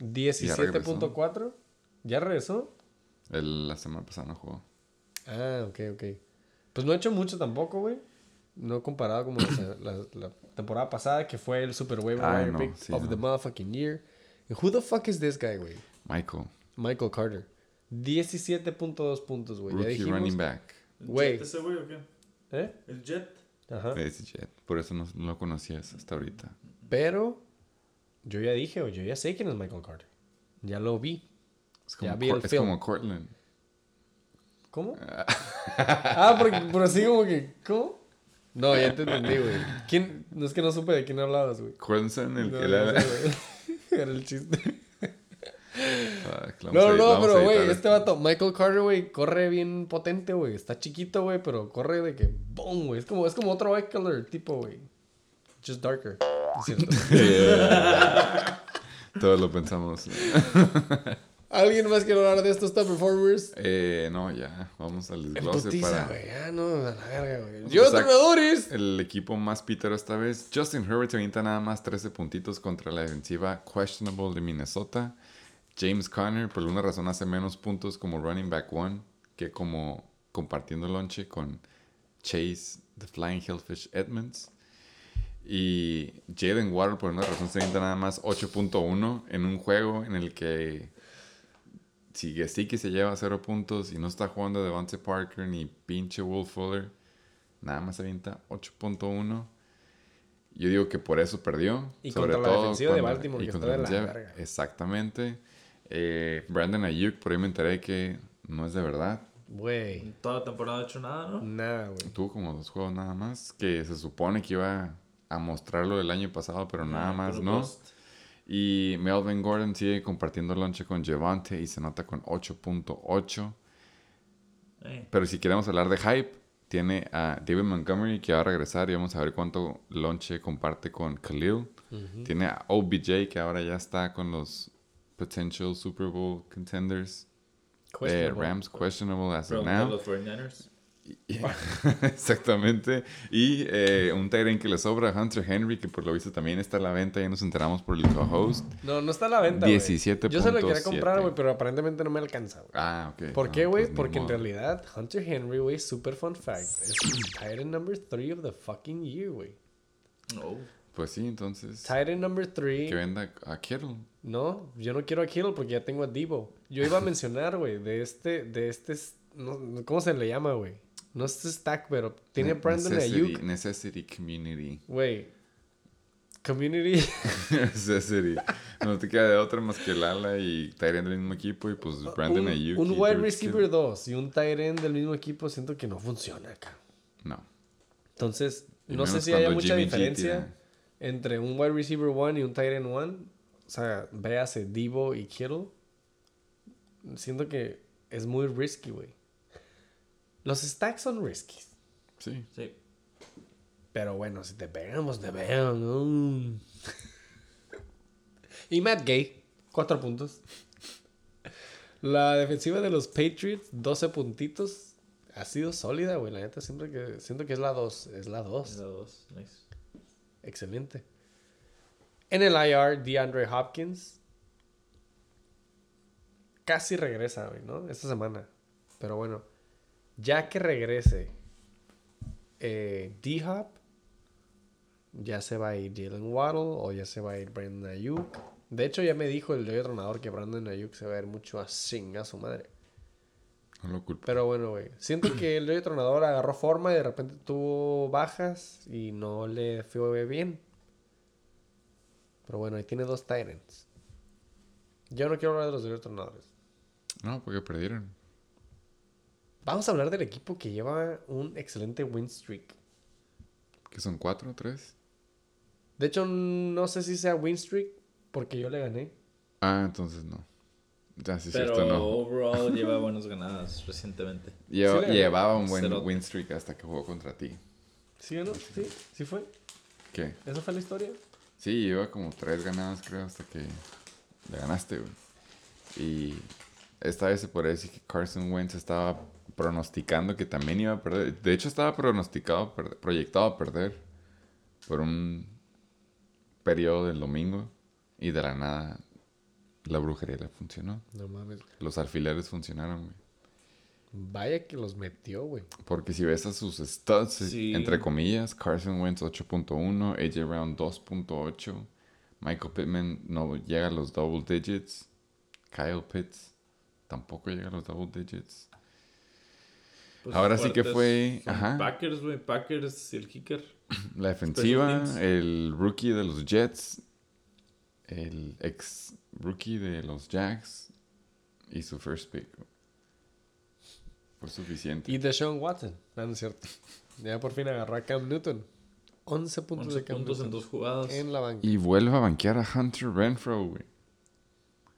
17.4. ¿Ya regresó? El- la semana pasada no jugó. Ah, ok, ok. Pues no ha hecho mucho tampoco, güey. No comparado como la, la- la temporada pasada, que fue el Super Ay, Wire no, sí, of no. the motherfucking year. And who the fuck is this guy, güey? Michael. Michael Carter. 17.2 puntos, güey. Ya Rookie dijimos. running back. ¿El Güey. Jet ese güey o qué? ¿Eh? ¿El Jet? Ajá. Ese Jet. Por eso no, no lo conocías hasta ahorita. Pero yo ya dije, o yo ya sé quién es Michael Carter. Ya lo vi. Es como, Ya vi el es film. como Cortland. ¿Cómo? *laughs* ah, porque por así como que. ¿Cómo? No, ya te entendí, güey. ¿Quién? No es que no supe de quién hablabas, güey. Cortland, el No, que no le sé, güey. *laughs* Era el chiste. Fuck, No, no, pero güey, este vato, Michael Carter, güey, corre bien potente, güey. Está chiquito, güey, pero corre de que boom, güey. Es como, es como otro Eckler tipo, güey. Just darker. Es cierto. *laughs* Yeah. Todos lo pensamos. *laughs* ¿Alguien más quiere hablar de estos top performers? Eh, no, ya. Vamos al desglose putiza, para güey. Ah, no, a la verga, güey. Yo, entrenadores. el equipo más pitero esta vez. Justin Herbert se avienta nada más 13 puntitos contra la defensiva questionable de Minnesota. James Conner, por alguna razón, hace menos puntos como running back one que como compartiendo lonche con Chase, The Flying Hellfish Edmonds. Y Jalen Waddle, por una razón, se avienta nada más 8.1 en un juego en el que sí que se lleva 0 puntos y no está jugando Devontae Parker ni pinche Wolf Fuller. Nada más se avienta 8.1. Yo digo que por eso perdió. Y sobre contra la todo defensiva de cuando- Baltimore, y que contra está de la defensiva- verga. Exactamente. Eh, Brandon Ayuk, por ahí me enteré que no es de verdad. Güey. Toda la temporada ha hecho nada, ¿no? Nada, güey. Tuvo como dos juegos nada más. Que se supone que iba a mostrarlo del año pasado, pero nada Ah, más puro no. Y Melvin Gordon sigue compartiendo lonche con Javante y se nota con 8.8. Eh, Pero si queremos hablar de hype, tiene a David Montgomery que va a regresar y vamos a ver cuánto lonche comparte con Khalil. Tiene a OBJ que ahora ya está con los potential Super Bowl contenders. Eh. Rams questionable as of now. los 49ers. *laughs* Exactamente. Y eh, un Tyrant que le sobra, Hunter Henry, que por lo visto también está a la venta. Ya nos enteramos por el co-host. No, no está a la venta, güey. 17.7. Yo se lo quería comprar, güey, pero aparentemente no me alcanza, güey. Ah, ok. ¿Por No, qué, güey? pues Porque en modo. realidad Hunter Henry, güey, super fun fact, es Titan number 3 of the fucking year, güey. No. Pues sí, entonces. Titan number 3. Que venda a Kittle. No, yo no quiero a Kittle porque ya tengo a Debo. Yo iba a mencionar, güey, de este, de este, no- ¿cómo se le llama, güey? No es stack, pero tiene Ne- Brandon necessity, Ayuk, Necessity Community. güey. Community. *laughs* necessity. No te queda de otra más que Lala y Tyrant del mismo equipo y pues Brandon un, Ayuk. un wide receiver Kittle. 2 y un end del mismo equipo siento que no funciona acá. No. Entonces, Y no sé si haya mucha Jimmy diferencia entre un wide receiver 1 y un end 1. O sea, véase Debo y Kittle. Siento que es muy risky, güey. Los stacks son risky. Sí. Sí. Pero bueno, si te pegan, pues te pegan. ¿no? *laughs* y Matt Gay, 4 puntos. La defensiva de los Patriots, 12 puntitos. Ha sido sólida, güey. La neta, siempre que siento que es la 2. Es la 2. Esa dos. Nice. Excelente. En el IR, DeAndre Hopkins. Casi regresa hoy, ¿no? Esta semana. Pero bueno, ya que regrese eh, D-Hop, ya se va a ir Jalen Waddle o ya se va a ir Brandon Ayuk. De hecho, ya me dijo el de entrenador que Brandon Ayuk se va a ir mucho a sin a su madre. No lo culpo. Pero bueno, güey. Siento que el Joey Tronador agarró forma y de repente tuvo bajas y no le fue bien. Pero bueno, ahí tiene dos Tyrants. Yo no quiero hablar de los Joey Tronadores. No, porque perdieron. Vamos a hablar del equipo que lleva un excelente win streak. ¿Que son cuatro, tres? De hecho, no sé si sea win streak porque yo le gané. Ah, entonces no. Ya, sí, es Pero cierto, no. overall *laughs* lleva buenas ganadas recientemente. Lleva- Sí le- llevaba un buen Cero. win streak hasta que jugó contra ti. ¿Sí o no? Sí, sí fue. ¿Qué? ¿Esa fue la historia? Sí, lleva como tres ganadas, creo, hasta que le ganaste, güey. Y esta vez se podría decir que Carson Wentz estaba pronosticando que también iba a perder. De hecho, estaba pronosticado, proyectado a perder por un periodo del domingo. Y de la nada, la brujería le funcionó. No mames. Los alfileres funcionaron, güey. Vaya que los metió, güey. Porque si ves a sus studs, Sí. entre comillas, Carson Wentz 8.1, AJ Brown 2.8, Michael Pittman no llega a los double digits, Kyle Pitts tampoco llega a los double digits. Pues Ahora sí que fue- ajá. Packers, güey. Packers y el kicker. *clears throat* La defensiva, el rookie de los Jets, el ex rookie de los Jags y su first pick. Fue suficiente. Y Deshaun Watson. No, no es cierto. Ya por fin agarró a Cam Newton. 11 puntos 11 de Cam puntos en Newton. dos jugadas. En la banca. Y vuelve a banquear a Hunter Renfro, güey.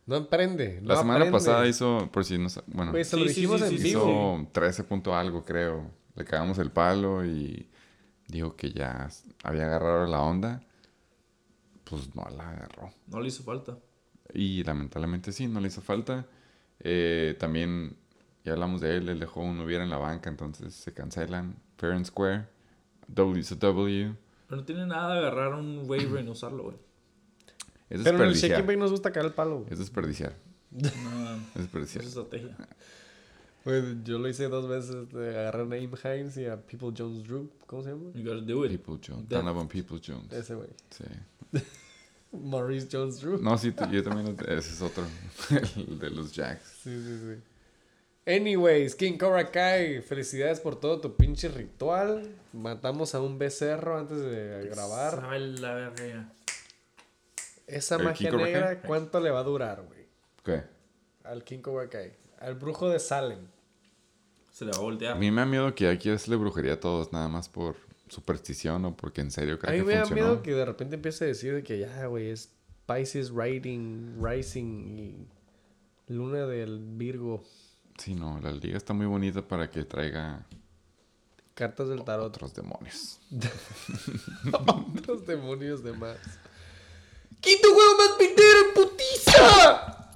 No emprende. La semana aprende. pasada hizo, por si no bueno, se lo Sí, dijimos sí, en vivo. hizo 13 punto algo, creo. Le cagamos el palo y dijo que ya había agarrado la onda. Pues no la agarró. No le hizo falta. Y lamentablemente sí, no le hizo falta. Eh, también, ya hablamos de él, él dejó un hubiera en la banca, entonces se cancelan. Fair and square. W. Pero no tiene nada de agarrar un waiver y no usarlo, güey. Es Pero en el shaking bag nos gusta caer el palo. güey. Es desperdiciar. No, Es es desperdiciar. estrategia. Güey, yo lo hice dos veces. De agarrar a Naeem Hines y a People Jones Drew. ¿Cómo se llama? You gotta do it. People Jones. Donovan People Jones. Ese güey. Sí. *laughs* Maurice Jones Drew. No, sí, yo también. Ese es otro. *laughs* el de los Jacks. Sí, sí, sí. Anyways, King Cobra Kai, felicidades por todo tu pinche ritual. Matamos a un becerro antes de grabar. Sabe la verga. Esa ¿El magia negra, ¿cuánto le va a durar, güey? ¿Qué? Al King Cobra Kai. Al brujo de Salem. Se le va a A voltear. mí me da miedo que ya quieras hacerle brujería a todos, nada más por superstición o porque en serio A creo mí que me da funcionó. miedo que de repente empiece a decir de que ya, güey, es Pisces Riding, Rising y Luna del Virgo. Sí, no, la liga está muy bonita para que traiga Cartas del tarot. otros demonios. *laughs* Otros demonios de más. ¡Quinto juego más pintero en putiza!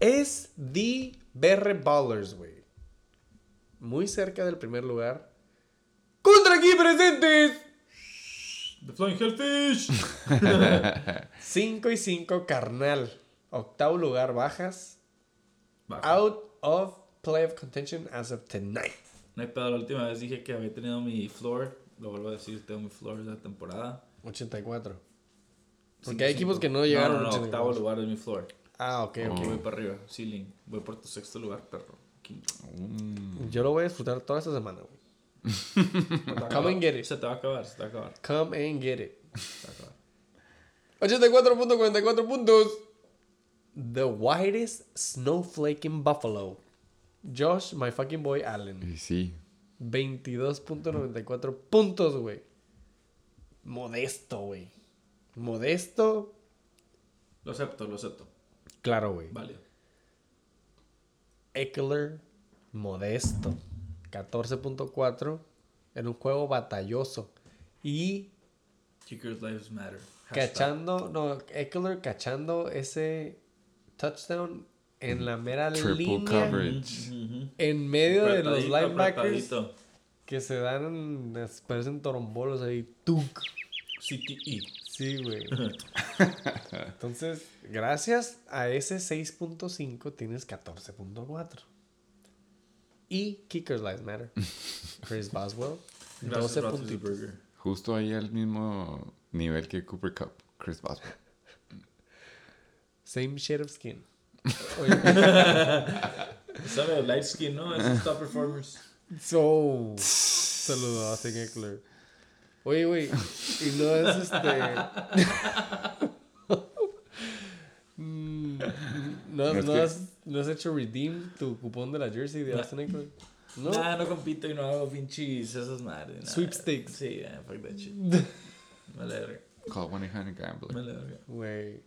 Es The BR Ballers, güey. Muy cerca del primer lugar. ¡Contra aquí presentes! The Flying Hellfish. *laughs* 5 y 5, carnal. Octavo lugar, bajas. Baja. Out of playoff contention as of tonight. No hay pedo, la última vez dije que había tenido mi floor. Lo vuelvo a decir, tengo mi floor de la temporada. 84. Porque hay equipos que no llegaron No, no, a no, 84. octavo lugar es mi floor. Ah, ok, ok. Voy para arriba, ceiling. Voy por tu sexto lugar, perro. Quinto. Mm, Yo lo voy a disfrutar toda esta semana, güey. *laughs* Come and get it. Se te va a acabar, se te va a acabar. Come and get it. Se te va a acabar. 84.44 puntos. The whitest snowflake in Buffalo. Josh, my fucking boy Allen. y sí, 22.94 puntos, güey. Modesto, güey. Modesto. Lo acepto, lo acepto. Claro, güey. Vale. Eckler, modesto. 14.4 en un juego batalloso. Y Kickers lives matter. Hashtag. cachando, no, Eckler cachando ese touchdown en la mera Triple línea. coverage. En medio de los linebackers apretadito. que se dan, parecen torombolos ahí. CTE. Sí, güey. *laughs* Entonces, gracias a ese 6.5 tienes 14.4. Y Kickers Lives Matter. *laughs* Chris Boswell, 12 Gracias, puntitos. Justo ahí al mismo nivel que Cooper Cup, Chris Boswell. Same shade of skin. *laughs* Sabe, light skin, ¿no? Esos top performers. So, saludo a Eckler. Oye, güey, y no es este. Mm, no, No es no que- has, no has hecho redeem tu cupón de la jersey de. Austin Eckler. No. Nah, no compito y no hago pinches esas madres. nah. Sweepstakes. Sí, yeah, fuck that shit. *laughs* Me verga. Call 1-800 Gambler. Me la verga. Güey.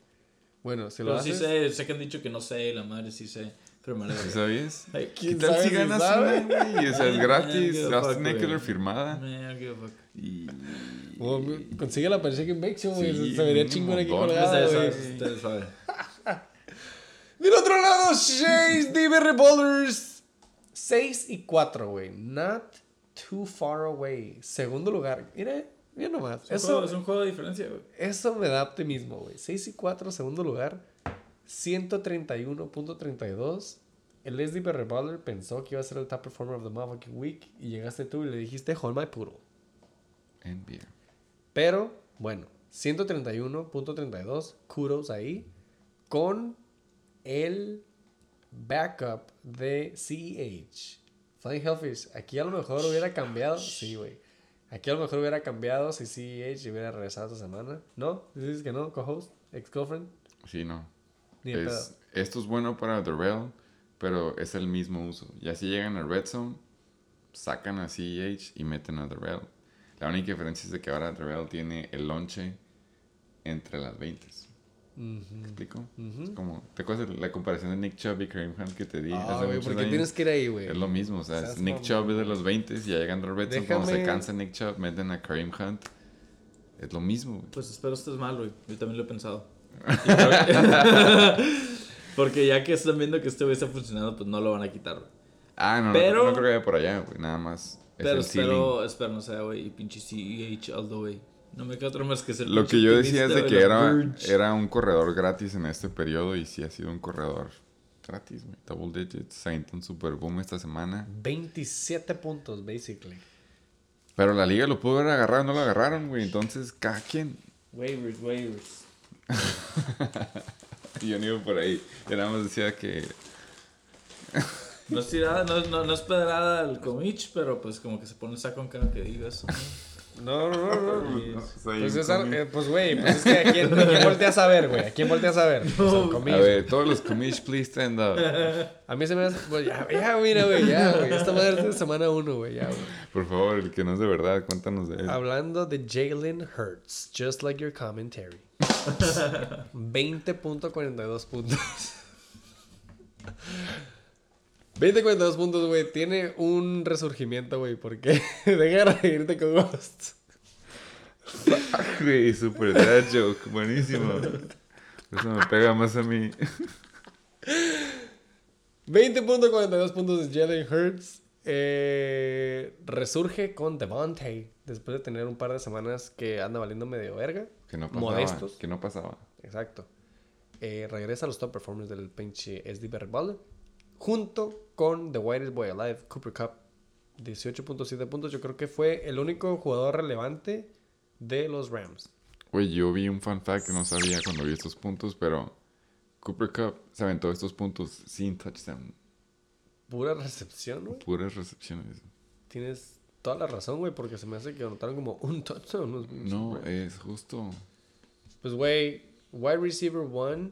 Bueno, si lo Pero sí haces. sé, sé que han dicho que no sé, la madre sí sé. Pero me ¿Sí verga. ¿Sabías? ¿Qué ¿Quién tal sabe si ganas sabe? una, güey? Y, O sea, es gratis. Austin Eckler firmada. Man, I don't give a fuck. Y... Bueno, consigue la pareja que Bake güey. Sí, se vería chingón aquí colgada, güey. ustedes saben. *laughs* Del otro lado, Chase DB Bowlers. 6 y 4, güey. Not too far away. Segundo lugar. Mira, mira nomás. Es un, Eso, juego, es un juego de diferencia, güey. eso me da optimismo, güey. 6 y 4, segundo lugar. 131.32. El SDB Bowler pensó que iba a ser el top performer of the motherfucking week. Y llegaste tú y le dijiste, hold my poodle. NBA. Pero, bueno, 131.32, kudos ahí, con el backup de CEH. Flying Hellfish, aquí a lo mejor hubiera cambiado, sí, güey. Aquí a lo mejor hubiera cambiado si CEH hubiera regresado esta semana. ¿No? ¿Dices que no? ¿Co-host? ¿Ex-girlfriend? Sí, no. Ni de pedo. Es, esto es bueno para The Rail, pero es el mismo uso. Y así llegan a Red Zone, sacan a CEH y meten a The Rail. La única diferencia es de que ahora Rail tiene el lonche entre las 20. ¿Me explico? Es como, ¿te acuerdas de la comparación de Nick Chubb y Kareem Hunt que te di Ah, hace güey, muchos ¿por qué años? tienes que ir ahí, güey? Es lo mismo, o sea, es Nick Chubb es de los 20 y ya llegando a Red Zone, cuando se Déjame- cansa Nick Chubb, meten a Kareem Hunt. Es lo mismo, güey. Pues espero estés mal, güey. Yo también lo he pensado. Que- *laughs* Porque ya que están viendo que este güey está funcionando, pues no lo van a quitar, güey. Ah, no, Pero- no, no creo que vaya por allá, güey. Nada más. Es Pero ceiling. espero, espero no sea, güey. Y pinche CEH all the way. No me queda otra más que ser Lo que yo decía es de que era, era un corredor gratis en este periodo y sí ha sido un corredor gratis, güey. Double digits. Se aventó un super boom esta semana. 27 puntos, basically. Pero la liga lo pudo haber agarrado, no lo agarraron, güey. Entonces, cada quien. Waivers, waivers. Y *laughs* yo no iba por ahí. Yo nada más decía que. No es tirada, no, no, no es pedrada al comich, pero pues como que se pone saco en cara que diga eso. No, no, no, no. Y Pues, un es, al- comi- eh, pues, güey, pues es que ¿a quién, a quién volteas a ver, güey? ¿A quién volteas a ver? Pues, al comish. A ver, todos los comish, please stand up. A mí se me hace. Pues ya, ya, mira, güey, ya, güey. Esta madre es de semana uno, güey, ya, güey. Por favor, el que no es de verdad, cuéntanos de él. Hablando de Jalen Hurts, just like your commentary. *laughs* 20.42 puntos. 20.42 puntos, güey. Tiene un resurgimiento, güey. porque *laughs* Deja de reírte con Ghost. Güey, super dad joke. Buenísimo. Eso me pega más a mí. 20.42 puntos de Jalen Hurts. Eh, resurge con Devontae después de tener un par de semanas que anda valiendo medio verga. Que no pasaba. Modestos. Que no pasaba. Exacto. Eh, regresa a los top performers del pinche SD Butler. Junto con The Whitest Boy Alive, Cooper Cup. 18.7 puntos. Yo creo que fue el único jugador relevante de los Rams. Güey, yo vi un fun fact que no sabía cuando vi estos puntos, pero Cooper Cup se aventó estos puntos sin touchdown. Pura recepción, güey. Puras recepciones. Tienes toda la razón, güey, porque se me hace que anotaron como un touchdown. los No, Rams. es justo. Pues, güey, wide receiver one,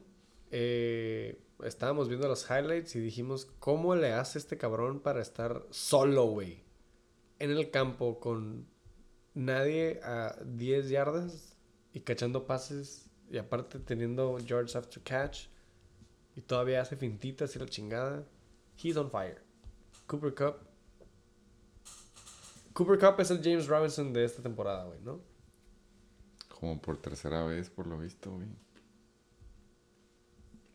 eh, estábamos viendo los highlights y dijimos, ¿cómo le hace este cabrón para estar solo, güey? En el campo con nadie a 10 yardas y cachando pases y aparte teniendo yards after catch y todavía hace fintitas y la chingada. He's on fire. Cooper Cup. Cooper Cup es el James Robinson de esta temporada, güey, ¿no? Como por tercera vez, por lo visto, güey.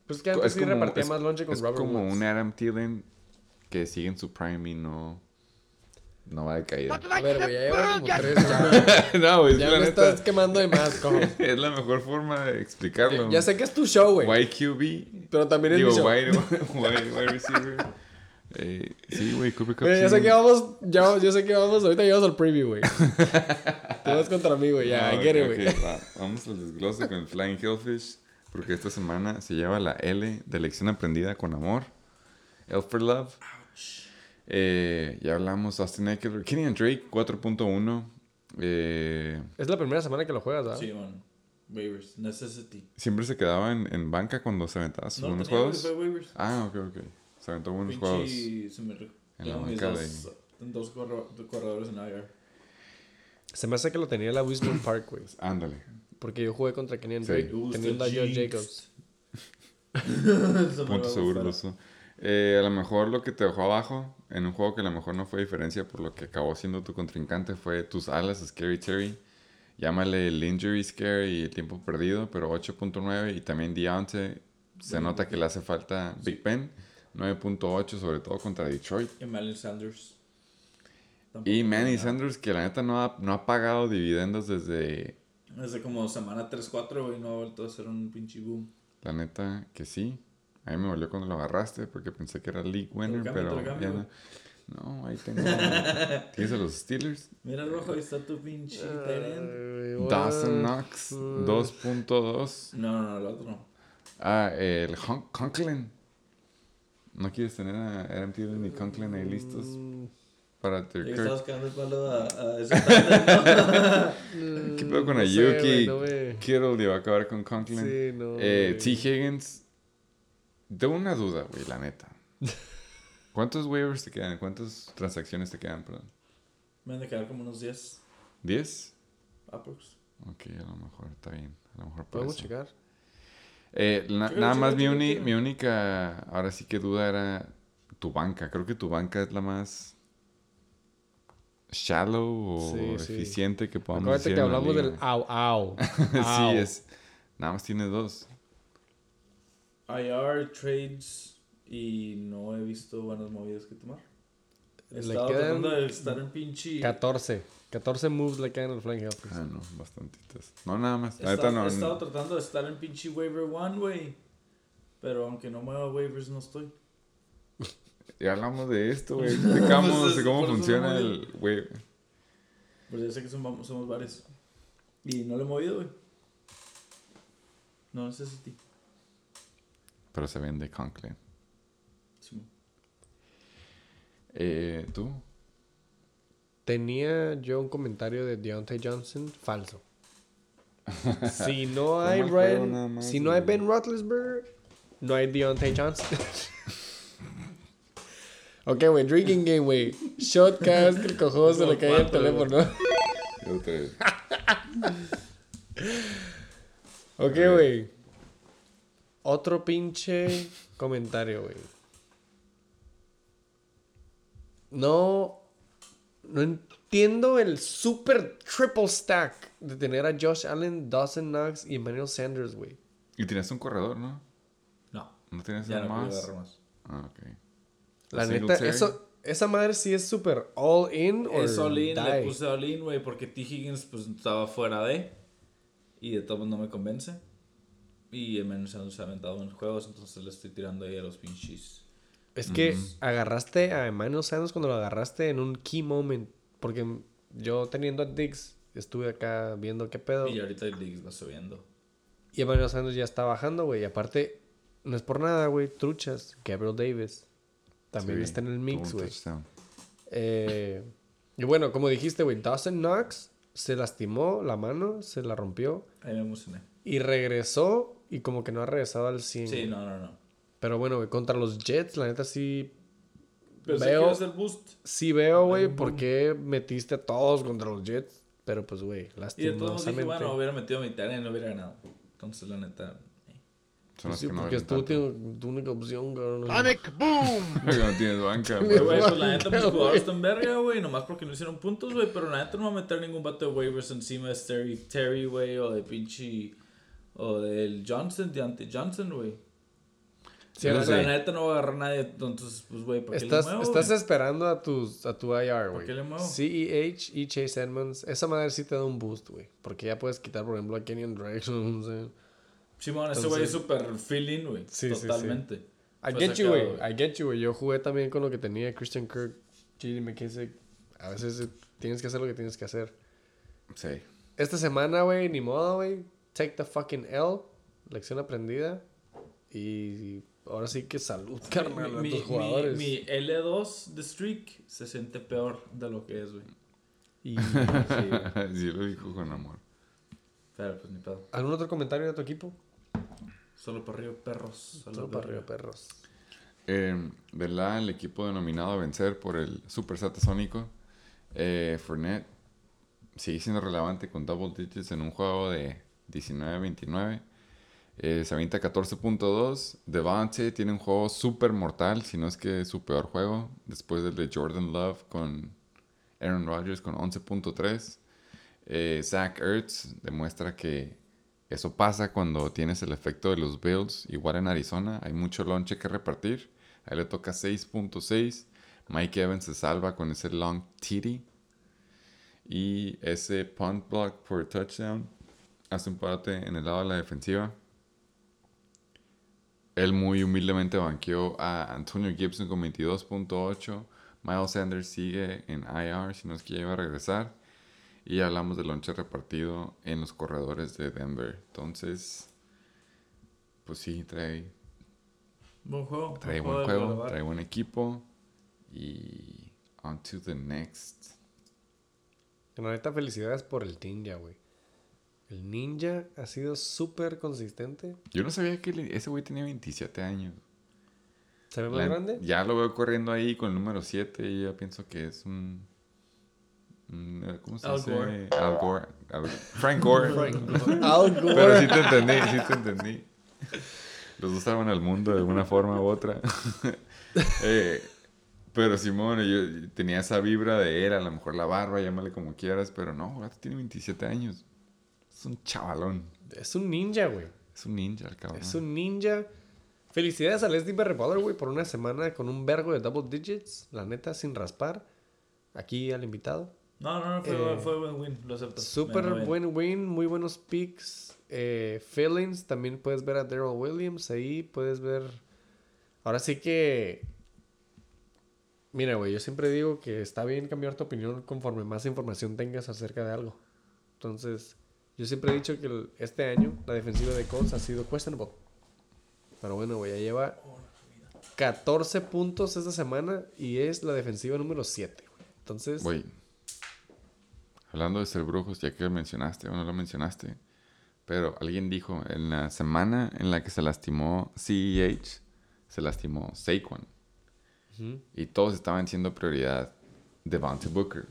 Pues que antes sí repartía es- más lonche con es Robert como Woods. un Adam Thielen que sigue en su prime y no... No va de caída. A ver, güey, ya llevamos como tres. *laughs* Ya, no, güey, es ya la me neta. estás quemando de más, cojo. *laughs* Es la mejor forma de explicarlo. Ya sé que es tu show, güey. YQB. Pero también es Digo, mi show. wide, wide, wide receiver. Eh, sí, güey, Cooper Cup. Mira, ya sí. sé que vamos, ya, yo sé que vamos, ahorita llegamos al preview, güey. Te vas contra mí, güey, ya, *laughs* No, I get it, ok, güey. va. Vamos al desglose con el Flying Hellfish. Porque esta semana se lleva la L de lección aprendida con amor. L for Love. Eh, ya hablamos Austin Eckler. Kenny Drake 4.1. Eh, Es la primera semana que lo juegas, ¿verdad? Sí, man. Waivers. Necessity. siempre se quedaba en, en banca cuando se aventaba sus No, buenos juegos. waivers. Ah, ok, ok. Se aventó buenos juegos. Se me en la banca dos, dos corredores en IR. Se me hace que lo tenía en la Wisdom Park, güey. Ándale. Porque yo jugué contra Kenyan Sí. Drake teniendo a está Joe jinxed. Jacobs. Eso Punto seguro uso. Eh, a lo mejor lo que te dejó abajo en un juego que a lo mejor no fue diferencia por lo que acabó siendo tu contrincante fue tus alas, Scary Terry. Llámale el injury scare y el tiempo perdido, pero 8.9 y también Deontay. Se nota que le hace falta Big Ben, 9.8 sobre todo contra Detroit. Y Malin Sanders. Y Manny. Sanders que la neta no ha, no ha pagado dividendos desde Desde como semana 3-4, güey, no ha vuelto a ser un pinche boom. La neta que sí. A mí me volvió cuando lo agarraste porque pensé que era league winner, cambio, pero ya no. No, ahí tengo. *laughs* ¿Tienes a los Steelers? Mira, rojo, ahí está tu pinche. Ay, Dawson? Knox 2.2. No, no, no, el otro no. Ah, el Hon- Conklin. ¿No quieres tener a Thielen y Conklin ahí listos para Ya Kirk? estabas cagando el palo a, a ¿no? *laughs* ¿Qué pedo con No sé, Ayuki? no me- Kittle le va a acabar con Conklin. Sí, no, eh. T. Higgins. Tengo una duda, güey, la neta. *laughs* ¿Cuántos waivers te quedan? ¿Cuántas transacciones te quedan, perdón? Me han de quedar como unos 10 ¿10? aprox. Ok, a lo mejor está bien. A lo mejor ¿Podemos eso. checar? Eh, na- nada más mi, uni- mi única, ahora sí que duda era tu banca. Creo que tu banca es la más shallow o Sí, sí. eficiente que podamos Acuérdate decir que hablamos del au au. *laughs* sí, Au. es. Nada más tiene dos. IR, trades y no he visto buenas movidas que tomar. He Le quedan tratando de estar en pinche... 14. 14 moves le quedan al Flying Hellfish. Ah, no, bastantitas. No, nada más. He estado, no. he estado tratando de estar en pinche waiver one, güey. Pero aunque no mueva waivers, no estoy. Ya hablamos de esto, güey. *laughs* Explicamos Pues es- de cómo funciona no el. Güey. Pues ya sé que somos, somos varios. Y no lo he movido, güey. No necesito. Pero se vende Conklin. Sí. Eh, ¿Tú? Tenía yo un comentario de Deontay Johnson falso. *laughs* si no hay nada Ryan, más, si no hay. Ben Roethlisberger, no hay Deontay Johnson. *laughs* ok, güey, drinking game, güey. Shot cada vez que el cojudo se le cae el teléfono. Yo te- *laughs* ok, güey. Otro pinche comentario, güey. No. No entiendo el super triple stack de tener a Josh Allen, Dawson Knox y Emmanuel Sanders, güey. Y tienes un corredor, ¿no? No. ¿No tienes Ya nada no más? más. Ah, ok. La neta, eso, esa madre sí es super all in Es all-in, le die. puse all-in, güey, porque T. Higgins pues estaba fuera de. Y de todos no me convence. Y el menos se ha aventado en juegos, entonces le estoy tirando ahí a los pinches. Es que agarraste a Emmanuel Sanders cuando lo agarraste en un key moment. Porque yo teniendo a Diggs, estuve acá viendo qué pedo. Y ahorita el Diggs va subiendo. Y Emmanuel Sanders ya está bajando, güey. Y aparte, no es por nada, güey. Truchas. Gabriel Davis. También Sí, está en el mix, güey. Eh, y bueno, como dijiste, güey. Dawson Knox se lastimó la mano, se la rompió. Ahí me emocioné. Y regresó. Y como que no ha regresado al 100. Sí, no, no, no. Pero bueno, güey. Contra los Jets, la neta sí. Pero Veo- si quieres el boost. Sí veo, güey, por qué metiste a todos contra los Jets. Pero pues, güey, Y de todos lastimosamente. dije, bueno, hubiera metido mi tarea y no hubiera ganado. Entonces, la neta. Son las Sí, que no porque es valen tu, única opción, cabrón. *laughs* Porque no tienes banca, Güey, *laughs* güey. güey, pues la neta, mis jugadores están verga, güey. Nomás porque no hicieron puntos, güey. Pero la neta no va a meter ningún vato de waivers encima de Terry, Terry, güey. O de pinche. O del Johnson, de ante Johnson, güey. Sí, o no la neta no va a agarrar nadie. Entonces, pues, güey, ¿para qué Estás, le muevo? estás güey? esperando a, tus, a tu IR, güey. qué le muevo? CEH y Chase Edmonds. Esa madre sí te da un boost, güey. Porque ya puedes quitar, por ejemplo, a Kenyon Drake. *laughs* no sé. Simón, ese Entonces- güey es súper feeling, güey. Sí, sí, sí. Totalmente. I get you, güey. I get you, güey. Yo jugué también con lo que tenía Christian Kirk, J.D. McKissick. A veces tienes que hacer lo que tienes que hacer. Sí. Esta semana, güey, ni modo, güey. Take the fucking L. lección aprendida. Y ahora sí que salud, carnal, a mi, tus mi- jugadores. mi L2 de streak se siente peor de lo que es, güey. Y, *laughs* sí, sí, lo dijo con amor. Pero pues ni pedo. ¿Algún otro comentario de tu equipo? Solo para arriba, perros. Solo, Solo para arriba, perros. Eh, ¿Verdad? El equipo denominado a vencer por el Super Satasónico. Eh, Fournette sigue siendo relevante con double digits en un juego de 19-29. Eh, se avienta 14.2. Devante tiene un juego súper mortal, si no es que su peor juego. Después del de Jordan Love con Aaron Rodgers con 11.3. Eh, Zach Ertz demuestra que eso pasa cuando tienes el efecto de los Bills. Igual en Arizona hay mucho lonche que repartir. Ahí le toca 6.6. Mike Evans se salva con ese long titty. Y ese punt block por touchdown hace un parte en el lado de la defensiva. Él muy humildemente banqueó a Antonio Gibson con 22.8. Miles Sanders sigue en IR, si no es que ya iba a regresar. Y hablamos del lonche repartido en los corredores de Denver. Entonces, pues sí, trae, Buen juego. trae buen juego, trae buen equipo. Y on to the next. Que la neta, felicidades por el Ninja, güey. El Ninja ha sido súper consistente. Yo no sabía que ese güey tenía 27 años. ¿Se ve más La- grande? Ya lo veo corriendo ahí con el número 7 y ya pienso que es un... un, eh, ¿Cómo se Al dice? Gore. Al Gore. Al- *laughs* Frank Gore. Al Gore. Pero sí te entendí, sí te entendí. Los dos salvan al mundo de una forma u otra. *laughs* Eh, pero Simón, yo tenía esa vibra de él, a lo mejor la barba, llámale como quieras, pero no, gato tiene 27 años. Es un chavalón. Es un ninja, güey. Es un ninja, el cabrón. Es un ninja. Felicidades a Leslie Berry Potter, güey, por una semana con un vergo de double digits. La neta, sin raspar. Aquí al invitado. No, no, no, fue, Eh, fue buen win, lo acepto. Súper buen win, muy buenos picks. Eh, feelings, también puedes ver a Daryl Williams ahí, puedes ver... Ahora sí que... Mira, güey, yo siempre digo que está bien cambiar tu opinión conforme más información tengas acerca de algo. Entonces, yo siempre he dicho que el- este año la defensiva de Colts ha sido questionable. Pero bueno, güey, ya lleva 14 puntos esta semana y es la defensiva número 7. Entonces, Güey, hablando de ser brujos, ya que lo mencionaste o no lo mencionaste, pero alguien dijo en la semana en la que se lastimó CEH, se lastimó Saquon. Y todos estaban siendo prioridad Devontae Booker.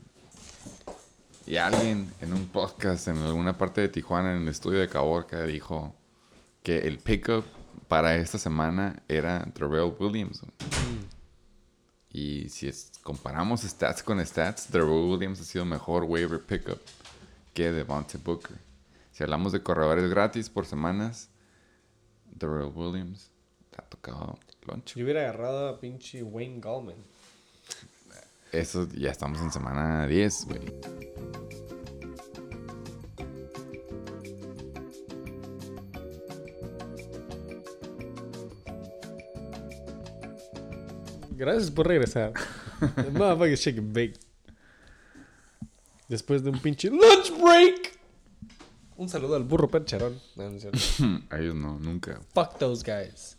Y alguien en un podcast en alguna parte de Tijuana, en el estudio de Caborca, dijo que el pickup para esta semana era Darrell Williams. Y si es- comparamos stats con stats, Darrell Williams ha sido mejor waiver pickup que Devontae Booker. Si hablamos de corredores gratis por semanas, Darrell Williams te ha tocado loncho. Yo hubiera agarrado a pinche Wayne Gallman. Eso ya estamos en semana 10, güey. Gracias por regresar. Motherfucking shake and bake. Después de un pinche lunch break. Un saludo al burro percherón. No, no. *laughs* A ellos no, nunca. Fuck those guys.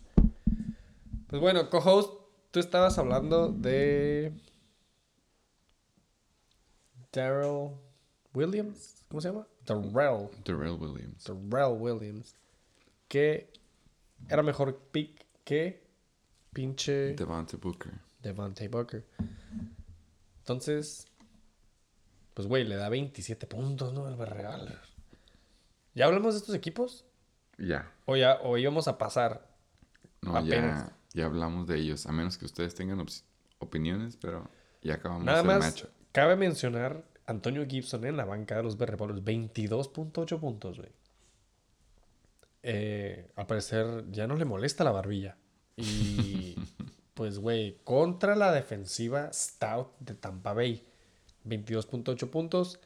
Pues bueno, co-host, tú estabas hablando de. Daryl Williams. ¿Cómo se llama? Darrell. Darrell Williams. Darrell Williams. Que era mejor pick que pinche Devontae Booker. Devontae Booker. Entonces, pues güey, le da 27 puntos, ¿no? El Barreal. ¿Ya hablamos de estos equipos? Ya. ¿O ya o íbamos a pasar? No, Apenas. ya, ya hablamos de ellos. A menos que ustedes tengan opiniones, pero ya acabamos Nada el más, cabe mencionar Antonio Gibson en la banca de los Berrepolos. 22.8 puntos, güey. Eh, al parecer ya no le molesta la barbilla. Y *laughs* pues, güey, contra la defensiva Stout de Tampa Bay. 22.8 puntos.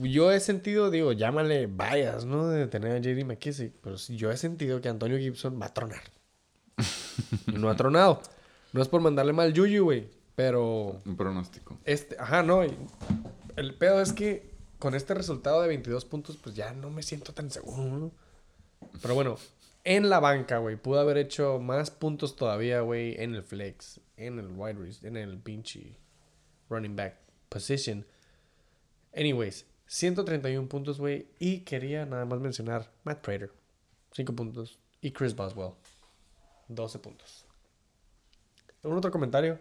Yo he sentido, digo, llámale bias, ¿no? De tener a JD McKissick. Pero yo he sentido que Antonio Gibson va a tronar. Y *laughs* no ha tronado. No es por mandarle mal yuyu, güey. Pero Un pronóstico. este, ajá, no. El pedo es que con este resultado de 22 puntos, pues ya no me siento tan seguro, ¿no? Pero bueno, en la banca, güey, pudo haber hecho más puntos todavía, güey, en el flex, en el wide receiver, en el pinche running back position. Anyways, 131 puntos, güey. Y quería nada más mencionar Matt Prater, 5 puntos. Y Chris Boswell, 12 puntos. ¿Algún otro comentario?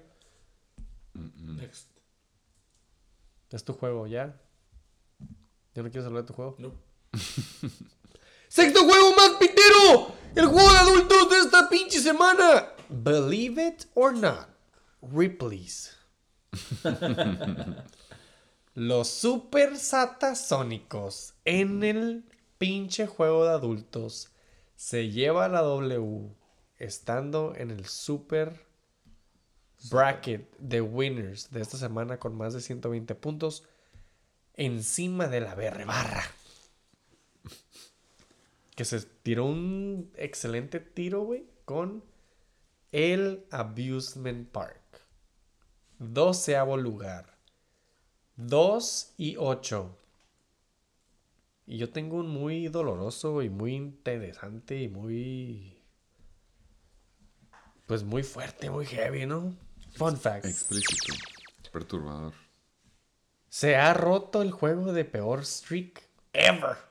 Next. Es tu juego, ¿ya? ¿Ya no quieres hablar de tu juego? No. *laughs* ¡Sexto juego más pitero! ¡El juego de adultos de esta pinche semana! Believe it or not, Ripley's. *laughs* Los super satasónicos en el pinche juego de adultos se lleva la W estando en el super bracket de winners de esta semana con más de 120 puntos encima de la BR barra. Que se tiró un excelente tiro, güey, con el Abusement Park. Doceavo lugar. 2 y 8. Y yo tengo un muy doloroso y muy interesante y muy... Pues muy fuerte, muy heavy, ¿no? Fun fact. Explícito. Perturbador. Se ha roto el juego de peor streak ever.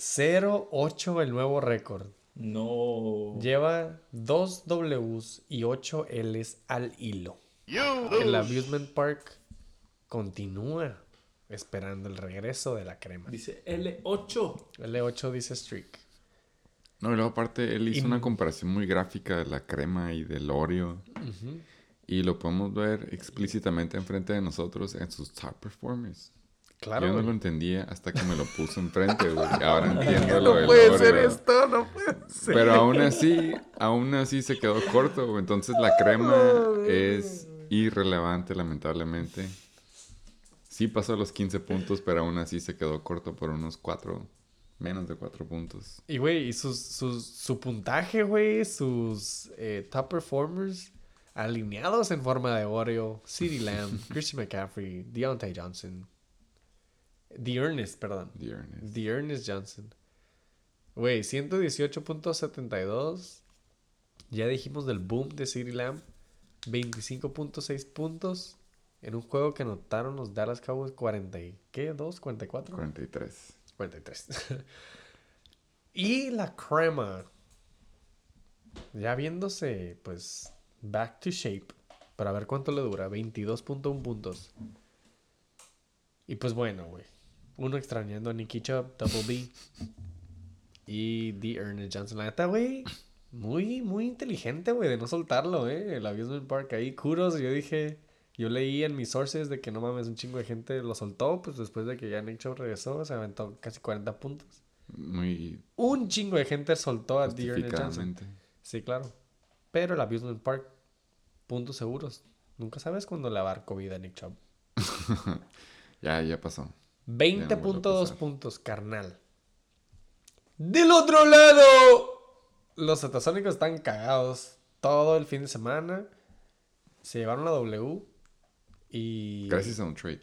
0-8 el nuevo récord. No. Lleva 2 Ws y 8 Ls al hilo. El Abusement Park continúa esperando el regreso de la crema. Dice L8. L8 dice streak. No, y luego aparte él hizo Y- una comparación muy gráfica de la crema y del Oreo. Y lo podemos ver explícitamente enfrente de nosotros en sus top performers. Claro. Yo no lo entendía hasta que me lo puso enfrente, güey. Ahora *laughs* entiendo lo No puede ser Oreo. esto, no puede ser. Pero aún así, aún así se quedó corto, güey. Entonces la crema es irrelevante, lamentablemente. Sí pasó los 15 puntos, pero aún así se quedó corto por unos 4, menos de 4 puntos. Y, güey, y sus, sus- su puntaje, güey, sus eh, top performers alineados en forma de Oreo, CeeDee Lamb, *laughs* Christian McCaffrey, Deontay Johnson, The Ernest, perdón. The Ernest. The Ernest Johnson. Güey, 118.72. Ya dijimos del boom de CeeDee Lamb. 25.6 puntos. En un juego que anotaron los Dallas Cowboys 40 y... ¿Qué? ¿2? ¿44? 43. 43. y la crema. Ya viéndose, pues, back to shape. Para ver cuánto le dura. 22.1 puntos. Y pues bueno, güey. Uno extrañando a Nicky Chubb, Double B. Y The Ernest Johnson. La neta, güey. Muy, muy inteligente, güey, de no soltarlo, eh. El Abusement Park ahí, curos. Yo dije. Yo leí en mis sources de que no mames, un chingo de gente lo soltó. Pues después de que ya Nick Chubb regresó, se aventó casi 40 puntos. Muy Un chingo de gente soltó a The Ernest Johnson. Sí, claro. Pero el Abusement Park, puntos seguros. Nunca sabes cuándo le va a dar COVID a Nick Chubb. *laughs* Ya, ya pasó. 20.2 Ya no vuelve a pasar. puntos, carnal. Del otro lado, los satasónicos están cagados todo el fin de semana. Se llevaron la W. Y. Gracias a un trade.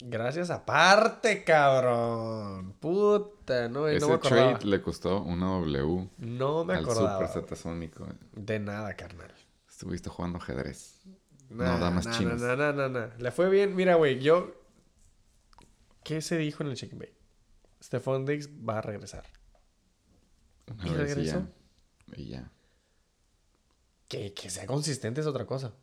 Gracias aparte, cabrón. Puta, no, no Ese me acordaba. trade le costó una W No me al acordaba. super satasónico. De nada, carnal. Estuviste jugando ajedrez. Nah, no, damas nah, chinas. nah, nah, nah, nah. Le fue bien. Mira, güey, yo. ¿Qué se dijo en el Chicken Bay? Stephon Diggs va a regresar. Una ¿Y regresó? ya. Y ya. Que, que sea consistente es otra cosa.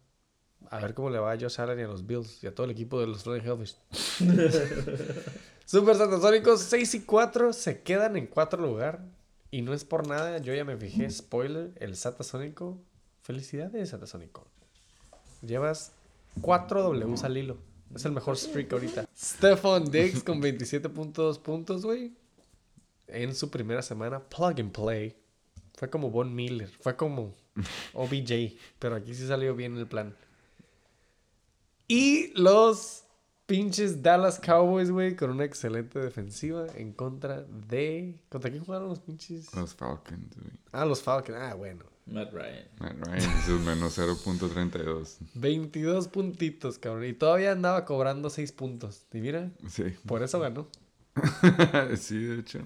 A ver cómo le va a Josh Allen y a los Bills y a todo el equipo de los Flying Hellfish. *laughs* Super Satasónicos 6 y 4 se quedan en cuarto lugar. Y no es por nada, yo ya me fijé, spoiler, el Satasónico. Felicidades, Satasónico. Llevas 4 Ws al hilo. Es el mejor streak ahorita. Stephon Diggs con 27.2 puntos, güey. En su primera semana, plug and play. Fue como Von Miller. Fue como *laughs* OBJ. Pero aquí sí salió bien el plan. Y los pinches Dallas Cowboys, güey, con una excelente defensiva en contra de. ¿Contra quién jugaron los pinches? Los Falcons, güey. Ah, los Falcons. Ah, bueno. Matt Ryan. Matt Ryan, sus menos 0.32. 22 puntitos, cabrón. Y todavía andaba cobrando 6 puntos. Y mira, Sí. por eso ganó. *laughs* sí, de hecho.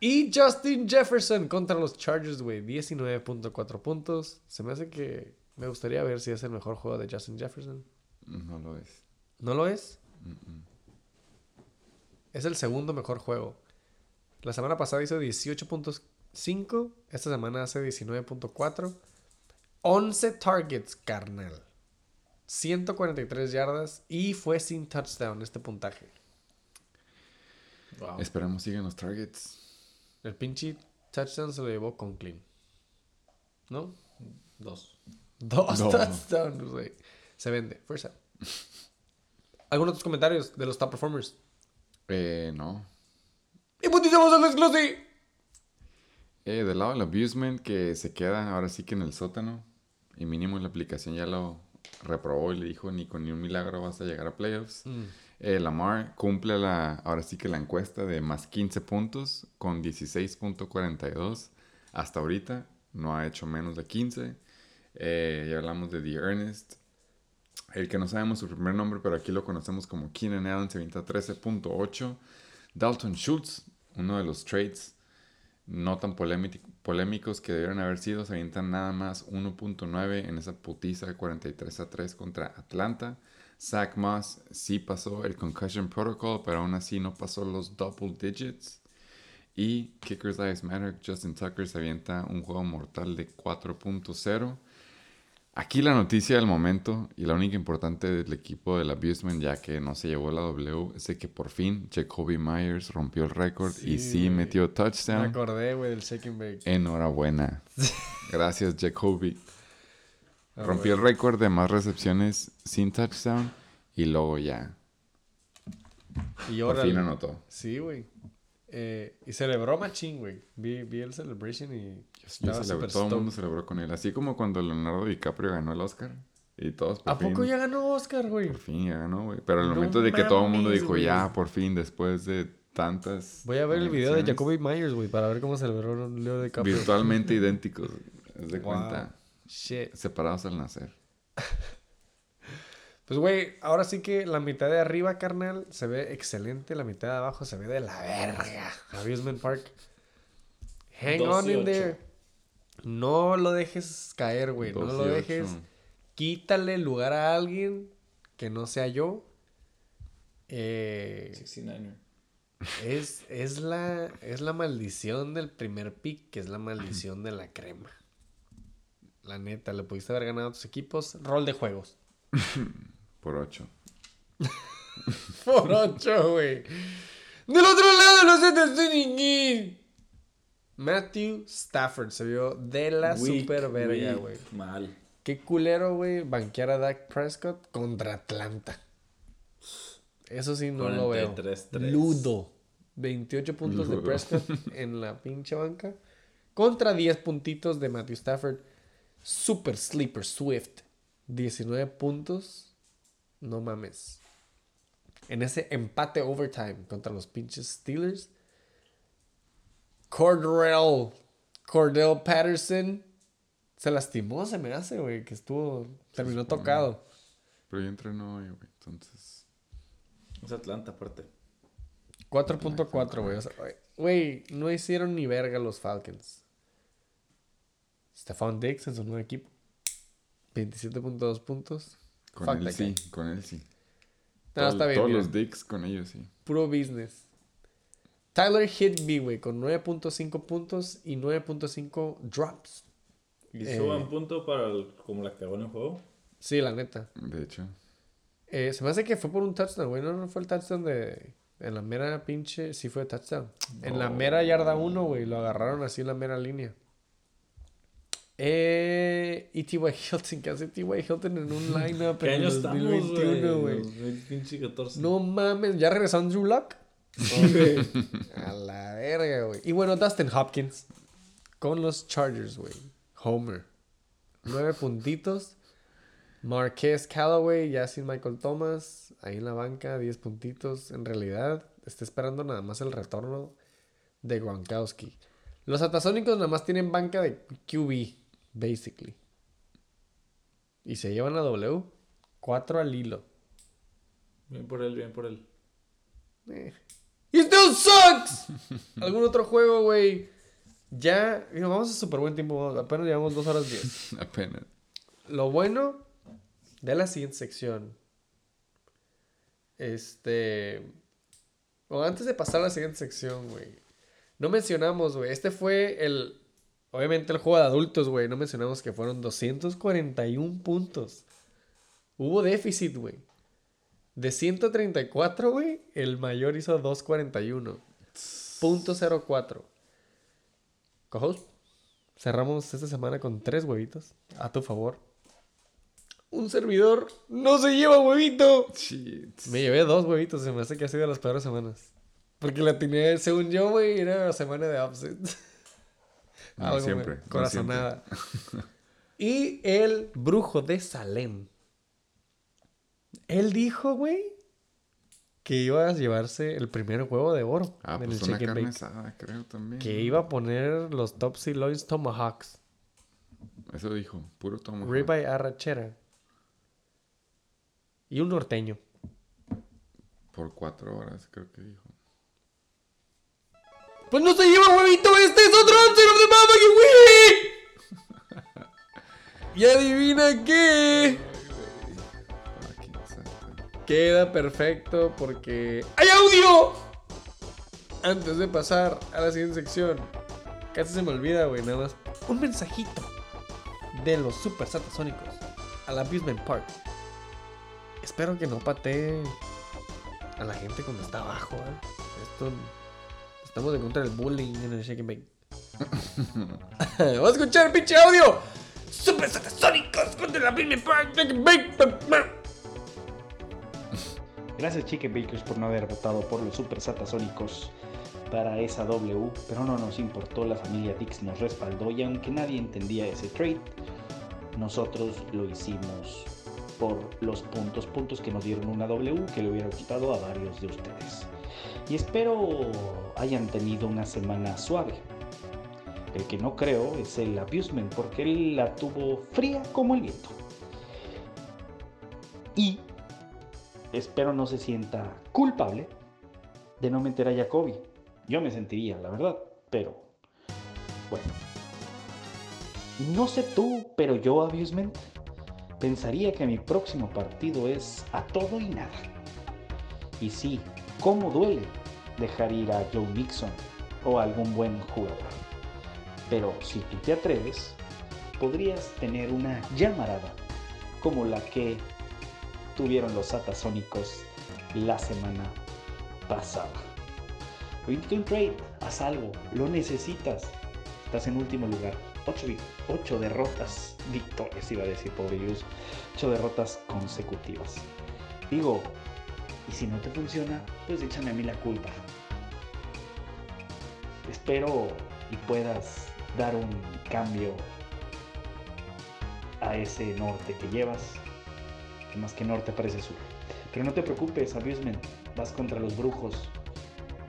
Y Justin Jefferson contra los Chargers, güey. 19.4 puntos. Se me hace que me gustaría ver si es el mejor juego de Justin Jefferson. No lo es. ¿No lo es? Es el segundo mejor juego. La semana pasada hizo 18.5. Esta semana hace 19.4. 11 targets, carnal. 143 yardas y fue sin touchdown este puntaje. Wow. Esperamos sigan los targets. El pinche touchdown se lo llevó con clean. ¿No? Dos. Dos No. touchdowns, güey. Se vende. Fuerza. *laughs* ¿Algunos otros comentarios de los top performers? Eh, no. ¡Y putizamos al exclusive! Eh, del lado del abusement que se queda ahora sí que en el sótano. Y mínimo la aplicación ya lo reprobó y le dijo ni con ni un milagro vas a llegar a playoffs. Eh, Lamar cumple la, ahora sí que la encuesta de más 15 puntos con 16.42 hasta ahorita. No ha hecho menos de 15. Eh, ya hablamos de The Ernest. El que no sabemos su primer nombre, pero aquí lo conocemos como Keenan Allen, se avienta 13.8. Dalton Schultz, uno de los trades no tan polémic- polémicos que debieron haber sido, se avientan nada más 1.9 en esa putiza 43 a 3 contra Atlanta. Zach Moss sí pasó el concussion protocol, pero aún así no pasó los double digits. Y Kickers Lives Matter, Justin Tucker se avienta un juego mortal de 4.0. Aquí la noticia del momento y la única importante del equipo del Abusement, ya que no se llevó la W, es de que por fin Jacoby Myers rompió el récord y Sí, metió Me touchdown. acordé, güey, del and bake. Enhorabuena. Gracias, Jacoby. Ah, Rompió el récord de más recepciones sin touchdown y luego ya. Y Por fin anotó. Sí, güey. Eh, y celebró machín, güey. Vi, vi el celebration y estaba todo el mundo celebró con él. Así como cuando Leonardo DiCaprio ganó el Oscar. Y todos por ¿A fin. poco ya ganó Oscar, güey? Por fin ya ganó, güey. Pero al No momento de que todo el mundo dijo güey. ya, por fin, después de tantas. Voy a ver el video de Jacoby Myers, güey, para ver cómo celebró Leo DiCaprio. Virtualmente *laughs* idénticos. Es de Wow. cuenta. Shit. Separados al nacer. *laughs* Pues, güey, ahora sí que la mitad de arriba, carnal, se ve excelente. La mitad de abajo se ve de la verga. Amusement Park. Hang 12 on in there. No lo dejes caer, güey. No 12 lo dejes. Quítale lugar a alguien que no sea yo. Eh, 69er. es, es, la, es la maldición del primer pick, que es la maldición de la crema. La neta, le pudiste haber ganado a tus equipos. Rol de juegos. *laughs* Por ocho. *laughs* Por ocho, güey. Del otro lado, no se te distinguir. Matthew Stafford se vio de la Weak, super verga, güey. Mal. Qué culero, güey, banquear a Dak Prescott contra Atlanta. Eso sí no lo veo. 43-3. Ludo. 28 puntos de. Prescott *laughs* en la pinche banca. Contra 10 puntitos de Matthew Stafford. Super Sleeper Swift. 19 puntos. No mames. En ese empate overtime contra los pinches Steelers. Cordell. Cordell Patterson. Se lastimó, se me hace, güey. Que estuvo. Terminó supone. tocado. Pero yo entreno hoy, güey. Entonces. Es Atlanta, aparte. 4.4, güey. O sea, güey, no hicieron ni verga los Falcons. Stephon Diggs en su nuevo equipo. 27.2 puntos. Con Fuck él sí, con él sí. No, Todo- está bien. Todos mira. los dicks con ellos sí. Puro business. Tyler Higby, güey, con 9.5 puntos y 9.5 drops. Y Eh. suban punto para el- como la cagó en el juego. Sí, la neta. De hecho. Eh, se me hace que fue por un touchdown, güey. No, no fue el touchdown de. En la mera pinche. Sí fue touchdown. En la mera yarda 1, güey. Lo agarraron así en la mera línea. Eh, y T.Y. Hilton. ¿Qué hace T.Y. Hilton en un *laughs* lineup ¿Qué en año el estamos, 2021, güey? güey? 2014. No mames. ¿Ya regresó Andrew Luck? A la verga, güey. Y bueno, Dustin Hopkins. Con los Chargers, güey. Homer. Nueve puntitos. Marquez Callaway, ya sin Michael Thomas. Ahí en la banca, 10 puntitos. En realidad, está esperando nada más el retorno de Gronkowski. Los Atasónicos nada más tienen banca de QB, basically. Y se llevan a W. 4 al hilo. Bien por él, bien por él. Eh, He still sucks. *laughs* ¿Algún otro juego, güey? Ya, vamos a súper buen tiempo. Apenas llevamos dos horas diez. *laughs* Apenas. Lo bueno de la siguiente sección. Este. O antes de pasar a la siguiente sección, güey. No mencionamos, güey. Este fue el. Obviamente el juego de adultos, güey. No mencionamos que fueron 241 puntos. Hubo déficit, güey. De 134, güey, el mayor hizo 241. Punto 04. Cojos, cerramos esta semana con tres huevitos. A tu favor. Un servidor no se lleva huevito. Shit. Me llevé dos huevitos, se me hace que ha sido de las peores semanas. Porque la tenía, según yo, güey, era semana de upset. No Algo, siempre, no Corazonada. *laughs* y el brujo de Salem. Él dijo, güey, que iba a llevarse el primer huevo de oro Ah, en pues el una carne asada, creo también. Que iba a poner los top sirloins tomahawks. Eso dijo, puro tomo. Ribeye arrachera. Y un norteño. Por cuatro horas, creo que dijo. Pues no se lleva huevito, este es otro answer of the motherfucking week. *laughs* y adivina qué. Queda perfecto porque hay audio. Antes de pasar a la siguiente sección, casi se me olvida, güey, nada más un mensajito de los super satasónicos al Abusement Park. Espero que no patee a la gente cuando está abajo, ¿eh? Esto estamos en contra del bullying en el Shake and Bake. Vamos a escuchar el pinche audio. Super satasónicos contra el Abusement Park. Gracias Chicken Bakers por no haber votado por los Super Satasónicos para esa W, pero no nos importó, la familia Dix nos respaldó y aunque nadie entendía ese trade, nosotros lo hicimos por los puntos, puntos que nos dieron una W que le hubiera gustado a varios de ustedes. Y espero hayan tenido una semana suave. El que no creo es el Abusement porque él la tuvo fría como el viento. Y espero no se sienta culpable de no meter a Jacoby. Yo me sentiría, la verdad, pero bueno. No sé tú, pero yo, Abusement, pensaría que mi próximo partido es a todo y nada. Y sí, ¿cómo duele dejar ir a Joe Mixon o a algún buen jugador? Pero si tú te atreves, podrías tener una llamarada como la que tuvieron los satasónicos la semana pasada. Vente un trade, haz algo, lo necesitas. Estás en último lugar. 8, derrotas, victorias iba a decir, pobre Yus. 8 derrotas consecutivas. Digo, y si no te funciona, pues échame a mí la culpa. Espero y puedas dar un cambio a ese norte que llevas, que más que norte parece sur. Pero no te preocupes, Abusement, vas contra los brujos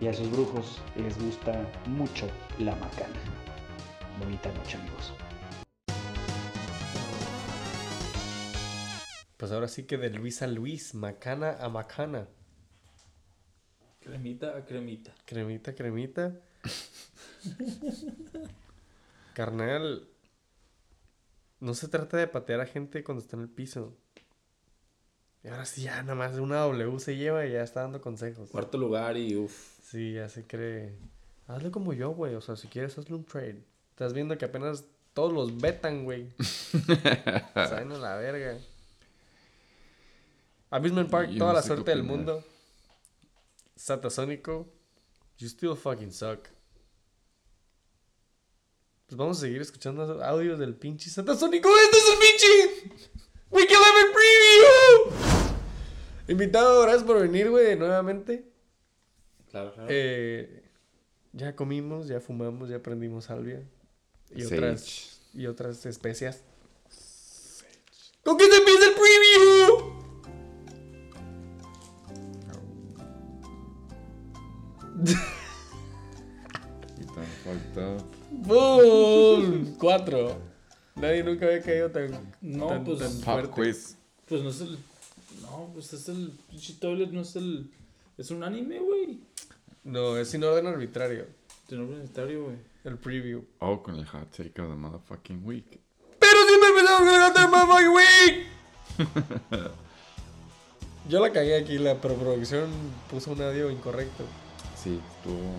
y a esos brujos les gusta mucho la macana. Bonita noche, amigos. Pues ahora sí que de Luis a Luis, macana a macana. Cremita a cremita. Cremita, cremita. Carnal, no se trata de patear a gente cuando está en el piso. Y ahora sí, ya nada más una W se lleva y ya está dando consejos. Cuarto lugar y uff. Sí, ya se cree. Hazle como yo, güey. O sea, si quieres, hazle un trade. Estás viendo que apenas todos los vetan, güey. *laughs* Saben a la verga. Amusement Park, toda la suerte del mundo. Satasónico, you still fucking suck. Pues vamos a seguir escuchando audios del pinche Satasónico. ¡Este es el pinche! ¡Week 11 Preview! Invitado, gracias por venir, güey, nuevamente. Claro, claro. Eh, ya comimos, ya fumamos, ya aprendimos salvia. Y Sage. otras, y otras especias. ¿Con qué se empieza el preview? *laughs* ¡Boom! Cuatro. Nadie nunca había caído tan, No, tan, pues, tan Pop fuerte. quiz. Pues no el. No, pues es el. Pinche Toilet no es el. Es un anime, güey. No, es sin orden arbitrario. Tu nombre estadio, güey. El preview. Oh, con el hot take of the motherfucking week. Pero siempre empezamos con el Hot Take Motherfucking Week. *laughs* Yo la cagué aquí, la producción puso un audio incorrecto. Sí, estuvo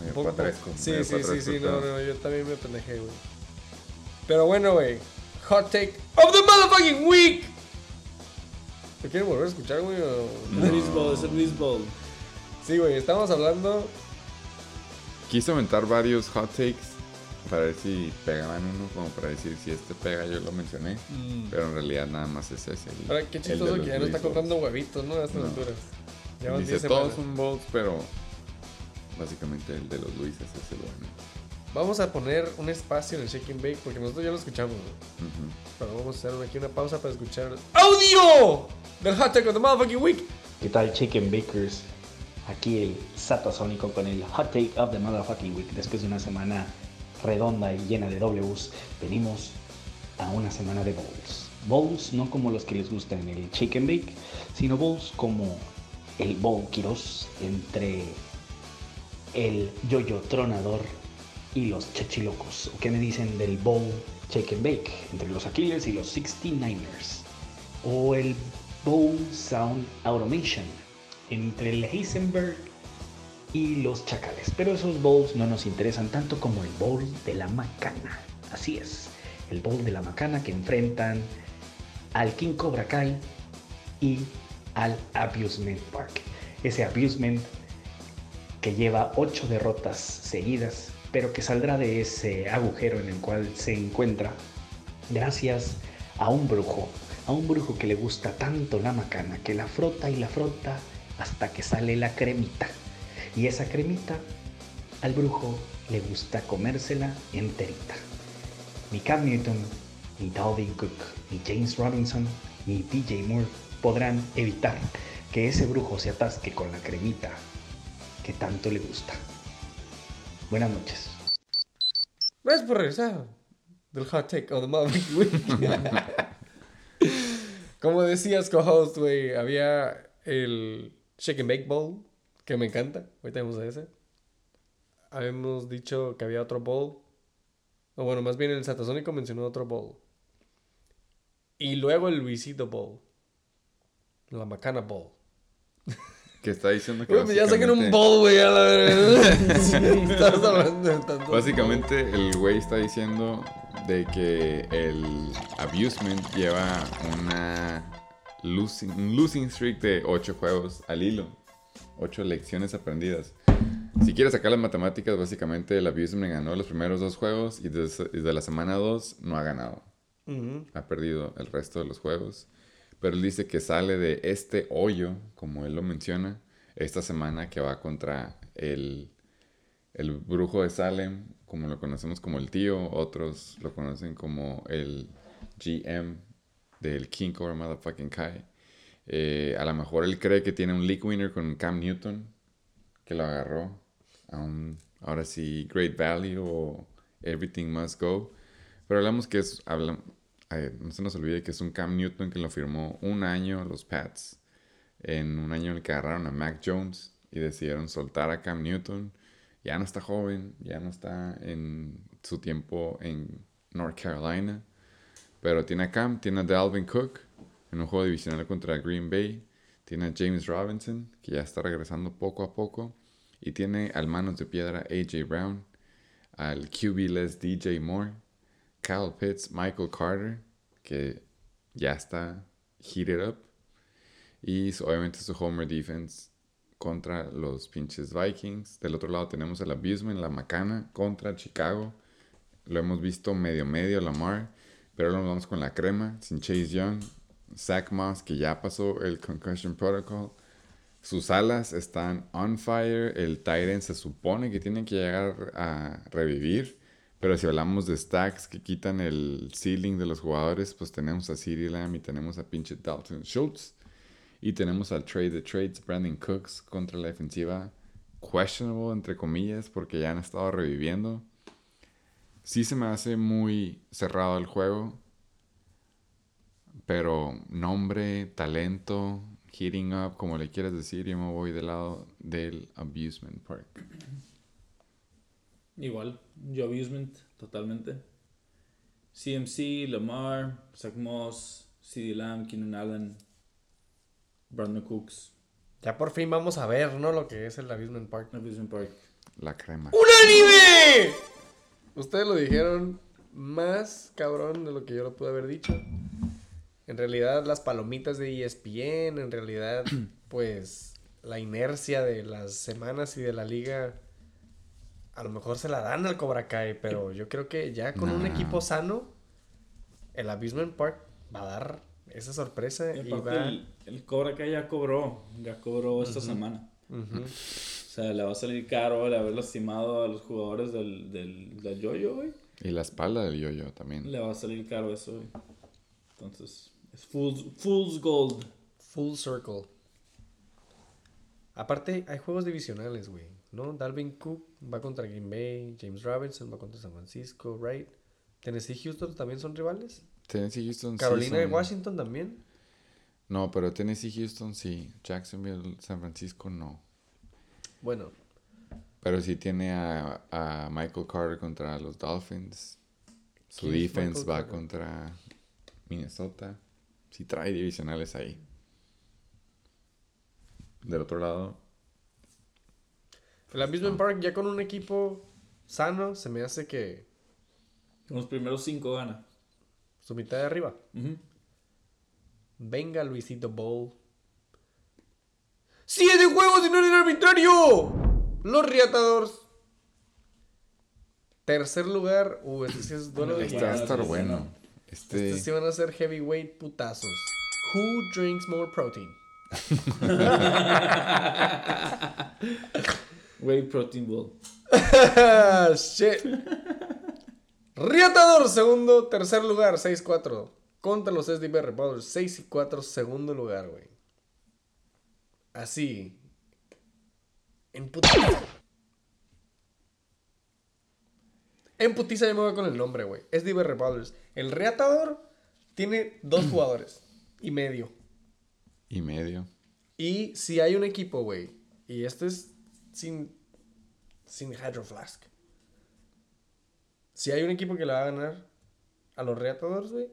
medio Poco- patresco. Sí, medio sí, sí, sí, no, no, yo también me pendejé, güey. Pero bueno, güey. Hot take of the motherfucking week. ¿Lo quieren volver a escuchar, güey? o- No. Es el Lisbol. Sí, güey, estamos hablando. Quise aventar varios hot takes para ver si pegaban uno, como para decir si este pega, yo lo mencioné. Pero en realidad nada más es ese. el- Ahora, qué chistoso los que ya no está contando huevitos, ¿no? A estas No. alturas. Ya van 10 Dice todos son balls, pero básicamente el de los Luises es el bueno. Vamos a poner un espacio en el Shake and Bake porque nosotros ya lo escuchamos. Pero vamos a hacer aquí una pausa para escuchar el audio del Hot Take of the motherfucking week. ¿Qué tal, Chicken Bakers? Aquí el Satasónico con el Hot Take of the Motherfucking Week. Después de una semana redonda y llena de Ws, venimos a una semana de bowls. Bowls no como los que les gusta en el Chicken Bake, sino bowls como el Bowl Quiroz entre el Yoyo Tronador y los Chechilocos. ¿O qué me dicen del Bowl Chicken Bake entre los Aquiles y los 69ers? o el Bowl Sound Automation entre el Heisenberg y los Chacales. Pero esos bowls no nos interesan tanto como el bowl de la Macana. Así es, el bowl de la Macana que enfrentan al King Cobra Kai y al Abusement Park. Ese Abusement que lleva ocho derrotas seguidas, pero que saldrá de ese agujero en el cual se encuentra gracias a un brujo, a un brujo que le gusta tanto la macana, que la frota y la frota hasta que sale la cremita. Y esa cremita al brujo le gusta comérsela enterita. Ni Cam Newton, ni Dalvin Cook, ni James Robinson, ni DJ Moore podrán evitar que ese brujo se atasque con la cremita que tanto le gusta. Buenas noches. Gracias por regresar del Hot Take of the motherfucking *laughs* week. Como decías, co-host, güey, había el Shake and Bake Bowl, que me encanta. Ahorita vamos a ese. Habíamos dicho que había otro bowl. O bueno, más bien el Satasónico mencionó otro bowl. Y luego el Luisito Bowl. La Macana Bowl. *laughs* Que está diciendo que Güey, pues ya saquen un bowl, güey, a la verga. *laughs* *laughs* Sí, hablando de tanto. Básicamente el güey está diciendo de que el abusement lleva una losing, un losing streak de 8 juegos al hilo. 8 lecciones aprendidas. Si quieres sacar las matemáticas, básicamente el abusement ganó los primeros dos juegos y desde, desde la semana 2 no ha ganado. Ha perdido el resto de los juegos. Pero él dice que sale de este hoyo, como él lo menciona, esta semana que va contra el, el brujo de Salem, como lo conocemos como el tío, otros lo conocen como el GM del King Cobra Motherfucking Kai. Eh, a lo mejor él cree que tiene un league winner con Cam Newton, que lo agarró a un, ahora sí, Great Value o Everything Must Go. Pero hablamos que es, hablam- ay, no se nos olvide que es un Cam Newton que lo firmó un año los Pats, en un año en el que agarraron a Mac Jones y decidieron soltar a Cam Newton. Ya no está joven, ya no está en su tiempo en North Carolina, pero tiene a Cam, tiene a Dalvin Cook en un juego divisional contra Green Bay, tiene a James Robinson, que ya está regresando poco a poco, y tiene al manos de piedra AJ Brown, al QB-less DJ Moore, Kyle Pitts, Michael Carter, que ya está heated up. Y obviamente su homer defense contra los pinches Vikings. Del otro lado tenemos el Abusement, la Macana contra Chicago. Lo hemos visto medio medio Lamar. Pero ahora nos vamos con la crema, sin Chase Young. Zach Moss, que ya pasó el Concussion Protocol. Sus alas están on fire. El Tyrant se supone que tiene que llegar a revivir. Pero si hablamos de stacks que quitan el ceiling de los jugadores, pues tenemos a CeeDee Lamb y tenemos a pinche Dalton Schultz. Y tenemos al trade de trades, Brandon Cooks, contra la defensiva. Questionable, entre comillas, porque ya han estado reviviendo. Sí se me hace muy cerrado el juego. Pero nombre, talento, heating up, como le quieras decir, yo me voy del lado del Abusement Park. Igual, yo Abusement, totalmente. CMC, Lamar, Zach Moss, CD Lamb, Keenan Allen, Brandon Cooks, Ya por fin vamos a ver, ¿no? Lo que es el Abusement Park. Abusement Park. La crema. ¡Unánime! Ustedes lo dijeron más cabrón de lo que yo lo pude haber dicho. En realidad, las palomitas de ESPN, en realidad, *clears throat* pues la inercia de las semanas y de la liga, a lo mejor se la dan al Cobra Kai, pero yo creo que ya con un equipo sano, el Abusement Park va a dar esa sorpresa Y y, aparte, va. el, el Cobra Kai ya cobró, ya cobró esta semana. O sea, le va a salir caro el haber lastimado a los jugadores del, del, del yo-yo, güey. Y la espalda del yo-yo también. Le va a salir caro eso, güey. Entonces, es fool's, fool's gold. Full circle. Aparte, hay juegos divisionales, güey. ¿No? Dalvin Cook va contra Green Bay. James Robinson va contra San Francisco, right? Tennessee Houston también son rivales. Tennessee Houston sí Carolina y son- Washington también. No, pero Tennessee Houston sí. Jacksonville, San Francisco no. Bueno, Pero sí tiene a, a Michael Carter contra los Dolphins. Su ¿Quién es defense va Carter? contra Minnesota. Sí trae divisionales ahí. Del otro lado, el Amusement Park ya con un equipo sano se me hace que Con los primeros cinco gana. su mitad de arriba. Ujú. Venga Luisito Bowl. ¡Siete juegos y no era arbitrario! Los Riatadores. Tercer lugar. Uh, este sí es duelo de este va a estar bueno. Este, Estos sí van a ser heavyweight putazos. Who drinks more protein? *laughs* Whey Protein Bowl. *laughs* Shit. Riatador, segundo, tercer lugar, 6-4. Contra los SDB Brothers, 6 y 4, segundo lugar, güey. Así. En putiza. En putiza yo me voy con el nombre, güey. SDB Brothers. El Reatador tiene dos *clears throat* jugadores y medio. y medio. Y si hay un equipo, güey, y esto es sin, sin Hydro Flask. Si hay un equipo que le va a ganar a los Reatadores, güey,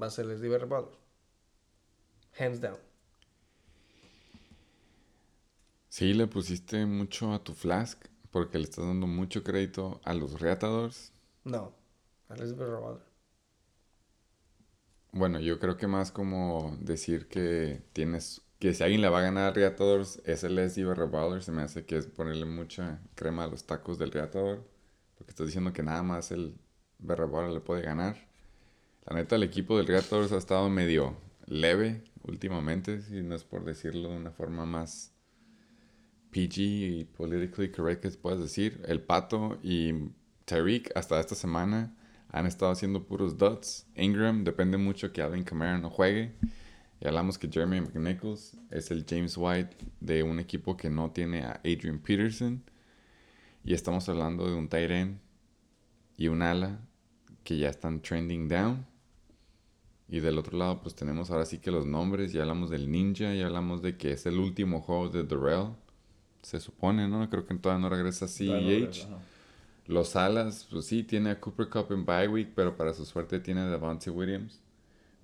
va a ser el SDB Revolver. Hands down. Sí, le pusiste mucho a tu Flask porque le estás dando mucho crédito a los Reatadores. No, al SDB Revolver. Bueno, yo creo que más como decir que tienes que si alguien le va a ganar a Reatadores es el SDB Revolver, se me hace que es ponerle mucha crema a los tacos del Reatador, porque estás diciendo que nada más el Revolver le puede ganar. La neta, el equipo del Reatadores ha estado medio leve últimamente, si no es por decirlo de una forma más PG y politically correct que puedes decir. El Pato y Tariq hasta esta semana han estado haciendo puros dots. Ingram depende mucho que Alvin Kamara no juegue. Y hablamos que Jeremy McNichols es el James White de un equipo que no tiene a Adrian Peterson. Y estamos hablando de un tight end y un ala que ya están trending down. Y del otro lado, pues tenemos ahora sí que los nombres. Ya hablamos del Ninja, ya hablamos de que es el último juego de Darrell. Se supone, ¿no? Creo que todavía no regresa CEH. Ajá. Los alas, pues sí, tiene a Cooper Cup en bye week, pero para su suerte tiene a Davante Williams.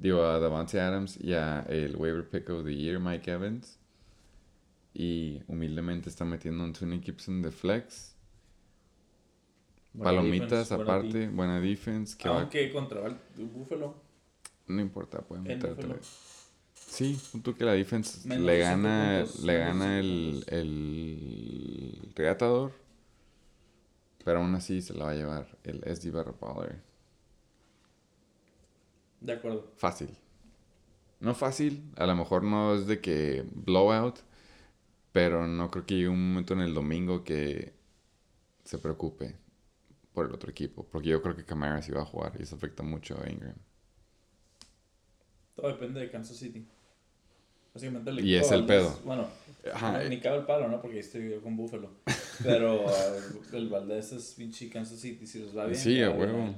Digo, a Davante Adams y a el waiver pick of the year, Mike Evans. Y humildemente está metiendo a Anthony Gibson de flex. Buena Palomitas defense, buena aparte, team. buena defense. Que va- Aunque contra el Buffalo. no importa, puede En meterte. Buffalo. Sí, punto que la defense Menos le gana, puntos, le gana el, el reatador. Pero aún así se la va a llevar el SD Barra Power. De acuerdo. Fácil. No fácil, a lo mejor no es de que blowout, pero no creo que llegue un momento en el domingo que se preocupe por el otro equipo, porque yo creo que Camara sí va a jugar y eso afecta mucho a Ingram. Todo depende de Kansas City. Básicamente el Y es el Valdés- pedo. Bueno, Ajá, no, ni cabe el palo, ¿no? Porque estoy yo con Buffalo. Pero uh, *laughs* el Valdés es pinche Kansas City. Si les va bien. sí, a huevo.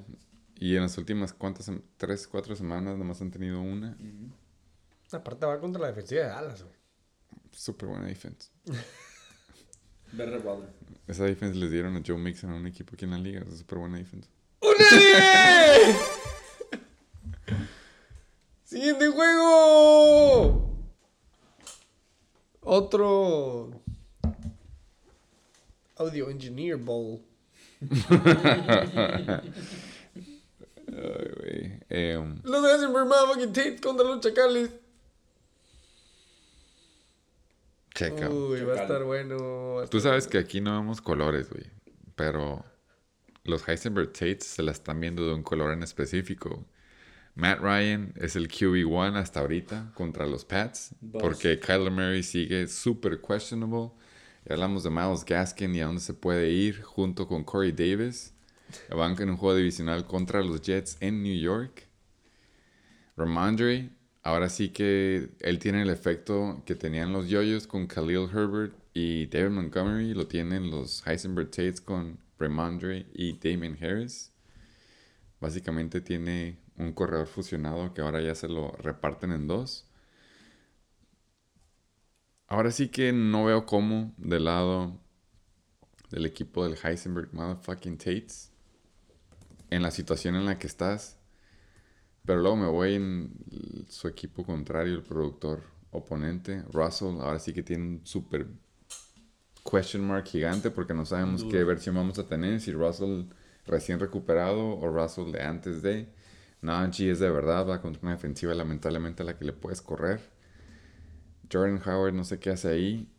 Y en las últimas cuantas, tres, cuatro semanas nomás han tenido una. Aparte va contra la defensiva de Dallas, güey. Súper buena Waller. Esa defense les dieron a Joe Mixon a un equipo aquí en la liga. Es súper buena defense. ¡Una 10! *laughs* ¡Siguiente juego! Otro. Audio Engineer Bowl. *laughs* Ay, güey. Em, Los Heisenberg Motherfucking Tate contra los Chacales. checa. Uy, va a estar bueno. va a Tú estar sabes que aquí no vemos colores, güey. Pero los Heisenberg Tates se la están viendo de un color en específico. Matt Ryan es el QB1 hasta ahorita contra los Pats. Porque Kyler Murray sigue súper questionable. Y hablamos de Miles Gaskin y a dónde se puede ir junto con Corey Davis. Van en un juego divisional contra los Jets en New York. Ramondre, ahora sí que él tiene el efecto que tenían los yoyos con Khalil Herbert y David Montgomery, lo tienen los Heisenberg Tates con Ramondre y Damien Harris. Básicamente tiene un corredor fusionado que ahora ya se lo reparten en dos. Ahora sí que no veo cómo del lado del equipo del Heisenberg Motherfucking Tates en la situación en la que estás. Pero luego me voy en su equipo contrario, el productor oponente, Russell. Ahora sí que tiene un super question mark gigante porque no sabemos qué versión vamos a tener. Si Russell recién recuperado o Russell de antes de. Najee es de verdad, va contra una defensiva lamentablemente a la que le puedes correr. Jordan Howard no sé qué hace ahí.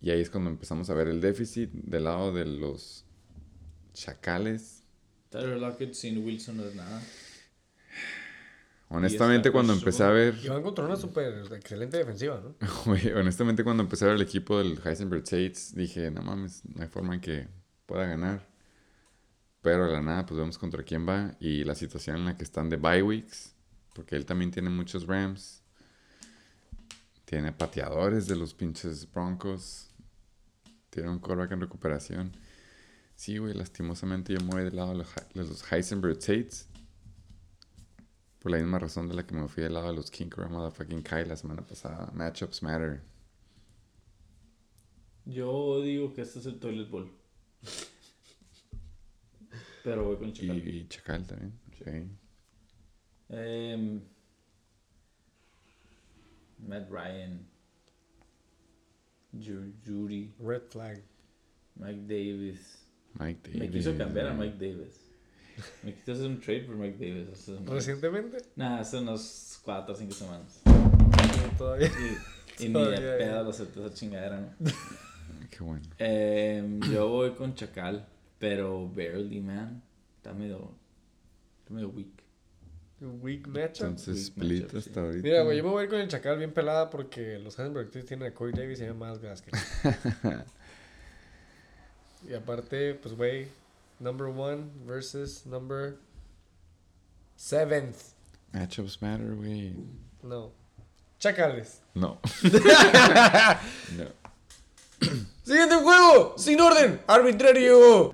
Y ahí es cuando empezamos a ver el déficit del lado de los chacales. Tyler Lockett sin Wilson no es nada. Honestamente, cuando empecé a ver Y van contra una super excelente defensiva, ¿no? *laughs* Honestamente, cuando empecé a ver el equipo del Heisenberg Tates, dije, no mames, no hay forma en que pueda ganar. Pero de la nada, pues vemos contra quién va y la situación en la que están de bye weeks, porque él también tiene muchos Rams. Tiene pateadores de los pinches Broncos. Tiene un quarterback en recuperación. Sí, güey, lastimosamente yo me voy del lado de los, He- de los Heisenberg Tates. Por la misma razón de la que me fui del lado de los King Cobra Motherfucking Kai la semana pasada. Matchups matter. Yo digo que este es el Toilet Bowl. Pero voy con Chacal. y Chacal también. Sí. Em, Matt Ryan. Ju- Judy. Red flag. Mike Davis. Mike Davis. Me quiso cambiar a Mike Davis. Me quiso hacer un trade por Mike Davis. Hace Recientemente. Nah, hace unos 4 o 5 semanas. no, Todavía. Y, y ni de pedo lo acepté esa chingadera, ¿no? *laughs* Qué bueno. Em, yo voy con Chacal, pero barely, man. Está medio, está medio weak. Weak matchup. Entonces, split matchup, sí. hasta ahorita. Mira, güey, yo me voy a ir con el Chacal bien pelada porque los Tates tienen a Corey Davis y a Miles Gaskin. *laughs* y aparte, pues, güey, number one versus number seventh. Matchups matter, güey. No. Chacales. No. *laughs* no. Siguiente juego, sin orden, arbitrario.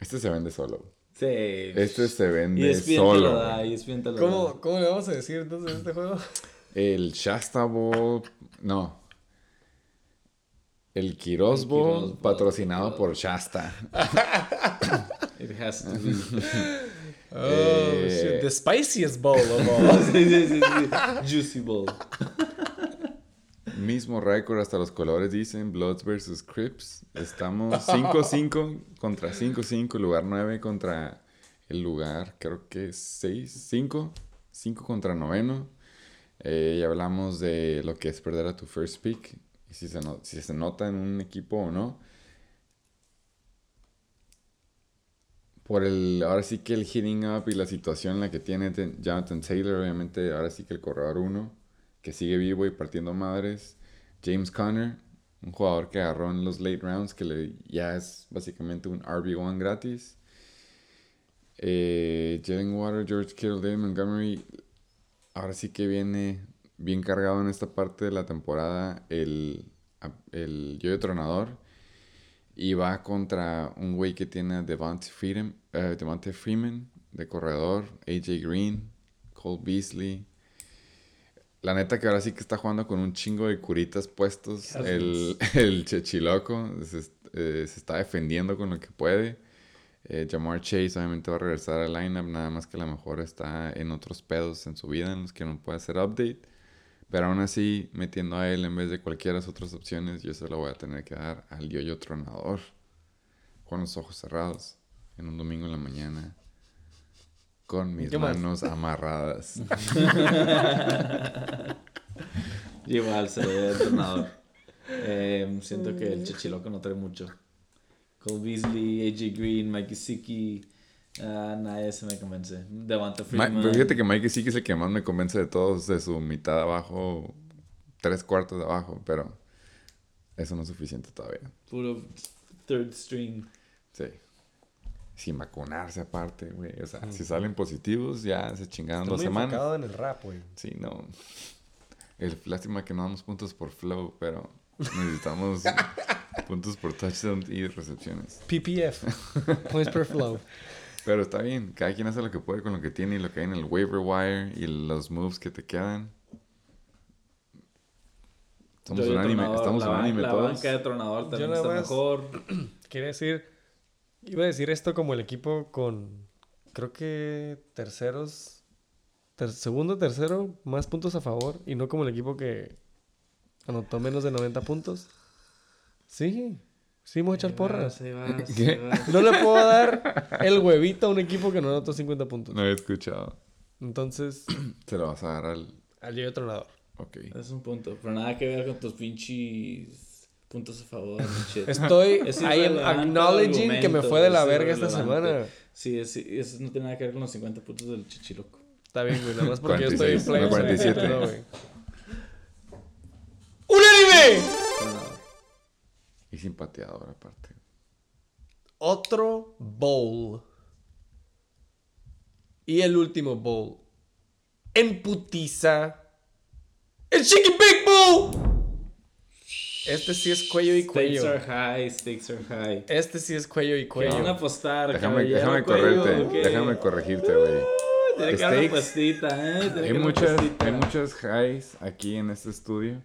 Este se vende solo. Sí. Este se vende solo. da, y es bien te lo ¿Cómo. ¿Cómo le vamos a decir entonces a este juego? El Shasta Bowl. No. El Quiroz El patrocinado por Shasta. *coughs* It has to be. *laughs* Oh, Eh. shit. The spiciest bowl of all. *laughs* sí, sí, sí, sí. Juicy Bowl. Mismo récord hasta los colores dicen Bloods versus Crips. Estamos 5-5 contra 5-5, lugar 9 contra el lugar, creo que es 6, 5, 5 contra noveno. Eh, ya hablamos de lo que es perder a tu first pick si se, no- si se nota en un equipo o no. Por el, ahora sí que el hitting up y la situación en la que tiene Jonathan Taylor, obviamente ahora sí que el corredor 1 que sigue vivo y partiendo madres. James Conner, un jugador que agarró en los late rounds, que ya es básicamente un RB1 gratis. Eh, Water, George Kittle, David Montgomery. Ahora sí que viene bien cargado en esta parte de la temporada el, el yo tronador. Y va contra un güey que tiene a Devontae Freeman, Devontae Freeman de corredor, AJ Green, Cole Beasley. La neta que ahora sí que está jugando con un chingo de curitas puestos. El, *laughs* el Chechiloco se, eh, se está defendiendo con lo que puede. Eh, Jamar Chase obviamente va a regresar al lineup, nada más que a lo mejor está en otros pedos en su vida en los que no puede hacer update. Pero aún así, metiendo a él en vez de cualquiera de las otras opciones, yo se lo voy a tener que dar al yoyo tronador. Con los ojos cerrados, en un domingo en la mañana. Con mis manos amarradas. *laughs* Igual se ve el entrenador. Eh, siento que el Chichiloco no trae mucho. Cole Beasley, AJ Green, Mike Gesicki. Ah, nadie se me convence. Devonta Ma- Freeman. pero fíjate que Mike sí que es el que más me convence de todos, de su mitad de abajo, tres cuartos de abajo, pero eso no es suficiente todavía. Puro third string. Sí. Sin vacunarse aparte, güey. O sea, si salen positivos, ya se chingaron Estoy dos muy semanas. en el rap, güey. Sí, no. El, lástima que no damos puntos por flow, pero necesitamos *laughs* puntos por touchdown y recepciones. PPF. Points per flow. *laughs* Pero está bien, cada quien hace lo que puede con lo que tiene y lo que hay en el waiver wire y los moves que te quedan. Yo unánime, tronador, estamos la, ban- unánime La todos. banca de tronador también nada está más- mejor. *clears throat* Quiere decir, iba a decir esto como el equipo con, creo que terceros, ter- segundo, tercero, más puntos a favor y no como el equipo que anotó menos de 90 puntos. Sí, sí, vamos a echar porras. Se va, se. No le puedo dar el huevito a un equipo que no anotó 50 puntos. No he escuchado. Entonces, *clears throat* Se lo vas a dar al... al yo tronador. Ok. Es un punto. Pero nada que ver con tus pinches puntos a favor. *laughs* shit. Estoy, Es I am acknowledging que me fue de la verga es esta semana. Sí, es- eso no tiene nada que ver con los 50 puntos del chichiloco. Está bien, güey, nada más porque yo estoy en 46, playoffs. 47. no, güey. ¡Unánime! Tronador. Y sin pateador aparte. Otro bowl. Y el último bowl. En putiza. ¡El Chicken Big Bowl! Este sí es cuello y Stakes are cuello. high, stakes are high. Este sí es cuello y ¿Qué van a cuello. apostar? Déjame, déjame cuello, correrte, o qué? déjame corregirte, güey. Tiene que haber apuestita, ¿eh? Tiene que Hay una muchas, hay muchas highs aquí en este estudio,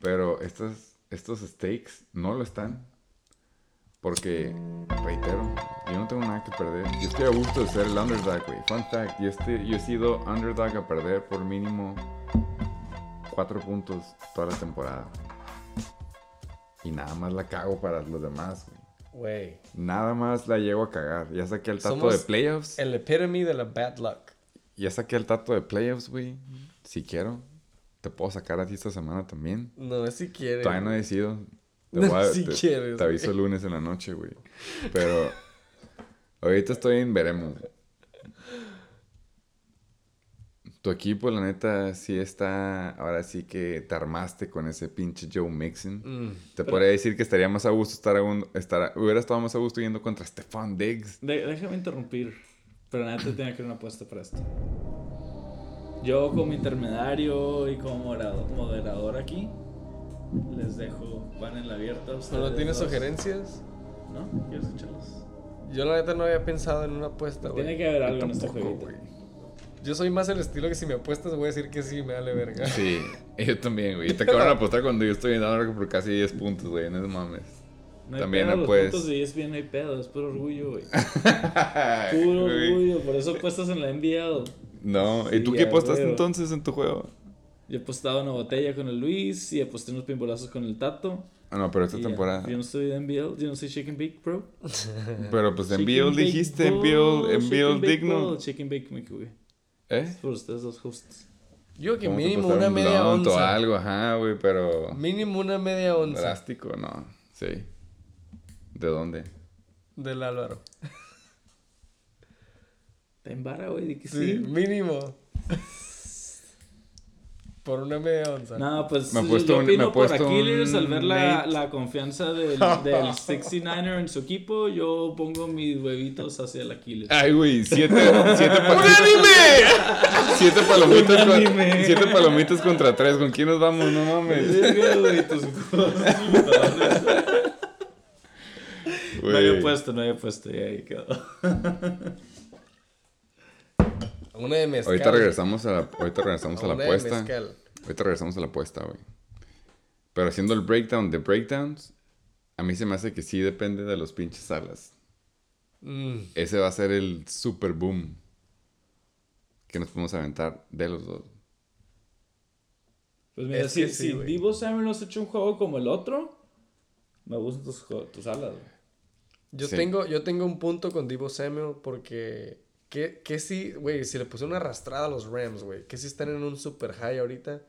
pero estos, estos stakes no lo están. Porque, reitero, yo no tengo nada que perder. Yo estoy a gusto de ser el underdog, güey. Fun fact, yo, estoy- yo he sido underdog a perder por mínimo cuatro puntos toda la temporada. Y nada más la cago para los demás, güey. Güey. Nada más la llego a cagar. Ya saqué el tato Somos de playoffs. El epitome de la bad luck. Ya saqué el tato de playoffs, güey. Si quiero. Te puedo sacar a ti esta semana también. No, si quiere. Todavía no he decidido. Te, *laughs* No, a- si te- quieres, te aviso el lunes en la noche, güey. Pero ahorita estoy en veremos. Tu equipo, la neta, sí está. Ahora sí que te armaste con ese pinche Joe Mixon. Mm. Te podría decir que estaría más a gusto estar, a un- estar hubiera estado más a gusto yendo contra Stefan Diggs. De- déjame interrumpir. Pero nada, tenía que haber una apuesta para esto. Yo como intermediario y como moderador, moderador aquí, les dejo panel abierto. a ¿No ustedes tienes dos. sugerencias? ¿No? ¿Quieres escucharlos? Yo la neta no había pensado en una apuesta, güey. Tiene que haber algo en este jueguito. güey. Yo soy más el estilo que si me apuestas voy a decir que sí, me vale verga. Sí, *laughs* yo también, güey. Y te acaban de apostar cuando yo estoy en largo por casi 10 puntos, güey. No mames. No hay También pedo, no los puedes. puntos de ESPN no hay pedo, es puro orgullo, güey. *laughs* Puro orgullo, por eso apuestas en la NBL. No, ¿y tú qué apostaste huevo. entonces en tu juego? Yo he apostado una botella con el Luis y aposté unos pimbolazos con el Tato. Ah, no, pero esta Y ya. temporada. Yo no soy de NBL, yo no soy and Bake, bro. *laughs* Pero pues en Bake dijiste, en en and Bake digno. And Bake me equivoqué. ¿Eh? Por ustedes dos hosts. Yo que mínimo una un media o onza. algo, ajá, güey, pero... Mínimo una media onza. Drástico, no. Sí. ¿De dónde? Del Álvaro. *laughs* Te embara, güey, de que Sí, sí. mínimo. Por una media onza. No, pues Me yo- puesto yo un- me opino por puesto Aquiles al un ver la, la confianza del, *laughs* del 69er en su equipo, yo pongo mis huevitos hacia el Aquiles. Ay, güey, siete, siete, *laughs* pa- siete palomitas, con- ¡Unánime! siete palomitas contra tres. ¿Con quién nos vamos? No mames. Verga, güey, tus No había puesto, no había puesto, ya ahí quedó. Una de mezcal. Ahorita regresamos a la, ahorita regresamos a la Una de apuesta. mezcal. Ahorita regresamos a la apuesta, güey. Pero haciendo el breakdown de breakdowns, a mí se me hace que sí depende de los pinches alas. Mm, Ese va a ser el super boom que nos podemos aventar de los dos. Pues mira, Es si, sí, si. Divo Samuel nos ha hecho un juego como el otro, me gustan tus, tus alas, güey. Yo, Sí. tengo, yo tengo un punto con Divo Samuel porque... Que, que si, güey, si le pusieron una arrastrada a los Rams, güey. Que si están en un super high ahorita.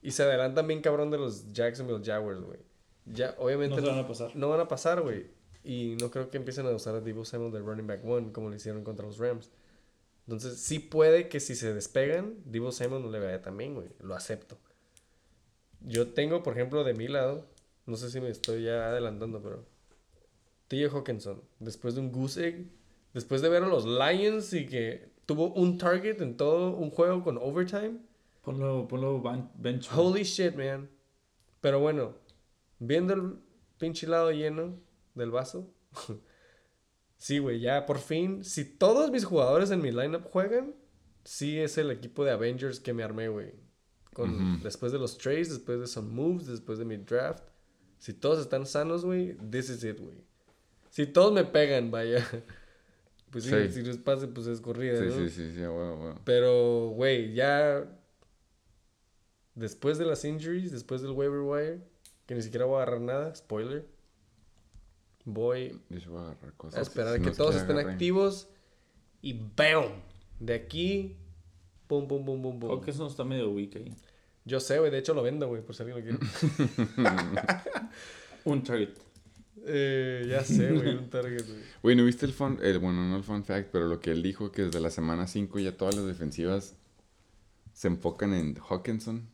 Y se adelantan bien cabrón de los Jacksonville Jaguars, güey. Ya, obviamente... No se van a pasar. No van a pasar, güey. Y no creo que empiecen a usar a Divo Samuel de running back one como lo hicieron contra los Rams. Entonces, sí puede que si se despegan, Divo Samuel no le vaya tan bien, güey. Lo acepto. Yo tengo, por ejemplo, de mi lado, no sé si me estoy ya adelantando, pero T.J. Hawkinson, después de un goose egg, después de ver a los Lions y que tuvo un target en todo un juego con overtime, Ponlo, ponlo bench. holy shit, man. Pero bueno, viendo el pinche lado lleno del vaso, *laughs* sí, güey, ya por fin, si todos mis jugadores en mi lineup juegan, sí es el equipo de Avengers que me armé, güey. Con. Después de los trades, después de some moves, después de mi draft. Si todos están sanos, güey, this is it, güey. Si todos me pegan, vaya. *laughs* Pues sí, Sí. si les pase, pues es corrida, Sí, ¿no? sí, sí, sí, güey, güey. Pero, güey, ya después de las injuries, después del waiver wire, que ni siquiera voy a agarrar nada, spoiler, voy Yo voy a agarrar cosas. a esperar Si que no todos estén activos y ¡bam! De aquí, pum, pum, pum, pum, pum. Creo que eso está medio weak ahí. Yo sé, güey, de hecho lo vendo, güey, por si alguien lo quiere. *laughs* Un target. Eh, ya sé, güey, un target, güey. *laughs* Güey, ¿no viste el fun? El, bueno, no el fun fact, pero lo que él dijo que desde la semana 5 ya todas las defensivas se enfocan en Hawkinson.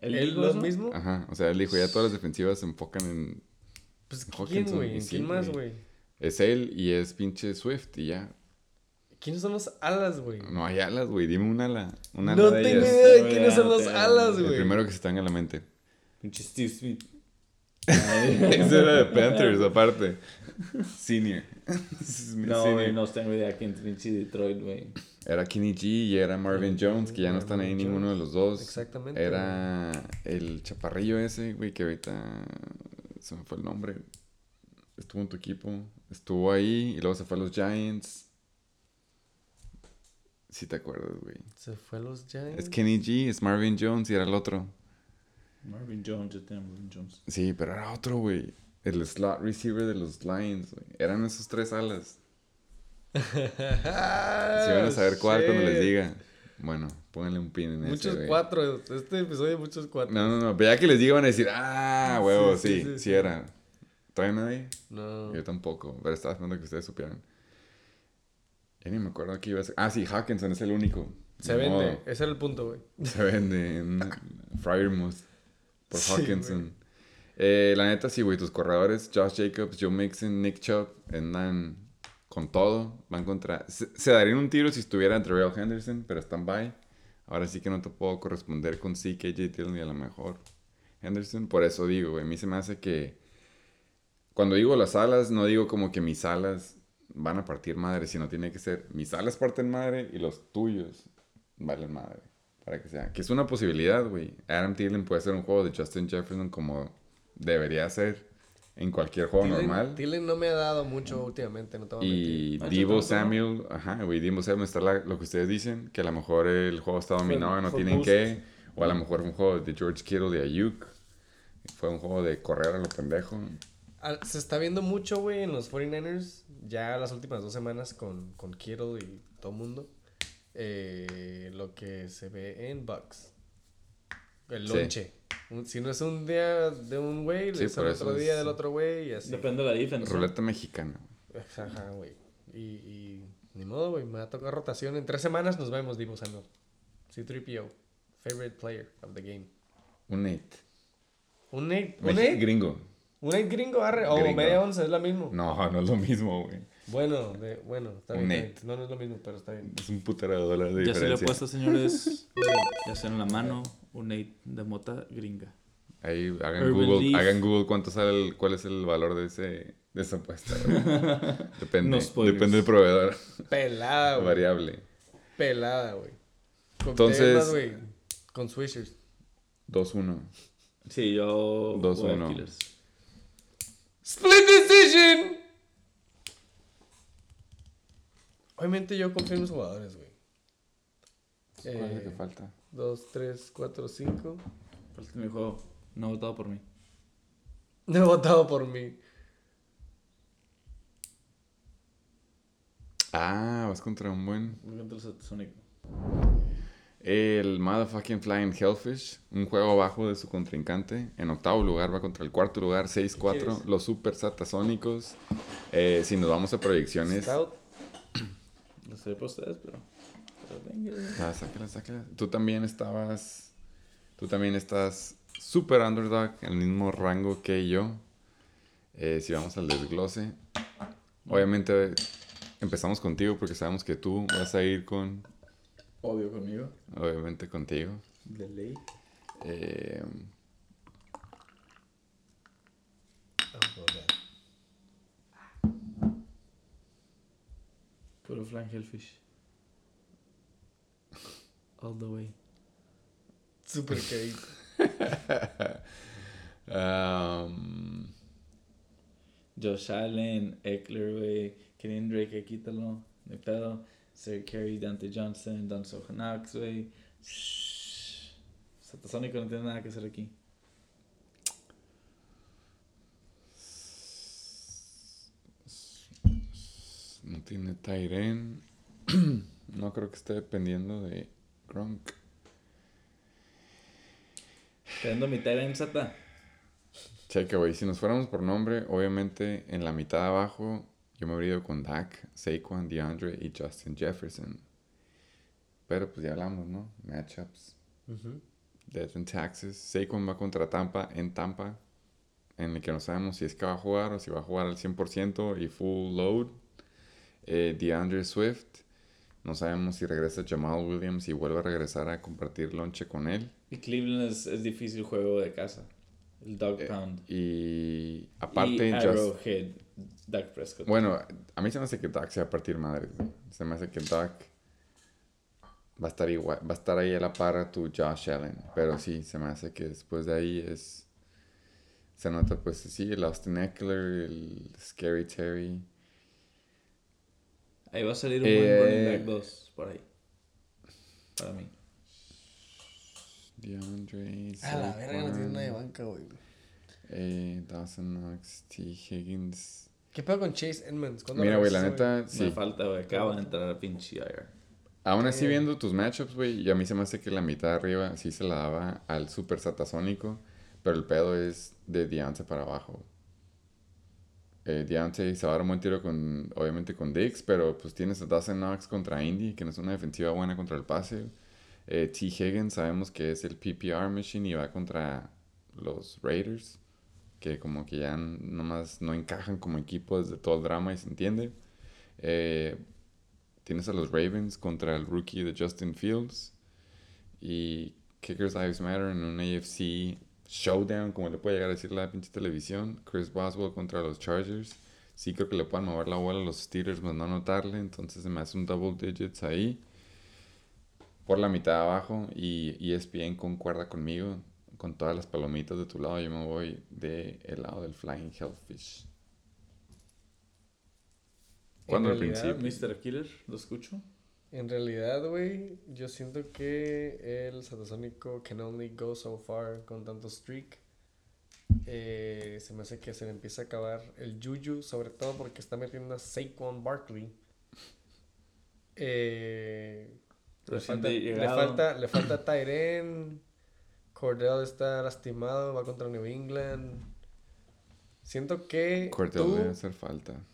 ¿El ¿Él dijo lo mismo? Ajá, o sea, él dijo ya todas las defensivas se enfocan en... Pues, ¿quién, Hawkinson, güey? y ¿En sí, quién más, güey. Es él y es pinche Swift y ya. ¿Quiénes son los alas, güey? No hay alas, güey, dime un ala. Un ala No de tengo ellas. idea de quiénes son los alas, El güey. primero que se te venga a la mente. Pinche Steve Smith. *laughs* Ese era de Panthers, aparte. Senior. *laughs* No, Senior. güey, no tengo idea quién pinche Detroit, güey. Era Kenny G y era Marvin Jones, que ya no están ahí ninguno de los dos. Exactamente, Era el chaparrillo ese, güey, que ahorita se me fue el nombre. Estuvo en tu equipo. Estuvo ahí y luego se fue a los Giants. Si te acuerdas, güey. Se fue a los Giants. Es Kenny G, es Marvin Jones y era el otro. Marvin Jones, yo tengo Marvin Jones. Sí, pero era otro, güey. El slot receiver de los Lions, güey. Eran esos tres alas. Si van a *laughs* saber cuál cuando les diga. Bueno, pónganle un pin en ese, Muchos güey. cuatro. Este episodio, muchos cuatro. No, no, no. Pero ya que les diga van a decir, ah, huevo, Sí, sí, sí, sí, sí, era. ¿Todavía nadie? No. Yo tampoco. Pero estaba esperando que ustedes supieran. Ya ni me acuerdo que iba a ser. Ah, sí, Hawkinson es el único. Se vende. Ese era el punto, güey. Se vende en *laughs* Friarmouth por Sí, Hawkinson. Eh, la neta, sí, güey, tus corredores, Josh Jacobs, Joe Mixon, Nick Chubb, andan con todo. Van contra. Se, se darían un tiro si estuviera Terrell Henderson, pero están by. Ahora sí que no te puedo corresponder con sí, KJ Dillon y a lo mejor Henderson. Por eso digo, güey, a mí se me hace que. Cuando digo las alas, no digo como que mis alas van a partir madre, sino tiene que ser mis alas parten madre y los tuyos valen madre. Para que sea. Que es una posibilidad, güey. Adam Thielen puede ser un juego de Justin Jefferson como debería ser en cualquier juego Thielen- normal. Thielen no me ha dado mucho últimamente, no te voy a Y mentir. Ah, Divo ¿tampoco? Samuel, ajá, güey, Divo Samuel está la- lo que ustedes dicen, que a lo mejor el juego está dominado y no tienen que, o a lo mejor fue un juego de George Kittle de Ayuk, fue un juego de correr a lo pendejo. Ah, Se está viendo mucho, güey, en los 49ers. Ya las últimas dos semanas con, con Kittle y todo el mundo. Eh, lo que se ve en Bucks. El lonche. Si no es un día de un güey, Sí, es el otro es- día del otro güey y así. Depende de la defensa. Ruleta mexicana. Ajá, güey. Y, y ni modo, güey. Me va a tocar rotación. En tres semanas nos vemos, Divo Samuel. C3PO. Favorite player of the game. Un Nate. ¿Un Nate? ¿Un Mex- Nate? Gringo. ¿Un Nate gringo? Arre. O media once, es la misma. No, no es lo mismo, güey. Bueno, de, bueno, está bien, está Nate. bien. No, no es lo mismo, pero está bien. Es un putero de dólares de Ya se le diferencia. puesto, señores. ya sea en la mano, un Nate de mota gringa. Ahí hagan Urban Google, Leaf. hagan Google cuánto sale, el- cuál es el valor de ese de esa apuesta. güey. *laughs* Depende, No depende del proveedor. Pelada, güey. variable. pelada, güey. Con Entonces- güey. Con swishers. 2-1. Sí, yo. Dos, voy a uno. Killers. Split decision. Obviamente yo confío en los jugadores, güey. ¿Cuál es el que Eh, falta? 2, 3, 4, 5. Falta mi juego. No ha votado por mí. No he votado por mí. Ah, vas contra un buen. Voy contra el Satasónico. El Motherfucking Flying Hellfish, un juego abajo de su contrincante. En octavo lugar va contra el cuarto lugar, 6-4. quieres? Los Super Satasónicos. Eh, si nos vamos a proyecciones. Stout. Lo sé por ustedes, pero. pero venga. Ah, sácala, sácala. Tú también estabas. Tú también estás super underdog, en el mismo rango que yo. Eh, si vamos al desglose. Obviamente empezamos contigo porque sabemos que tú vas a ir con. Obvio conmigo. Obviamente contigo. De ley. Eh, Puro flying hellfish. All the way. Super cake. *laughs* um, Josh Allen, Eckler, güey. Kenyon Drake, quítalo. De pedo. Sir Carey, Dante Johnson, Don Knox, güey. Shh. Satasónico no tiene nada que hacer aquí. No tiene Tyren. *clears throat* no creo que esté dependiendo de Gronk. Teniendo mi tela en Sata. Checa, güey. Si nos fuéramos por nombre, obviamente en la mitad de abajo yo me habría ido con Dak, Saquon, DeAndre y Justin Jefferson. Pero pues ya hablamos, ¿no? Matchups. Death and Taxes. Saquon va contra Tampa en Tampa. En el que no sabemos si es que va a jugar o si va a jugar al 100% y full load. Eh, DeAndre Swift. No sabemos si regresa Jamal Williams y vuelve a regresar a compartir lonche con él. Y Cleveland es, es difícil juego de casa. El Dog Eh, Pound. Y aparte, y Just- Arrowhead, Dak Prescott. Bueno, a mí se me hace que Dak se va a partir madre. Se me hace que Dak va a estar igual, va a estar ahí a la par a tu Josh Allen. Pero sí, se me hace que después de ahí es. Se nota, pues sí, el Austin Eckler, el Scary Terry. Ahí va a salir un Eh, buen running back 2 por ahí. Para mí. DeAndre. A la verga, no tiene nada de banca, güey. eh, Dawson Knox, T. Higgins. ¿Qué pedo con Chase Edmonds? ¿Cuándo Mira, güey, la neta, sí. Me falta, güey. Acaba de entrar a pinche IR. Aún así, Eh. viendo tus matchups, güey, y a mí se me hace que la mitad de arriba sí se la daba al super satasónico, pero el pedo es de Deontay para abajo. Eh, Deontay se va a dar un buen tiro con, obviamente con Dix, pero pues tienes a Dawson Knox contra Indy, que no es una defensiva buena contra el pase. Eh, T. Higgins sabemos que es el PPR machine y va contra los Raiders, que como que ya nomás no encajan como equipo desde todo el drama y se entiende. Eh, Tienes a los Ravens contra el rookie de Justin Fields. Y Kickers Lives Matter en un AFC showdown, como le puede llegar a decir la pinche televisión. Chris Boswell contra los Chargers. Sí creo que le puedan mover la bola a los Steelers, más no anotarle. Entonces se me hace un double digits ahí. Por la mitad de abajo. Y ESPN concuerda conmigo. Con todas las palomitas de tu lado, yo me voy del el lado del Flying Hellfish. Cuando al principio. Mr. Killer, lo escucho. En realidad, güey, yo siento que el satasónico can only go so far con tanto streak. Eh, se me hace que se le empieza a acabar el Juju, sobre todo porque está metiendo a Saquon Barkley. Eh, le, falta, le falta, le falta Tyren. Cordell está lastimado, va contra New England. Siento que Cordell tú, debe hacer falta.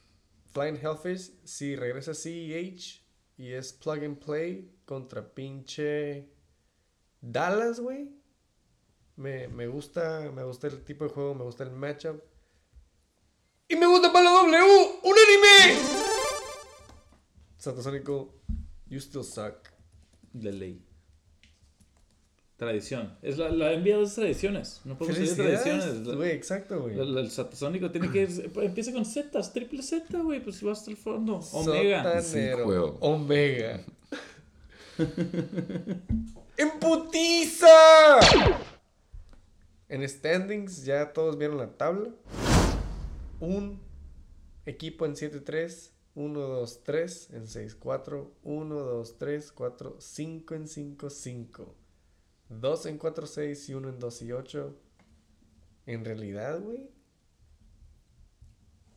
Flying Hellfish, si regresa CEH y es plug and play contra pinche Dallas, güey. Me, me gusta, me gusta el tipo de juego, me gusta el matchup. Y me gusta para la W, un anime. Satasónico, you still suck. De ley. Tradición. Es la, la de las tradiciones. No podemos seguir tradiciones. Güey, exacto, güey. el satasónico tiene que. Empieza con Z, triple Z, güey. Pues si vas hasta el fondo. Omega. Sotanero. Omega. *laughs* ¡En putiza! En standings ya todos vieron la tabla. Un equipo en 7-3, 1, 2, 3 en 6-4, 1, 2, 3, 4, 5 en 5, 5. 2 en 4, 6 y 1 en 2 y 8. En realidad, güey.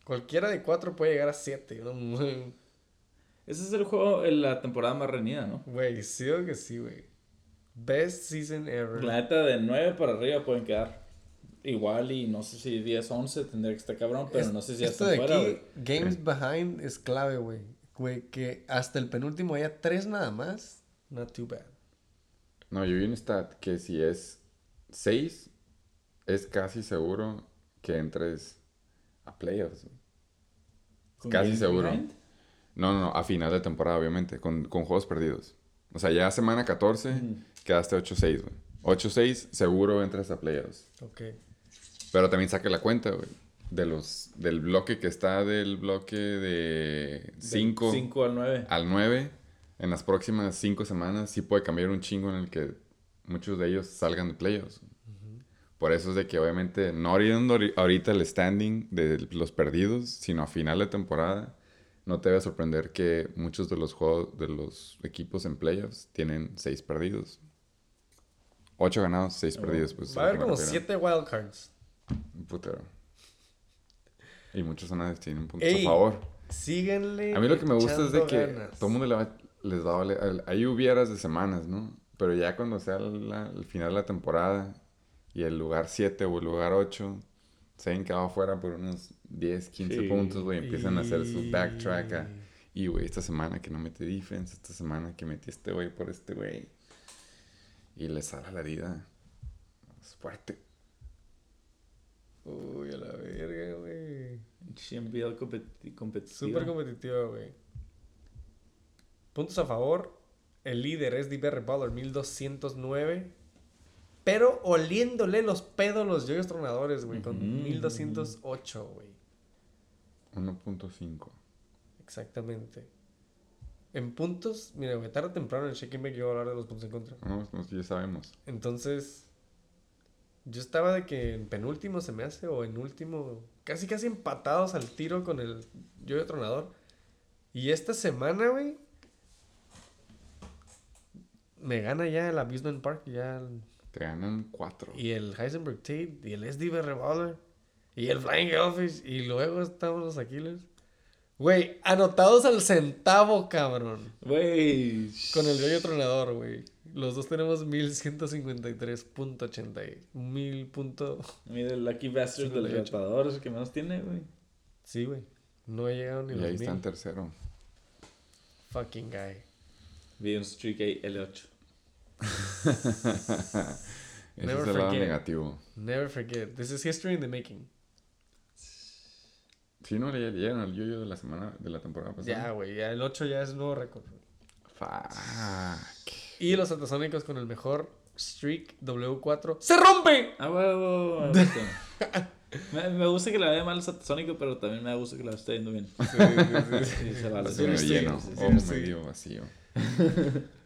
Cualquiera de 4 puede llegar a 7. ¿no? *laughs* Ese es el juego en la temporada más reñida, ¿no? Güey, sí o que sí, güey. Best season ever. La neta, de 9 para arriba pueden quedar igual y no sé si 10, 11 tendría que estar cabrón, pero Es- no sé si ya Esto de fuera, aquí. Games Behind, es clave, güey. Güey, que hasta el penúltimo haya 3 nada más. Not too bad. No, yo vi un stat que si es 6, es casi seguro que entres a playoffs. güey. ¿Con Casi seguro. No, no, no, a final de temporada, obviamente, con, con juegos perdidos. O sea, ya semana 14 quedaste 8-6, güey. 8-6, seguro entras a playoffs. Ok. Pero también saque la cuenta, güey. De los, del bloque que está del bloque de 5 5 al 9. al 9, en las próximas 5 semanas sí puede cambiar un chingo en el que muchos de ellos salgan de playoffs. Por eso es de que obviamente no ahorita el standing de los perdidos, sino a final de temporada, no te debe sorprender que muchos de los juegos de los equipos en playoffs tienen 6 perdidos. 8 ganados, 6 perdidos. Pues, Va a haber como. 7 wildcards. Putero. Y muchos son tienen puntos Ey, a favor. Síguenle. A mí lo que me gusta es de que ganas. todo el mundo le va- les va a valer. al- Ahí hubieras de semanas, ¿no? Pero ya cuando sea la- el final de la temporada y el lugar 7 o el lugar 8 se han quedado afuera por unos 10, 15 Sí. puntos, güey. Empiezan a hacer su backtrack. a- Y- y, güey, esta semana que no metí defense, esta semana que metí este güey por este güey. Y les sale la vida. Es fuerte. Uy, a la verga, güey. Súper competitiva, güey. Puntos a favor. El líder es DBR Baller 1209. Pero oliéndole los pedos los yoyos tronadores, güey. Con Ujú. 1208, güey. 1.5. Exactamente. En puntos, mira, güey, tarde o temprano en el Shaking Back yo voy a hablar de los puntos en contra. No, no, ya sabemos. Entonces, yo estaba de que en penúltimo se me hace, o en último, casi casi empatados al tiro con el Yoyo Tronador. Y esta semana, güey, me gana ya el Abusement Park, ya el- Te ganan 4. y el Heisenberg Tate, y el SDB Revolver, y el Flying Hellfish, y luego estamos los Aquiles. Güey, anotados al centavo, cabrón. Güey. Con el Yoyo Tronador, güey. Los dos tenemos 1153.80. Mil punto... Mira el Lucky Bastard de los 58. Libertadores que menos tiene, güey. Sí, güey. No he llegado ni Y los ahí está en tercero. Fucking guy. Vi un streak ahí, L8. *laughs* Ese Never es el lado forget. negativo. Never forget. This is history in the making. Si no le llegan al yoyo de la semana, de la temporada Ya, pasada. güey. Ya el 8 ya es nuevo récord. güey. Fuck. Y los Atasónicos con el mejor streak W4. ¡Se rompe! Ah, huevo, me gusta. me, me gusta que la vea mal Satasónico, pero también me gusta que la esté yendo bien. Sí, *laughs* se vale. Medio sí, lleno sí, sí, o sí. medio vacío. *laughs*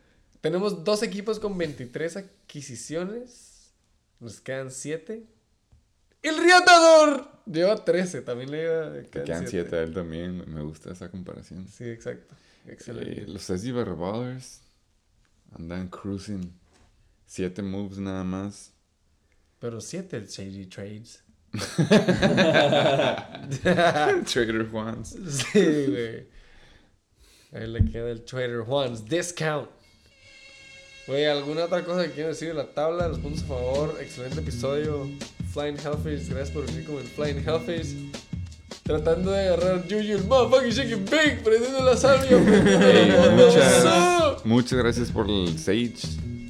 Tenemos dos equipos con 23 adquisiciones. Nos quedan 7. ¡El Riatador! Lleva 13. También le lleva... Te quedan 7 a él también. Me gusta esa comparación. Sí, exacto. Excelente. Eh, los SD Revolvers andan cruising. 7 moves nada más. Pero 7 el Shady Trades. *laughs* *laughs* Trader Juans. Sí, güey. Ahí le queda el Trader Juan's Discount. Güey, ¿alguna otra cosa que quiero decir de la tabla? Los puntos a favor. Excelente episodio. Flying Hellfish. Gracias por venir como el Flying Hellfish. Tratando de agarrar Juju el motherfucking shaking big. Prendiendo la salvia. *laughs* muchas, muchas gracias por el Sage.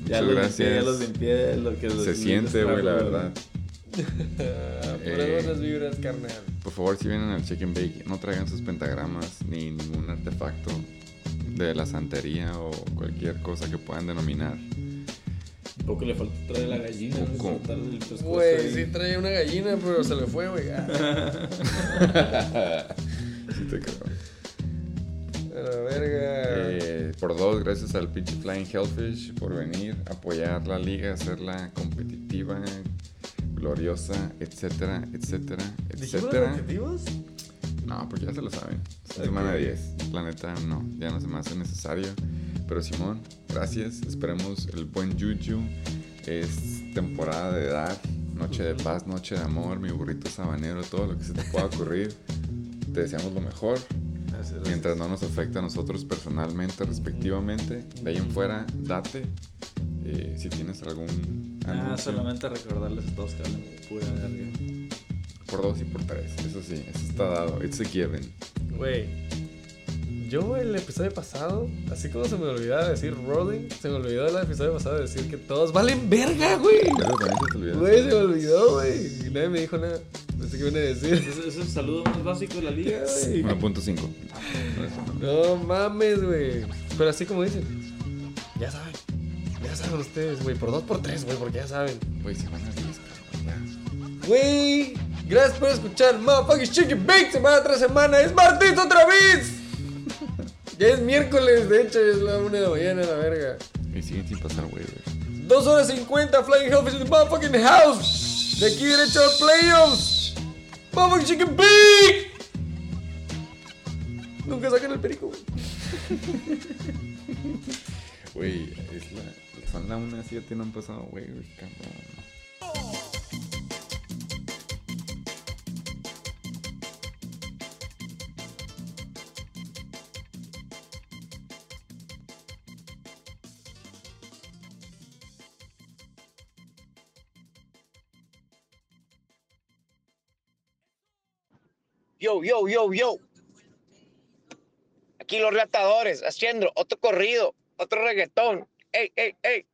Ya Muchas los gracias. limpié, ya los limpié. Lo que los- Se siente, güey, la verdad. *laughs* Puras Eh. buenas vibras, carnal. Por favor, si vienen al Chicken Bake, no traigan sus pentagramas ni ningún artefacto de la santería o cualquier cosa que puedan denominar. Poco le faltó traer la gallina. Güey, sí traía una gallina, pero se le fue, güey. *laughs* Sí te creo. A la verga. Eh, por dos, gracias al pinche Flying Hellfish por venir, apoyar la liga, hacerla competitiva, gloriosa, etcétera, etcétera, ¿Dijimos los etcétera. objetivos? No, porque ya se lo saben. Esta semana 10. La neta, no, ya no se me hace necesario. Pero Simón, gracias. Esperemos el buen Juju. Es temporada de dar. Noche de paz, noche de amor, mi burrito sabanero, todo lo que se te pueda ocurrir. *laughs* Te deseamos lo mejor. Mientras no nos afecte a nosotros personalmente, respectivamente. De ahí en fuera, date. Eh, si tienes algún Ah, anuncio. solamente recordarles a todos que hablan pura verga. Por dos y por tres. Eso sí, eso está dado. It's a given. Güey. Yo el episodio pasado, así como se me olvidaba decir rolling, se me olvidó el episodio pasado decir que todos valen verga, güey. Eso también se te olvidó. Güey, se me olvidó, güey. Y nadie me dijo nada. No sé qué viene a decir. Ese es el saludo más básico de la liga, güey. 1.5. No mames, güey. Pero así como dicen, ya saben. Ya saben ustedes, güey. Por dos, por tres, güey, porque ya saben. Güey, se van a 10, cabrón. ya. Güey, gracias por escuchar Motherfucking Chicken Bake semana tras semana. Es martes otra vez. *laughs* Ya es miércoles, de hecho, es la una de la mañana, la verga. Y siguen sin pasar, güey, güey. Dos horas 50, Flying Hellfish in the motherfucking house. De aquí derecho a playoffs. Motherfucking Chicken Bake. Nunca sacan el perico, güey. *laughs* Güey, es la, son la una, siete, no han pasado, güey, güey, cabrón. Yo, yo, yo, yo. Aquí los relatadores haciendo otro corrido, otro reggaetón. Ey, ey, ey.